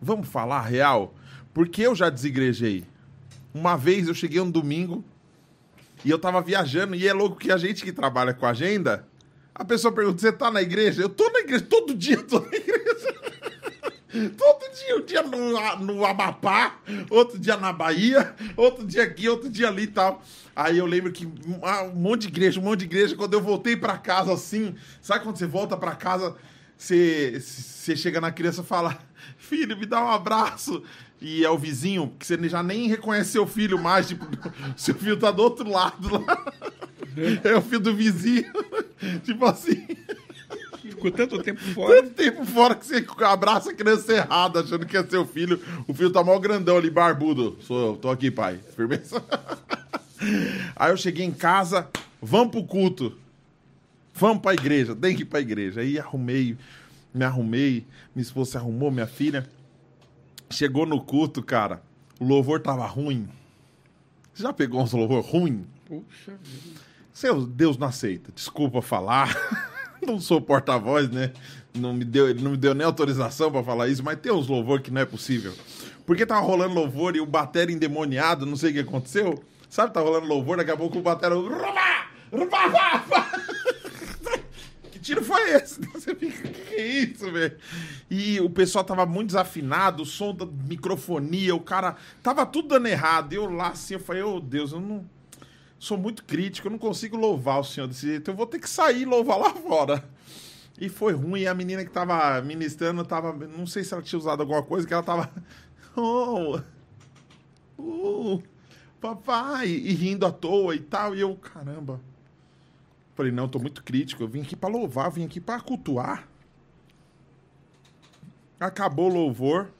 Vamos falar real? Porque eu já desigrejei. Uma vez eu cheguei um domingo e eu tava viajando, e é louco que a gente que trabalha com agenda, a pessoa pergunta: você tá na igreja? Eu tô na igreja, todo dia tô na igreja. [LAUGHS] todo dia, um dia no, no Amapá, outro dia na Bahia, outro dia aqui, outro dia ali e tal. Aí eu lembro que ah, um monte de igreja, um monte de igreja, quando eu voltei pra casa assim, sabe quando você volta pra casa, você, você chega na criança e fala: [LAUGHS] Filho, me dá um abraço. E é o vizinho, que você já nem reconhece seu filho mais, tipo, [LAUGHS] seu filho tá do outro lado lá. É o filho do vizinho. [LAUGHS] tipo assim, Ficou tanto tempo fora. tanto tempo fora que você abraça a criança errada, achando que é seu filho. O filho tá mal grandão ali, barbudo. Sou eu, tô aqui, pai. Firmeza. [LAUGHS] Aí eu cheguei em casa, vamos pro culto. Vamos pra igreja, tem que ir pra igreja. Aí arrumei, me arrumei, minha esposa se arrumou, minha filha. Chegou no culto, cara, o louvor tava ruim. Você já pegou uns louvor ruim? Puxa vida. Seu Deus não aceita. Desculpa falar. [LAUGHS] não sou porta-voz, né? Não me deu, ele não me deu nem autorização pra falar isso, mas tem uns louvor que não é possível. Porque tava rolando louvor e o batera endemoniado, não sei o que aconteceu. Sabe, tá rolando louvor, daqui a pouco o batera. Rumá! Vá, vá, vá. Que tiro foi esse? [LAUGHS] Você fica, que é isso, velho? E o pessoal tava muito desafinado, o som da microfonia, o cara. Tava tudo dando errado. Eu lá assim, eu falei, ô Deus, eu não. Sou muito crítico, eu não consigo louvar o senhor desse jeito. Eu vou ter que sair e louvar lá fora. E foi ruim. E a menina que tava ministrando tava. Não sei se ela tinha usado alguma coisa, que ela tava. [LAUGHS] Oh, oh, papai! E rindo à toa e tal. E eu, caramba. Falei, não, tô muito crítico. Eu vim aqui pra louvar, vim aqui pra cultuar. Acabou o louvor.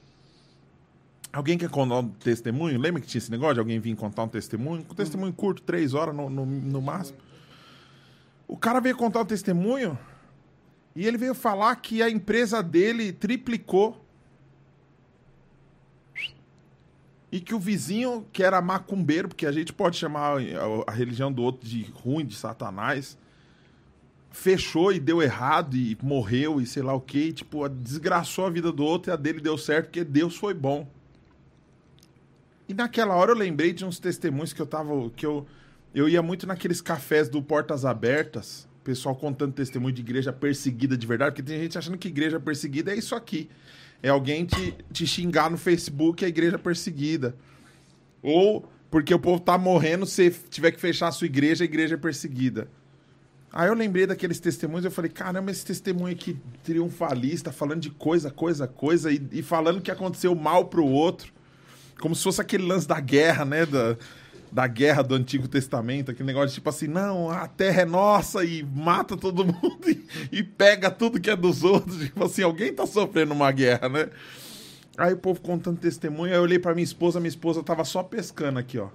Alguém quer contar um testemunho? Lembra que tinha esse negócio de alguém vir contar um testemunho? Um testemunho curto, três horas no, no, no máximo. O cara veio contar um testemunho e ele veio falar que a empresa dele triplicou. E que o vizinho, que era macumbeiro, porque a gente pode chamar a religião do outro de ruim, de satanás, fechou e deu errado e morreu e sei lá o que, tipo, desgraçou a vida do outro e a dele deu certo porque Deus foi bom. E naquela hora eu lembrei de uns testemunhos que eu tava que eu eu ia muito naqueles cafés do Portas Abertas, pessoal contando testemunho de igreja perseguida de verdade, porque tem gente achando que igreja perseguida é isso aqui. É alguém te, te xingar no Facebook a igreja perseguida. Ou porque o povo tá morrendo, se tiver que fechar a sua igreja, a igreja é perseguida. Aí eu lembrei daqueles testemunhos, eu falei, caramba, esse testemunho aqui triunfalista, falando de coisa, coisa, coisa, e, e falando que aconteceu mal pro outro. Como se fosse aquele lance da guerra, né? Da, da guerra do Antigo Testamento, aquele negócio de tipo assim, não, a terra é nossa e mata todo [LAUGHS] mundo e, e pega tudo que é dos outros. Tipo assim, alguém tá sofrendo uma guerra, né? Aí o povo contando testemunho, aí eu olhei pra minha esposa, minha esposa tava só pescando aqui, ó.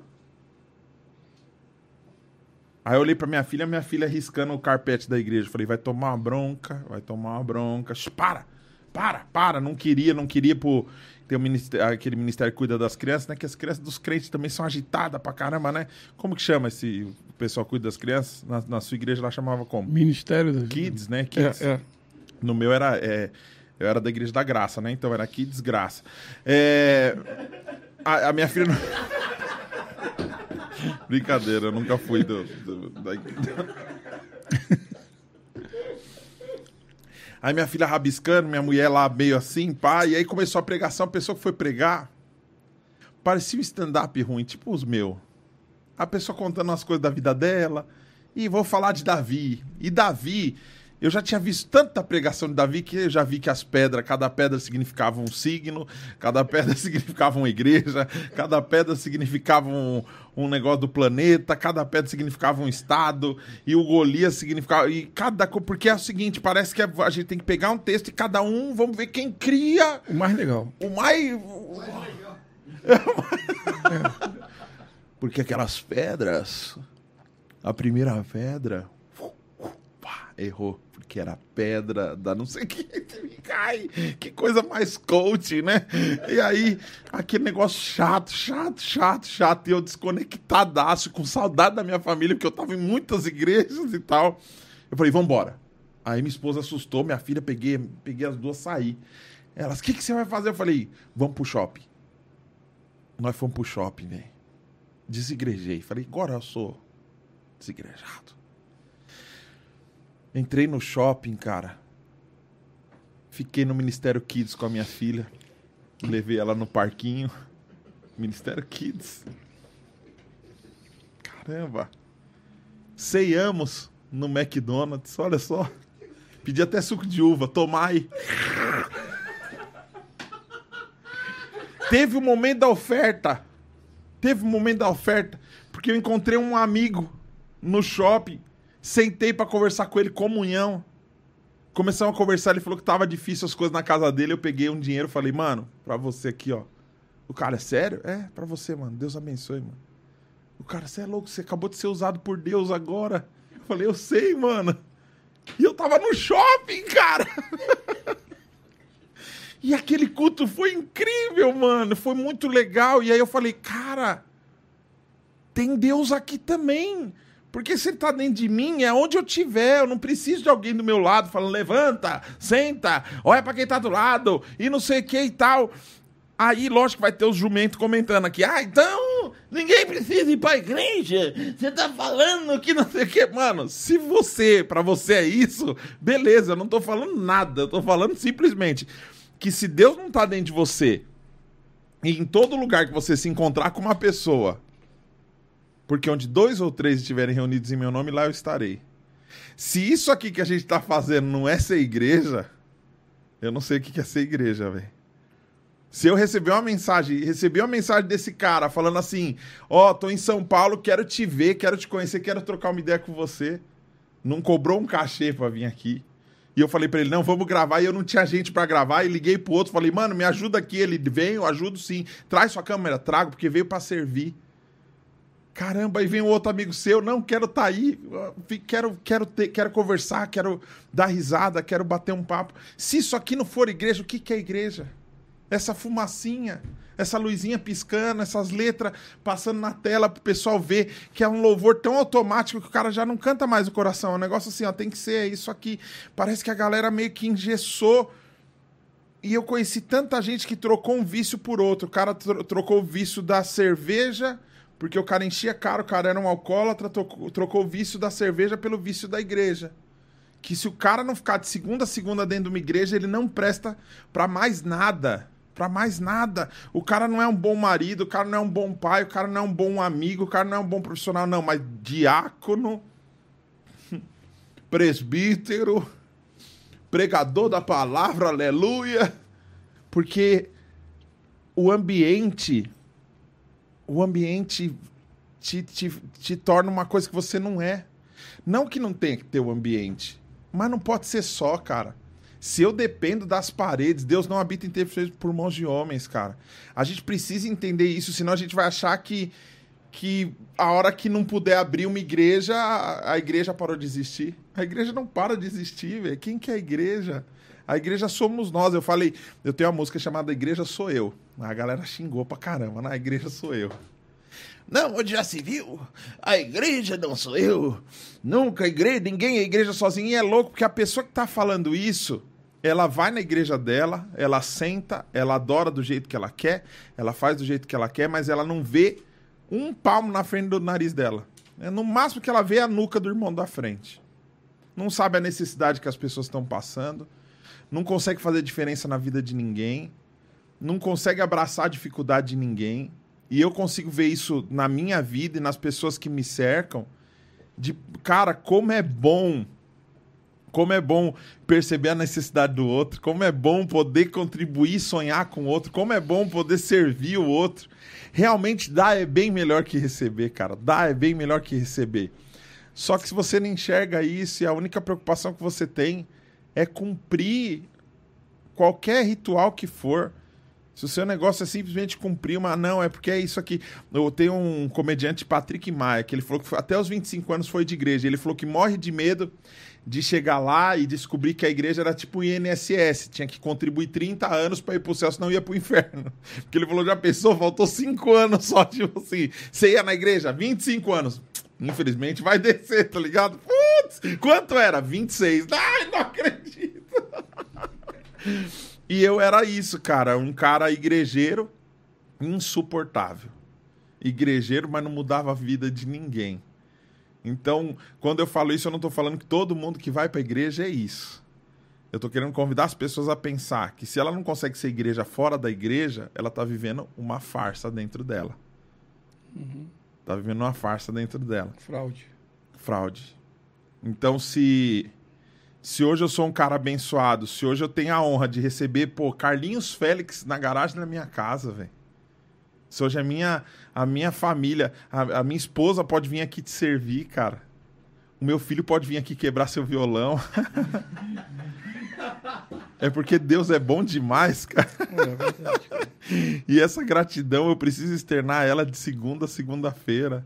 Aí eu olhei pra minha filha, minha filha riscando o carpete da igreja. Falei, vai tomar uma bronca, vai tomar uma bronca. Para, para, para. Não queria, não queria pro... Tem ministério, aquele ministério que cuida das crianças, né? Que as crianças dos crentes também são agitadas pra caramba, né? Como que chama esse o pessoal que cuida das crianças? Na, na sua igreja lá chamava como? Ministério da Kids, né? Kids. É, é. No meu era. é, eu era da Igreja da Graça, né? Então era Kids Graça. É, a, a minha filha. não- [LAUGHS] [LAUGHS] Brincadeira, eu nunca fui do, do- da [LAUGHS] Aí minha filha rabiscando, minha mulher lá meio assim, pá, e aí começou a pregação, a pessoa que foi pregar, parecia um stand-up ruim, tipo os meus. A pessoa contando as coisas da vida dela, e vou falar de Davi. E Davi, eu já tinha visto tanta pregação de Davi que eu já vi que as pedras, cada pedra significava um signo, cada [LAUGHS] pedra significava uma igreja, cada pedra significava um, um negócio do planeta, cada pedra significava um estado, e o Golias significava. E cada. Porque é o seguinte, parece que a gente tem que pegar um texto e cada um, vamos ver quem cria O mais legal. o mais. [LAUGHS] Porque aquelas pedras. A primeira pedra. Errou. Porque era pedra da não sei o [LAUGHS] que. Cai. Que coisa mais coach, né? E aí, aquele negócio chato, chato, chato, chato. E eu desconectadaço, com saudade da minha família, porque eu tava em muitas igrejas e tal. Eu falei, vambora. Aí minha esposa assustou, minha filha, peguei, peguei as duas, saí. Elas, o que, que você vai fazer? Eu falei, vamos pro shopping. Nós fomos pro shopping, velho. Desigrejei. Falei, agora eu sou desigrejado. Entrei no shopping, cara. Fiquei no Ministério Kids com a minha filha. Levei ela no parquinho. Ministério Kids. Caramba. Ceiamos no McDonald's, olha só. Pedi até suco de uva, tomai. Teve o momento da oferta. Teve o momento da oferta. Porque eu encontrei um amigo no shopping. Sentei pra conversar com ele, comunhão. Começamos a conversar, ele falou que tava difícil as coisas na casa dele. Eu peguei um dinheiro falei, mano, pra você aqui, ó. O cara, é sério? É, pra você, mano. Deus abençoe, mano. O cara, você é louco, você acabou de ser usado por Deus agora. Eu falei, eu sei, mano. E eu tava no shopping, cara. [LAUGHS] E aquele culto foi incrível, mano. Foi muito legal. E aí eu falei, cara, tem Deus aqui também. Porque se ele tá dentro de mim, é onde eu tiver. Eu não preciso de alguém do meu lado falando, levanta, senta, olha pra quem tá do lado, e não sei o que e tal. Aí, lógico vai ter os jumentos comentando aqui. Ah, então ninguém precisa ir pra igreja. Você tá falando que não sei o que. Mano, se você, pra você é isso, beleza, eu não tô falando nada. Eu tô falando simplesmente que se Deus não tá dentro de você, e em todo lugar que você se encontrar com uma pessoa, porque onde dois ou três estiverem reunidos em meu nome, lá eu estarei. Se isso aqui que a gente tá fazendo não é ser igreja, eu não sei o que é ser igreja, velho. Se eu receber uma mensagem, receber uma mensagem desse cara falando assim: Ó, oh, tô em São Paulo, quero te ver, quero te conhecer, quero trocar uma ideia com você. Não cobrou um cachê pra vir aqui. E eu falei para ele: não, vamos gravar. E eu não tinha gente para gravar. E liguei pro outro, falei: mano, me ajuda aqui. Ele vem, eu ajudo sim. Traz sua câmera, trago, porque veio para servir. Caramba, aí vem um outro amigo seu, não, quero estar tá aí, quero, quero, ter, quero conversar, quero dar risada, quero bater um papo. Se isso aqui não for igreja, o que, que é igreja? essa fumacinha, essa luzinha piscando, essas letras passando na tela pro pessoal ver que é um louvor tão automático que o cara já não canta mais o coração. É um negócio assim, ó, tem que ser isso aqui. Parece que a galera meio que engessou. E eu conheci tanta gente que trocou um vício por outro. O cara tro trocou o vício da cerveja, porque o cara enchia caro, o cara era um alcoólatra, trocou, trocou o vício da cerveja pelo vício da igreja que se o cara não ficar de segunda a segunda dentro de uma igreja, ele não presta para mais nada. Pra mais nada. O cara não é um bom marido, o cara não é um bom pai, o cara não é um bom amigo, o cara não é um bom profissional, não. Mas diácono, [LAUGHS] presbítero, pregador da palavra, aleluia. Porque o ambiente, o ambiente te, te, te torna uma coisa que você não é. Não que não tenha que ter o ambiente, mas não pode ser só, cara. Se eu dependo das paredes, Deus não habita em templos por mãos de homens, cara. A gente precisa entender isso, senão a gente vai achar que, que a hora que não puder abrir uma igreja, a, igreja parou de existir. A igreja não para de existir, velho. Quem que é a igreja? A igreja somos nós. Eu falei, eu tenho uma música chamada Igreja Sou Eu. A galera xingou pra caramba, né? A igreja sou eu. Não, onde já se viu? A igreja não sou eu. Nunca igreja, ninguém é igreja sozinho. E é louco, porque a pessoa que tá falando isso, ela vai na igreja dela, ela senta, ela adora do jeito que ela quer, ela faz do jeito que ela quer, mas ela não vê um palmo na frente do nariz dela. É no máximo que ela vê a nuca do irmão da frente. Não sabe a necessidade que as pessoas estão passando, não consegue fazer diferença na vida de ninguém, não consegue abraçar a dificuldade de ninguém. E eu consigo ver isso na minha vida e nas pessoas que me cercam. De, cara, como é bom como é bom perceber a necessidade do outro, como é bom poder contribuir, sonhar com o outro, como é bom poder servir o outro. Realmente dar é bem melhor que receber, cara. Dar é bem melhor que receber. Só que se você não enxerga isso e a única preocupação que você tem é cumprir qualquer ritual que for, se o seu negócio é simplesmente cumprir uma. Não, é porque é isso aqui. Eu tenho um comediante, Patrick Maia, que ele falou que até os 25 anos foi de igreja. Ele falou que morre de medo de chegar lá e descobrir que a igreja era tipo o INSS, tinha que contribuir 30 anos para ir pro céu, senão ia pro inferno. [LAUGHS] Porque ele falou, já pensou, faltou 5 anos só, [LAUGHS] tipo assim, você ia na igreja, 25 anos. Infelizmente vai descer, tá ligado? Putz, quanto era? 26. Ai, não acredito. e eu era isso, cara, um cara igrejeiro insuportável. Igrejeiro, mas não mudava a vida de ninguém. Então, quando eu falo isso, eu não estou falando que todo mundo que vai para igreja é isso. Eu estou querendo convidar as pessoas a pensar que se ela não consegue ser igreja fora da igreja, ela está vivendo uma farsa dentro dela. Uhum. Tá vivendo uma farsa dentro dela. Fraude. Fraude. Então, se se hoje eu sou um cara abençoado, se hoje eu tenho a honra de receber, pô, Carlinhos Félix na garagem da minha casa, velho. Se hoje a minha, a minha família, a, a minha esposa pode vir aqui te servir, cara. O meu filho pode vir aqui quebrar seu violão. [LAUGHS] é porque Deus é bom demais, [LAUGHS] cara. É e essa gratidão eu preciso externar ela de segunda a segunda-feira.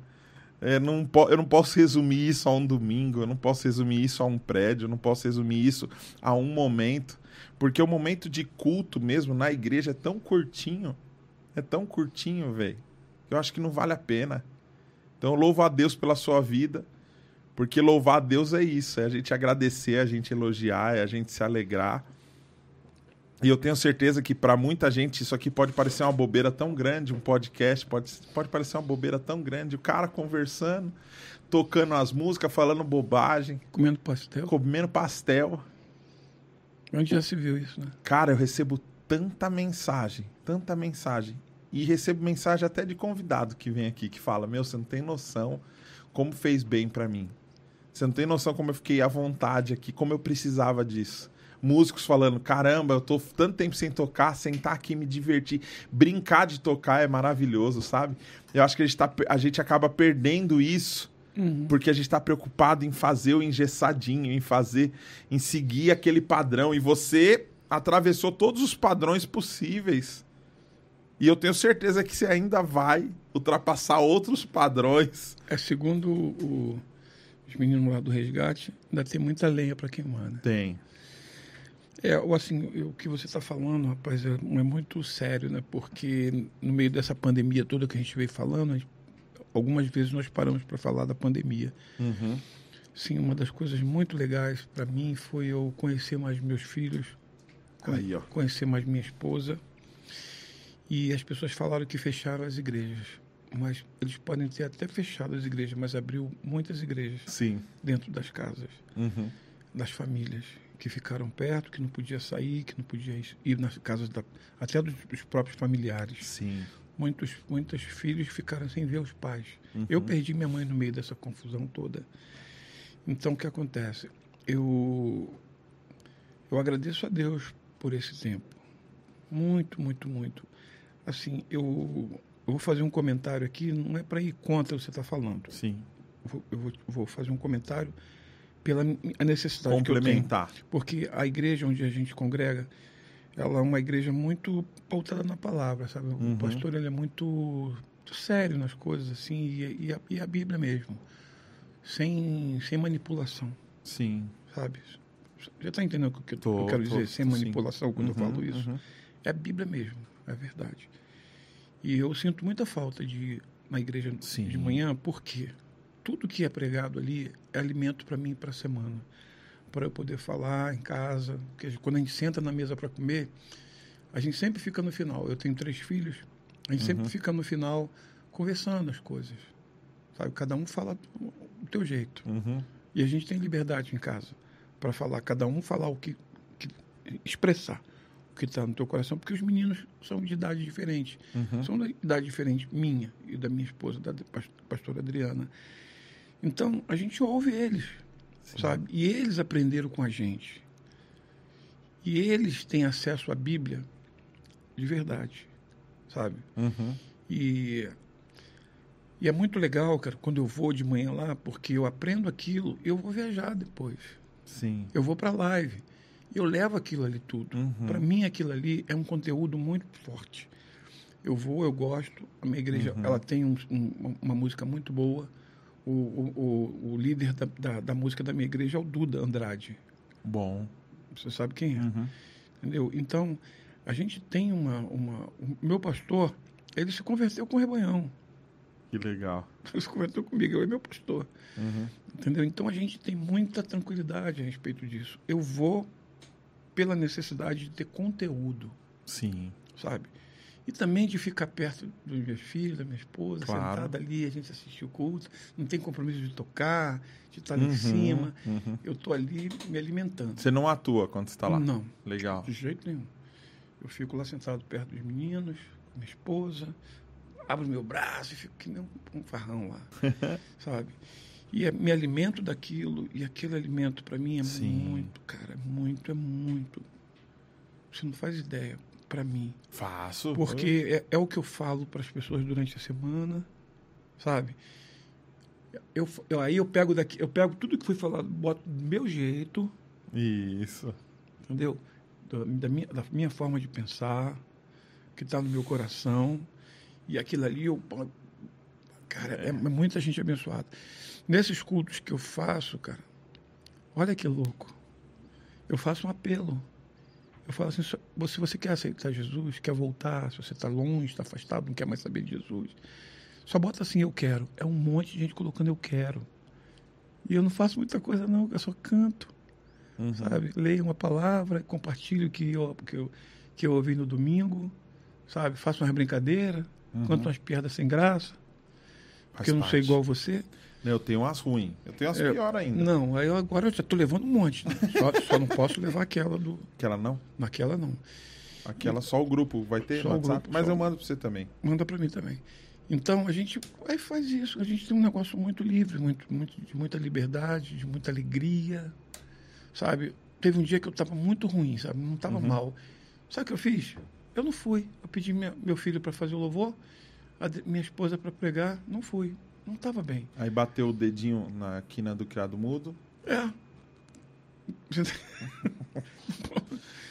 É, não eu não posso resumir isso a um domingo, eu não posso resumir isso a um prédio, eu não posso resumir isso a um momento. Porque o momento de culto mesmo na igreja é tão curtinho é tão curtinho, velho. Eu acho que não vale a pena. Então, louvo a Deus pela sua vida, porque louvar a Deus é isso, é a gente agradecer, é a gente elogiar, é a gente se alegrar. E eu tenho certeza que para muita gente isso aqui pode parecer uma bobeira tão grande, um podcast pode, pode parecer uma bobeira tão grande. O cara conversando, tocando as músicas, falando bobagem, Comendo pastel. comendo pastel. Onde já se viu isso, né? Cara, eu recebo tanta mensagem, tanta mensagem. E recebo mensagem até de convidado que vem aqui, que fala: Meu, você não tem noção como fez bem pra mim. Você não tem noção como eu fiquei à vontade aqui, como eu precisava disso. Músicos falando: Caramba, eu tô tanto tempo sem tocar, sentar aqui me divertir. Brincar de tocar é maravilhoso, sabe? Eu acho que a gente, tá, a gente acaba perdendo isso porque a gente está preocupado em fazer o engessadinho, em fazer, em seguir aquele padrão. E você atravessou todos os padrões possíveis. E eu tenho certeza que você ainda vai ultrapassar outros padrões. É segundo o- os meninos lá do resgate, ainda tem muita lenha para queimar, né? Tem. É, o assim, o que você está falando, rapaz, é, é muito sério, né? Porque no meio dessa pandemia toda que a gente veio falando, gente- algumas vezes nós paramos para falar da pandemia. Uhum. Sim, uma das coisas muito legais para mim foi eu conhecer mais meus filhos, Aí, conhecer mais minha esposa. E as pessoas falaram que fecharam as igrejas. Mas eles podem ter até fechado as igrejas, mas abriu muitas igrejas Sim. dentro das casas, Uhum. das famílias que ficaram perto, que não podia sair, que não podia ir nas casas da, até dos, dos próprios familiares. Sim. Muitos, muitos filhos ficaram sem ver os pais. Uhum. Eu perdi minha mãe no meio dessa confusão toda. Então, o que acontece? Eu, eu agradeço a Deus por esse tempo. Muito, muito, muito. Assim, eu, eu vou fazer um comentário aqui, não é para ir contra o que você está falando. Sim. Eu vou, eu vou, vou fazer um comentário pela necessidade que eu tenho. Complementar. Porque a igreja onde a gente congrega, ela é uma igreja muito pautada na palavra, sabe? Uhum. O pastor ele é muito, muito sério nas coisas, assim, e, e, a, e a Bíblia mesmo. Sem, sem manipulação, Sim. sabe? Já está entendendo o que eu, Tô, eu quero tô, dizer? Sem tô sim. manipulação, quando eu Uhum, falo isso. uhum. É a Bíblia mesmo, é verdade. E eu sinto muita falta de na igreja Sim. de manhã, porque tudo que é pregado ali é alimento para mim para a semana. Para eu poder falar em casa. Porque quando a gente senta na mesa para comer, a gente sempre fica no final. Eu tenho três filhos, a gente Uhum. sempre fica no final conversando as coisas. Sabe? Cada um fala do teu jeito. Uhum. E a gente tem liberdade em casa para falar, cada um falar o que, que expressar o que está no teu coração, porque os meninos são de idade diferente, Uhum. são da idade diferente minha e da minha esposa, da pas- pastora Adriana. Então a gente ouve eles, sabe? E eles aprenderam com a gente. E eles têm acesso à Bíblia de verdade, sabe? Uhum. E, e é muito legal, cara, quando eu vou de manhã lá, porque eu aprendo aquilo, eu vou viajar depois. Sim. Eu vou para live. Eu levo aquilo ali tudo. Uhum. Para mim, aquilo ali é um conteúdo muito forte. Eu vou, eu gosto. A minha igreja, Uhum. ela tem um- um- uma música muito boa. O, o, o, líder da, da, da música da minha igreja é o Duda Andrade. Bom. Você sabe quem é? Uhum. Entendeu? Então, a gente tem uma, uma... O meu pastor, ele se converteu com o rebanhão. Que legal. Ele se converteu comigo, ele é meu pastor. Uhum. Entendeu? Então a gente tem muita tranquilidade a respeito disso. Eu vou pela necessidade de ter conteúdo, Sim. sabe? E também de ficar perto dos meus filhos, da minha esposa, Claro. sentada ali, a gente assistir o culto, não tem compromisso de tocar, de estar ali Uhum, em cima. uhum. Eu tô ali me alimentando. Você não atua quando você tá lá? Não, Legal. de jeito nenhum. Eu fico lá sentado perto dos meninos, minha esposa, abro meu braço e fico que nem um, um farrão lá, [LAUGHS] sabe? E é- me alimento daquilo, e aquele alimento para mim é Sim. muito, cara, é muito, é muito. Você não faz ideia para mim. Faço. Porque é, é o que eu falo para as pessoas durante a semana, sabe? Eu, eu- aí eu pego daqui, eu pego tudo que foi falado, boto do meu jeito, Isso. entendeu? Da, da minha, da minha forma de pensar, que está no meu coração, e aquilo ali eu. Cara, é, é muita gente abençoada. Nesses cultos que eu faço, cara, olha que louco. Eu faço um apelo. Eu falo assim, se você, quer aceitar Jesus, quer voltar, se você está longe, está afastado, não quer mais saber de Jesus, só bota assim, eu quero. É um monte de gente colocando eu quero. E eu não faço muita coisa não, eu só canto. Uhum. sabe? Leia uma palavra, compartilhe o que eu, que eu, que eu ouvi no domingo, sabe? Faça umas brincadeiras, conta umas piadas sem graça, porque eu não sou Uhum. igual a você. Eu tenho umas ruins. Eu tenho umas É, pior ainda. Não, aí eu, agora eu já tô levando um monte. né? Só, [LAUGHS] só não posso levar aquela do. Aquela não? Naquela não. Aquela só o grupo vai ter Só WhatsApp, grupo, mas só eu mando pra você também. Manda para mim também. Então a gente aí faz isso. A gente tem um negócio muito livre, muito, muito, de muita liberdade, de muita alegria, sabe? Teve um dia que eu estava muito ruim, sabe? Não estava mal. Sabe o que eu fiz? Eu não fui. Eu pedi minha- meu filho para fazer o louvor, a minha esposa para pregar. Não fui. Não estava bem. Aí bateu o dedinho na quina do criado mudo, É.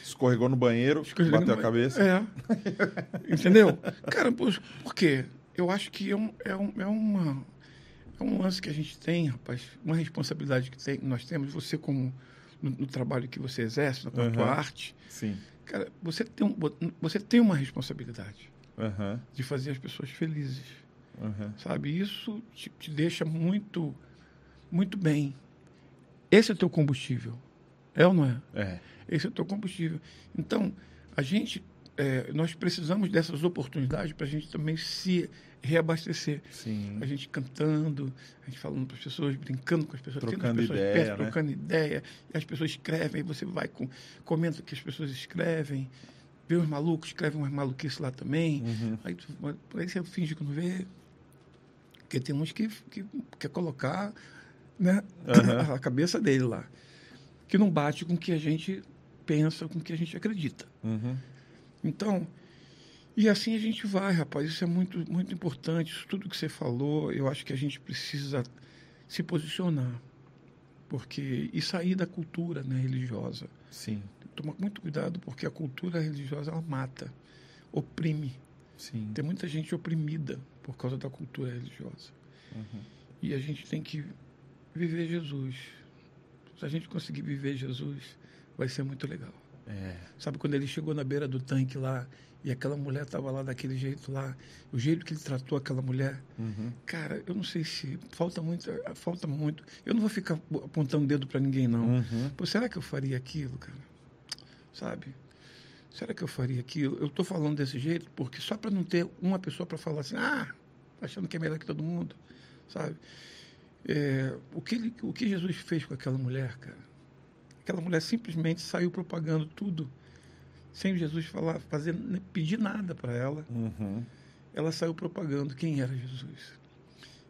escorregou no banheiro, bateu a cabeça. É. Entendeu? Cara, por quê? Eu acho que é, um, é, um, é uma. É um lance que a gente tem, rapaz, uma responsabilidade que tem, nós temos, você como no, no trabalho que você exerce, na Aham. tua arte, Sim. cara, você tem, um, você tem uma responsabilidade Aham, de fazer as pessoas felizes, aham. sabe? Isso te, te deixa muito, muito bem. Esse é o teu combustível, é ou não é? É. Esse é o teu combustível. Então, a gente, é, nós precisamos dessas oportunidades para a gente também se reabastecer. Sim. A gente cantando, a gente falando para as pessoas, brincando com as pessoas, tendo as Trocando pessoas ideia, perto, né? trocando ideia. E as pessoas escrevem, você vai com, comenta o que as pessoas escrevem, vê os malucos, escrevem umas maluquices lá também. Uhum. Aí, tu, aí você finge que não vê. Porque tem uns que, que quer colocar né, Aham. [LAUGHS] a cabeça dele lá. Que não bate com o que a gente pensa, com o que a gente acredita. Uhum. Então, e assim a gente vai, rapaz. Isso é muito, muito importante. Isso tudo que você falou, eu acho que a gente precisa se posicionar. Porque, e sair da cultura né, religiosa. Sim. Tomar muito cuidado, porque a cultura religiosa ela mata, oprime. Sim. Tem muita gente oprimida por causa da cultura religiosa. Uhum. E a gente tem que viver Jesus. Se a gente conseguir viver Jesus, vai ser muito legal. É. Sabe quando ele chegou na beira do tanque lá e aquela mulher estava lá daquele jeito lá, o jeito que ele tratou aquela mulher, Uhum. cara, eu não sei se falta muito, falta muito. Eu não vou ficar apontando o dedo para ninguém não. Uhum. Pô, será que eu faria aquilo, cara? Sabe? Será que eu faria aquilo? Eu estou falando desse jeito porque só para não ter uma pessoa para falar assim, ah, achando que é melhor que todo mundo, sabe? É, o, que ele, o que Jesus fez com aquela mulher, cara? Aquela mulher simplesmente saiu propagando tudo, sem Jesus falar, fazer, pedir nada para ela. Uhum. Ela saiu propagando quem era Jesus.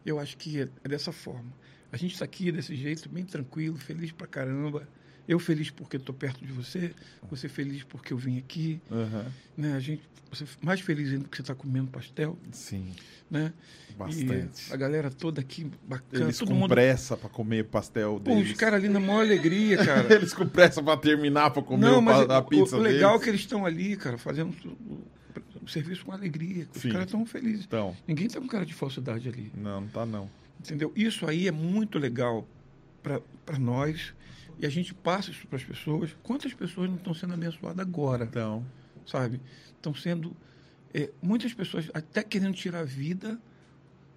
Eu acho que é é dessa forma. A gente está aqui desse jeito, bem tranquilo, feliz pra caramba. Eu feliz porque estou perto de você, você feliz porque eu vim aqui, Uhum. né? A gente, você mais feliz ainda porque você está comendo pastel, Sim. né? Bastante. E a galera toda aqui bacana, Eles todo com mundo. pressa pra comer pastel Pô, deles. os caras ali na maior alegria, [LAUGHS] cara. Eles com pressa pra terminar, pra comer Não, o mas a o- pizza o, legal é deles. que eles estão ali, cara, fazendo o, o serviço com alegria. Os Sim. caras estão felizes. Então, Ninguém tá com cara de falsidade ali. não, não tá não. Entendeu? Isso aí é muito legal para nós e a gente passa isso para as pessoas. Quantas pessoas não estão sendo abençoadas agora, Então, sabe? Estão sendo. é, muitas pessoas até querendo tirar a vida.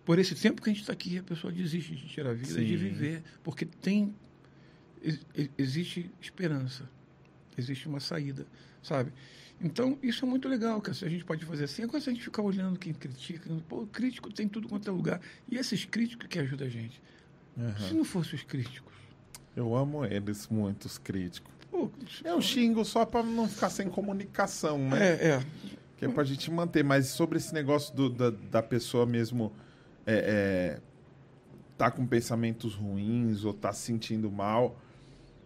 Por esse tempo que a gente está aqui, a pessoa desiste de tirar a vida, Sim. de viver, porque tem. ex- ex- Existe esperança, existe uma saída, sabe? Então, isso é muito legal, cara. Se a gente pode fazer assim, agora se a gente ficar olhando quem critica, pô, crítico tem tudo quanto é lugar. E esses críticos que ajudam a gente. Se não fossem os críticos, eu amo eles muito, os críticos. Eu xingo só pra não ficar sem comunicação, né? é, é. Que é pra gente manter. Mas sobre esse negócio do- da, da pessoa mesmo é, é, tá com pensamentos ruins ou tá se sentindo mal.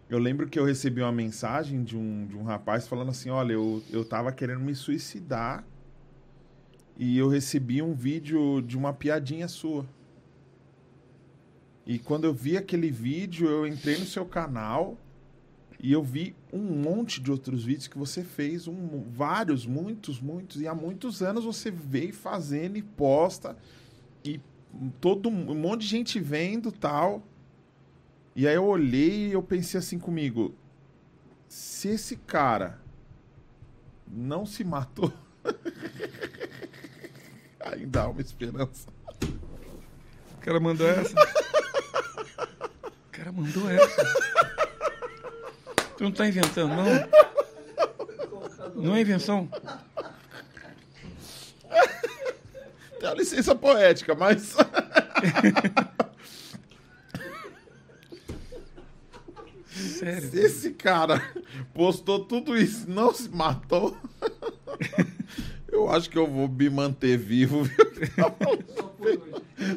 Eu lembro que eu recebi uma mensagem de um, de um rapaz falando assim: olha, eu, eu tava querendo me suicidar e eu recebi um vídeo de uma piadinha sua. E quando eu vi aquele vídeo, eu entrei no seu canal e eu vi um monte de outros vídeos que você fez, um, vários, muitos, muitos, e há muitos anos você veio fazendo e posta, e todo um monte de gente vendo tal. E aí eu olhei e eu pensei assim comigo: se esse cara não se matou, [LAUGHS] ainda há uma esperança. O cara mandou essa. [LAUGHS] O cara mandou essa. não tá inventando, não. Não é invenção. Tem licença poética, mas. Sério. Se esse cara postou tudo isso e não se matou, eu acho que eu vou me manter vivo. viu? [LAUGHS]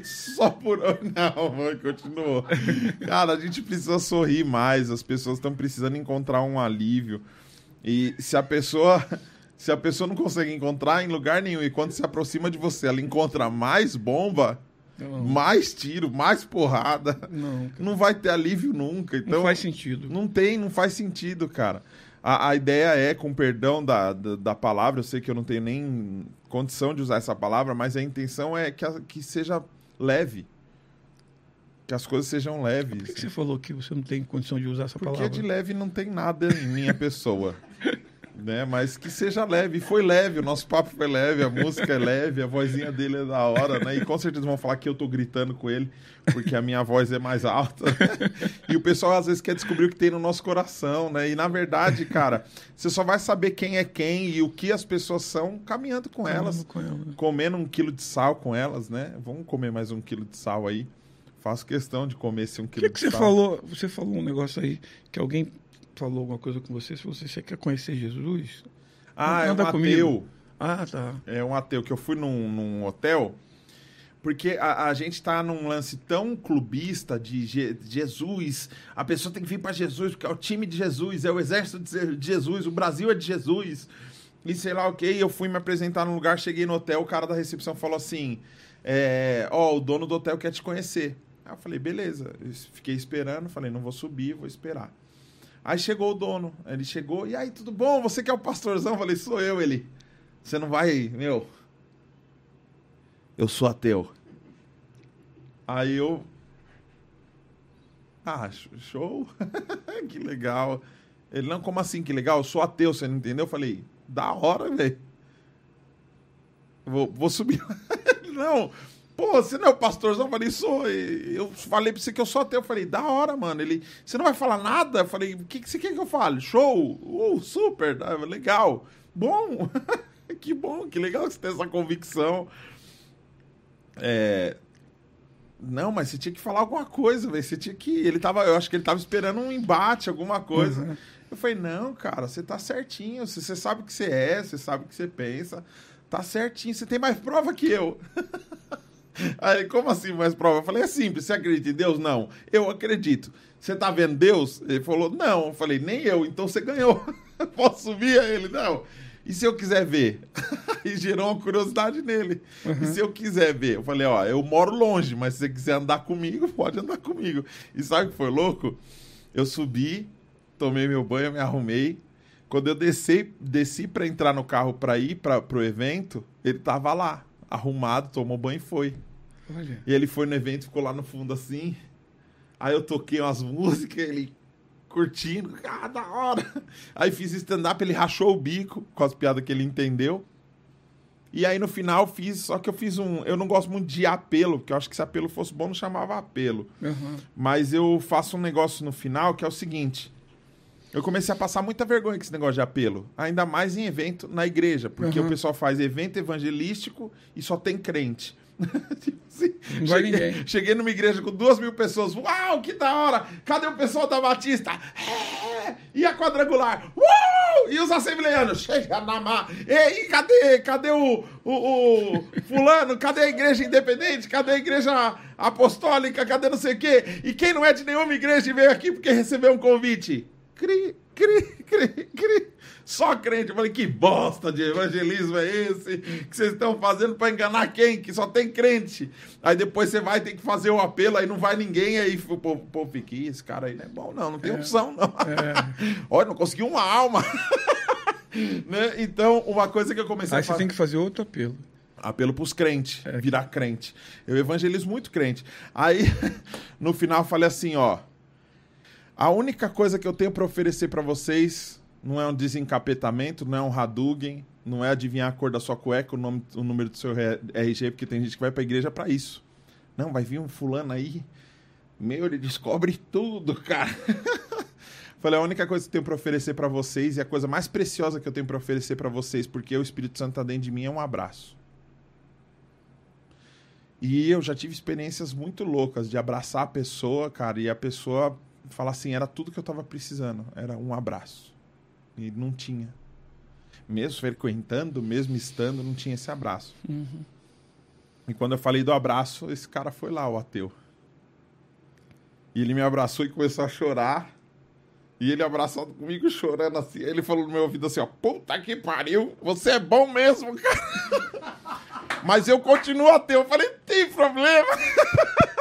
Só por hoje. Não, mano, continuou. Cara, a gente precisa sorrir mais. As pessoas estão precisando encontrar um alívio. E se a pessoa. [LAUGHS] Se a pessoa não consegue encontrar em lugar nenhum e quando se aproxima de você, ela encontra mais bomba, Não, mais tiro, mais porrada, não, não vai ter alívio nunca. Então, não faz sentido. não tem, não faz sentido, cara. A, a ideia é, com perdão da, da, da palavra, eu sei que eu não tenho nem condição de usar essa palavra, mas a intenção é que, a- que seja leve. Que as coisas sejam Por que, leves. que você falou que você não tem condição de usar essa Porque palavra? de leve não tem nada em minha pessoa. [LAUGHS] né? Mas que seja leve. E foi leve, o nosso papo foi leve, a música é leve, a vozinha dele é da hora, né? E com certeza vão falar que eu tô gritando com ele, porque a minha voz é mais alta. e o pessoal às vezes quer descobrir o que tem no nosso coração, né? E na verdade, cara, você só vai saber quem é quem e o que as pessoas são caminhando com elas Com ela. comendo um quilo de sal com elas, né? Vamos comer mais um quilo de sal aí. Faço questão de comer esse um quilo que, que de você sal. falou? Você falou um negócio aí que alguém falou alguma coisa com você. Se você, você quer conhecer Jesus? Ah, é um Anda ateu. comigo. Ah, tá. É um ateu que eu fui num, num hotel. Porque a, a gente tá num lance tão clubista de Je- Jesus. A pessoa tem que vir para Jesus, porque é o time de Jesus, é o exército de Je- de Jesus, o Brasil é de Jesus. E sei lá o que. Eu fui me apresentar num lugar, cheguei no hotel, o cara da recepção falou assim: é, Ó, o dono do hotel quer te conhecer. Aí eu falei, beleza. Eu fiquei esperando, falei, não vou subir, vou esperar. Aí chegou o dono. Ele chegou, e aí, tudo bom? Você que é o pastorzão? Eu falei, sou eu. Ele, você não vai, meu. Eu sou ateu. Aí eu. Ah, sh- show? [LAUGHS] que legal. Ele, não, como assim? Que legal? Eu sou ateu, você não entendeu? Eu falei, da hora, velho. Vou, vou subir. [LAUGHS] Não, pô, você não é o pastorzão? Eu falei, sou. Eu falei pra você que eu sou ateu. Eu falei, da hora, mano. Ele, você não vai falar nada? Eu falei, o que, que você quer que eu fale? Show! Uh, super! Legal! Bom! [LAUGHS] que bom, que legal que você tem essa convicção. É. Não, mas você tinha que falar alguma coisa, velho. Você tinha que. Ele tava. Eu acho que ele tava esperando um embate, alguma coisa. Uhum. Eu falei, não, cara, você tá certinho. Você, você sabe o que você é, você sabe o que você pensa. Tá certinho, você tem mais prova que eu. [LAUGHS] Aí, como assim mais prova? Eu falei, é simples, você acredita em Deus? Não. Eu acredito. Você tá vendo Deus? Ele falou, não. Eu falei, nem eu, então você ganhou. [LAUGHS] Posso subir a ele? Não. E se eu quiser ver? [LAUGHS] E gerou uma curiosidade nele. E se eu quiser ver? Eu falei, ó, eu moro longe, mas se você quiser andar comigo, [LAUGHS] pode andar comigo. E sabe o que foi louco? Eu subi, tomei meu banho, me arrumei. Quando eu desci, desci para entrar no carro para ir para pro evento, ele tava lá, arrumado, tomou banho e foi. Olha. E ele foi no evento, ficou lá no fundo assim. Aí eu toquei umas músicas, ele curtindo, ah, da hora. Aí fiz stand-up, ele rachou o bico com as piadas que ele entendeu. E aí no final fiz, só que eu fiz um. Eu não gosto muito de apelo, porque eu acho que se apelo fosse bom, não chamava apelo. Uhum. Mas eu faço um negócio no final que é o seguinte. Eu comecei a passar muita vergonha com esse negócio de apelo. Ainda mais em evento na igreja. Porque Uhum. o pessoal faz evento evangelístico e só tem crente. [LAUGHS] Tipo assim, cheguei, cheguei numa igreja com duas mil pessoas. Uau, que da hora! Cadê o pessoal da Batista? É! E a quadrangular? Uau! E os assembleanos? Chega na má. Ei, cadê? Cadê o, o, o fulano? Cadê a igreja independente? Cadê a igreja apostólica? Cadê não sei o quê? E quem não é de nenhuma igreja e veio aqui porque recebeu um convite? Cri, cri, cri, cri. Só crente. Eu falei, que bosta de evangelismo é esse que vocês estão fazendo para enganar quem? Que só tem crente. Aí depois você vai ter que fazer o apelo, aí não vai ninguém, aí o povo, o povo fica, "Ih, esse cara aí não é bom, não, não tem opção, não. [LAUGHS] Olha, não conseguiu uma alma. [LAUGHS] né? Então, uma coisa que eu comecei Aí a você fazer. tem que fazer outro apelo. Apelo pros crentes, É. virar crente. Eu evangelizo muito crente. Aí, [LAUGHS] no final, eu falei assim, ó. A única coisa que eu tenho para oferecer para vocês não é um desencapetamento, não é um Hadouken, não é adivinhar a cor da sua cueca, o, nome, o número do seu RG, porque tem gente que vai pra igreja para isso. Não, vai vir um fulano aí, meu, ele descobre tudo, [LAUGHS] cara. Falei, a única coisa que eu tenho pra oferecer pra vocês e a coisa mais preciosa que eu tenho pra oferecer pra vocês, porque o Espírito Santo tá dentro de mim, é um abraço. E eu já tive experiências muito loucas de abraçar a pessoa, cara, e a pessoa falar assim, era tudo que eu tava precisando, era um abraço. E não tinha. Mesmo frequentando, mesmo estando, não tinha esse abraço. E quando eu falei do abraço, esse cara foi lá, o ateu. E ele me abraçou e começou a chorar. E ele abraçado comigo, chorando assim. Ele falou no meu ouvido assim, ó, puta que pariu, você é bom mesmo, cara. [LAUGHS] Mas eu continuo ateu. Eu falei, tem problema. [LAUGHS]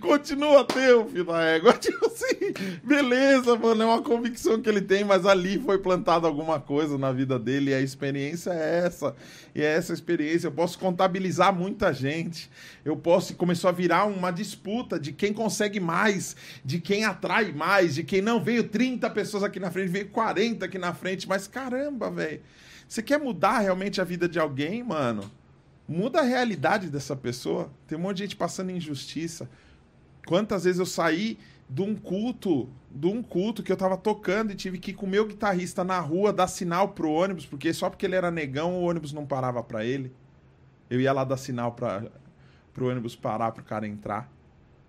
Continua ateu, filho da égua. [LAUGHS] Tipo assim, beleza, mano, é uma convicção que ele tem, mas ali foi plantada alguma coisa na vida dele e a experiência é essa. E é essa experiência. Eu posso contabilizar muita gente. Eu posso. Começou a virar uma disputa de quem consegue mais, de quem atrai mais, de quem não veio 30 pessoas aqui na frente, veio 40 aqui na frente. Mas caramba, velho. Você quer mudar realmente a vida de alguém, mano? Muda a realidade dessa pessoa. Tem um monte de gente passando injustiça. Quantas vezes eu saí de um culto, de um culto que eu tava tocando e tive que ir com o meu guitarrista na rua dar sinal pro ônibus, porque só porque ele era negão, o ônibus não parava pra ele. Eu ia lá dar sinal para pro ônibus parar pro cara entrar.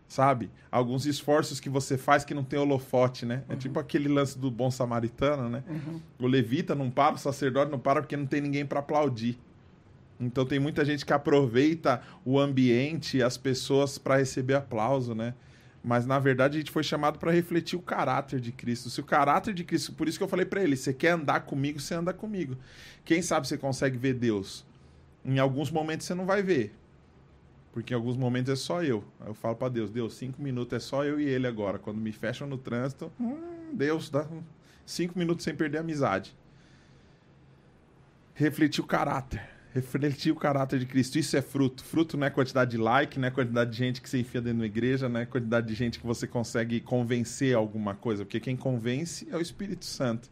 Sabe? Alguns esforços que você faz que não tem holofote, né? É tipo aquele lance do bom samaritano, né? O levita não para, o sacerdote não para porque não tem ninguém para aplaudir. Então tem muita gente que aproveita o ambiente as pessoas para receber aplauso, né? Mas na verdade a gente foi chamado para refletir o caráter de Cristo. Se o caráter de Cristo, por isso que eu falei para ele, você quer andar comigo, você anda comigo. Quem sabe você consegue ver Deus? Em alguns momentos você não vai ver. Porque em alguns momentos é só eu. Eu falo para Deus, Deus, cinco minutos é só eu e ele agora. Quando me fecham no trânsito, hum, Deus, dá cinco minutos sem perder a amizade. Refletir o caráter refletir o caráter de Cristo. Isso é fruto. Fruto não é quantidade de like, não é quantidade de gente que você enfia dentro da igreja, não é quantidade de gente que você consegue convencer alguma coisa, porque quem convence é o Espírito Santo.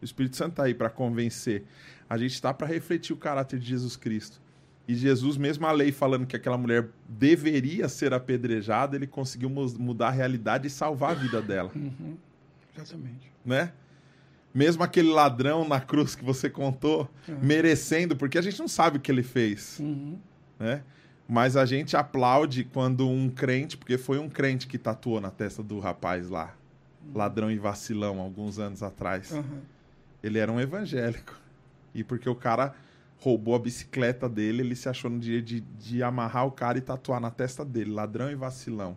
O Espírito Santo está aí para convencer. A gente está para refletir o caráter de Jesus Cristo. E Jesus, mesmo a lei falando que aquela mulher deveria ser apedrejada, ele conseguiu mudar a realidade e salvar a vida dela. Uhum. Exatamente. Né? Mesmo aquele ladrão na cruz que você contou, uhum. merecendo, porque a gente não sabe o que ele fez, uhum. né? Mas a gente aplaude quando um crente, porque foi um crente que tatuou na testa do rapaz lá, uhum. ladrão e vacilão, alguns anos atrás. Ele era um evangélico. E porque o cara roubou a bicicleta dele, ele se achou no dia de, de amarrar o cara e tatuar na testa dele, ladrão e vacilão.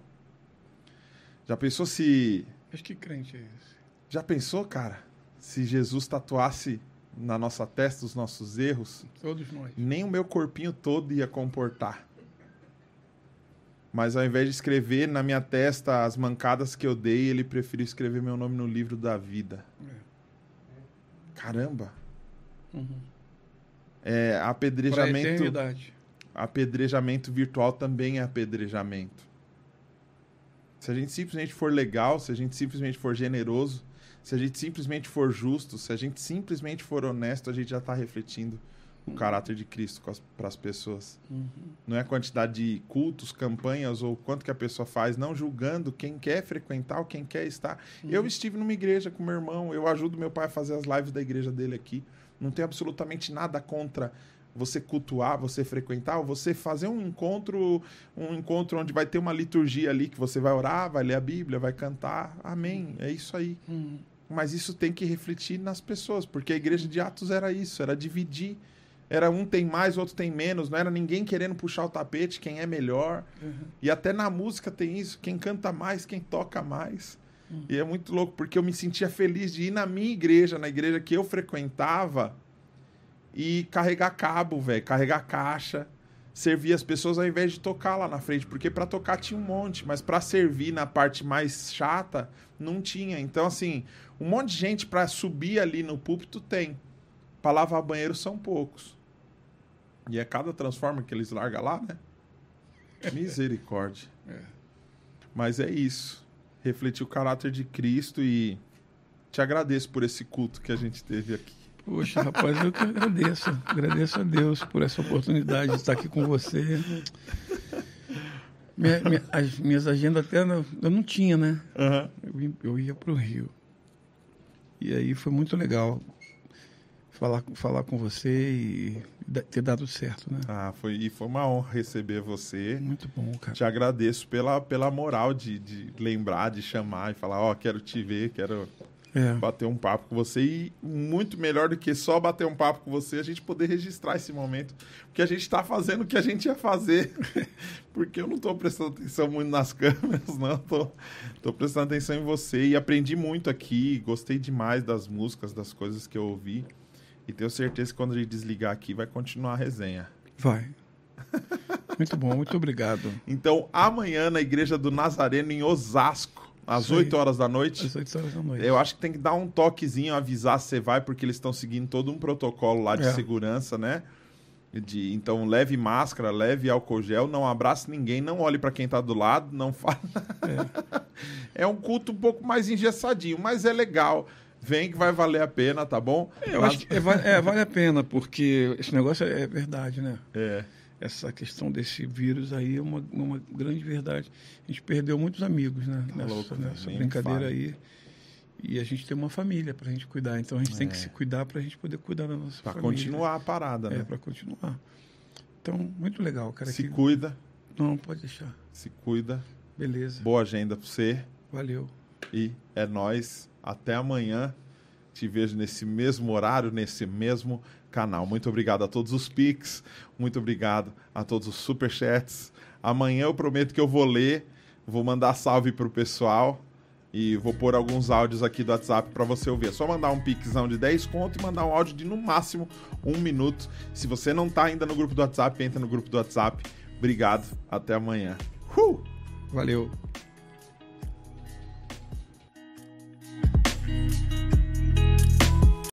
Já pensou se. Mas que crente é esse? Já pensou, cara? Se Jesus tatuasse na nossa testa os nossos erros. Nem o meu corpinho todo ia comportar. Mas ao invés de escrever na minha testa as mancadas que eu dei, ele preferiu escrever meu nome no livro da vida. É. Caramba. Uhum. É, apedrejamento. Apedrejamento virtual também é apedrejamento. Se a gente simplesmente for legal, se a gente simplesmente for generoso, se a gente simplesmente for justo, se a gente simplesmente for honesto, a gente já está refletindo o caráter de Cristo para as pessoas. Uhum. Não é a quantidade de cultos, campanhas ou quanto que a pessoa faz, não julgando quem quer frequentar ou quem quer estar. Uhum. Eu estive numa igreja com meu irmão, eu ajudo meu pai a fazer as lives da igreja dele aqui. Não tem absolutamente nada contra você cultuar, você frequentar, ou você fazer um encontro, um encontro onde vai ter uma liturgia ali que você vai orar, vai ler a Bíblia, vai cantar. Amém. É isso aí. Mas isso tem que refletir nas pessoas, porque a igreja de Atos era isso, era dividir. Era um tem mais, outro tem menos, não era ninguém querendo puxar o tapete, quem é melhor. Uhum. E até na música tem isso, quem canta mais, quem toca mais. Uhum. E é muito louco, porque eu me sentia feliz de ir na minha igreja, na igreja que eu frequentava, e carregar cabo, velho, carregar caixa, servir as pessoas ao invés de tocar lá na frente, porque para tocar tinha um monte, mas para servir na parte mais chata não tinha. Então assim, um monte de gente para subir ali no púlpito tem. Para lavar banheiro são poucos. E é cada transforma que eles largam lá, né? Misericórdia. É. Mas é isso. Refletir o caráter de Cristo e te agradeço por esse culto que a gente teve aqui. Poxa, rapaz, eu que agradeço. Agradeço a Deus por essa oportunidade de estar aqui com você. Minha, minha, as minhas agendas até eu não tinha, né? Uhum. Eu, eu ia para o Rio. E aí foi muito legal falar, falar com você e ter dado certo, né? Ah, foi, e foi uma honra receber você. Muito bom, cara. Te agradeço pela, pela moral de, de lembrar, de chamar e falar, ó, quero te ver, quero É, bater um papo com você. E muito melhor do que só bater um papo com você, a gente poder registrar esse momento. Porque a gente tá fazendo o que a gente ia fazer. [LAUGHS] Porque eu não tô prestando atenção muito nas [LAUGHS] câmeras, não. Tô prestando atenção em você. E aprendi muito aqui. Gostei demais das músicas, das coisas que eu ouvi. E tenho certeza que quando a gente desligar aqui, vai continuar a resenha. vai. Muito bom, muito obrigado. Então, amanhã na Igreja do Nazareno, em Osasco, às Isso aí. 8 horas da noite. Às 8 horas da noite. Eu acho que tem que dar um toquezinho, avisar se você vai, porque eles estão seguindo todo um protocolo lá de É. segurança, né? De, então, leve máscara, leve álcool gel, não abrace ninguém, não olhe para quem tá do lado, não fale. [LAUGHS] É. um culto um pouco mais engessadinho, mas é legal. Vem que vai valer a pena, tá bom? Eu acho que é, é, vale a pena, porque esse negócio é, é verdade, né? É. Essa questão desse vírus aí é uma, uma grande verdade. A gente perdeu muitos amigos, né? nessa louco, nessa brincadeira fale. aí. E a gente tem uma família pra gente cuidar. Então a gente tem que se cuidar pra gente poder cuidar da nossa É. Pra família. continuar a parada, É, né? pra continuar. Então, muito legal, cara. se que- cuida, Não, pode deixar. se cuida. Beleza. Boa agenda pra você. Valeu. E é nós. Até amanhã. Te vejo nesse mesmo horário, nesse mesmo canal. Muito obrigado a todos os Pix. Muito obrigado a todos os Superchats. Amanhã eu prometo que eu vou ler. Vou mandar salve pro pessoal. E vou pôr alguns áudios aqui do WhatsApp para você ouvir. É só mandar um pixão de 10 conto e mandar um áudio de no máximo um minuto. Se você não tá ainda no grupo do WhatsApp, entra no grupo do WhatsApp. Obrigado. Até amanhã. Uh! Valeu.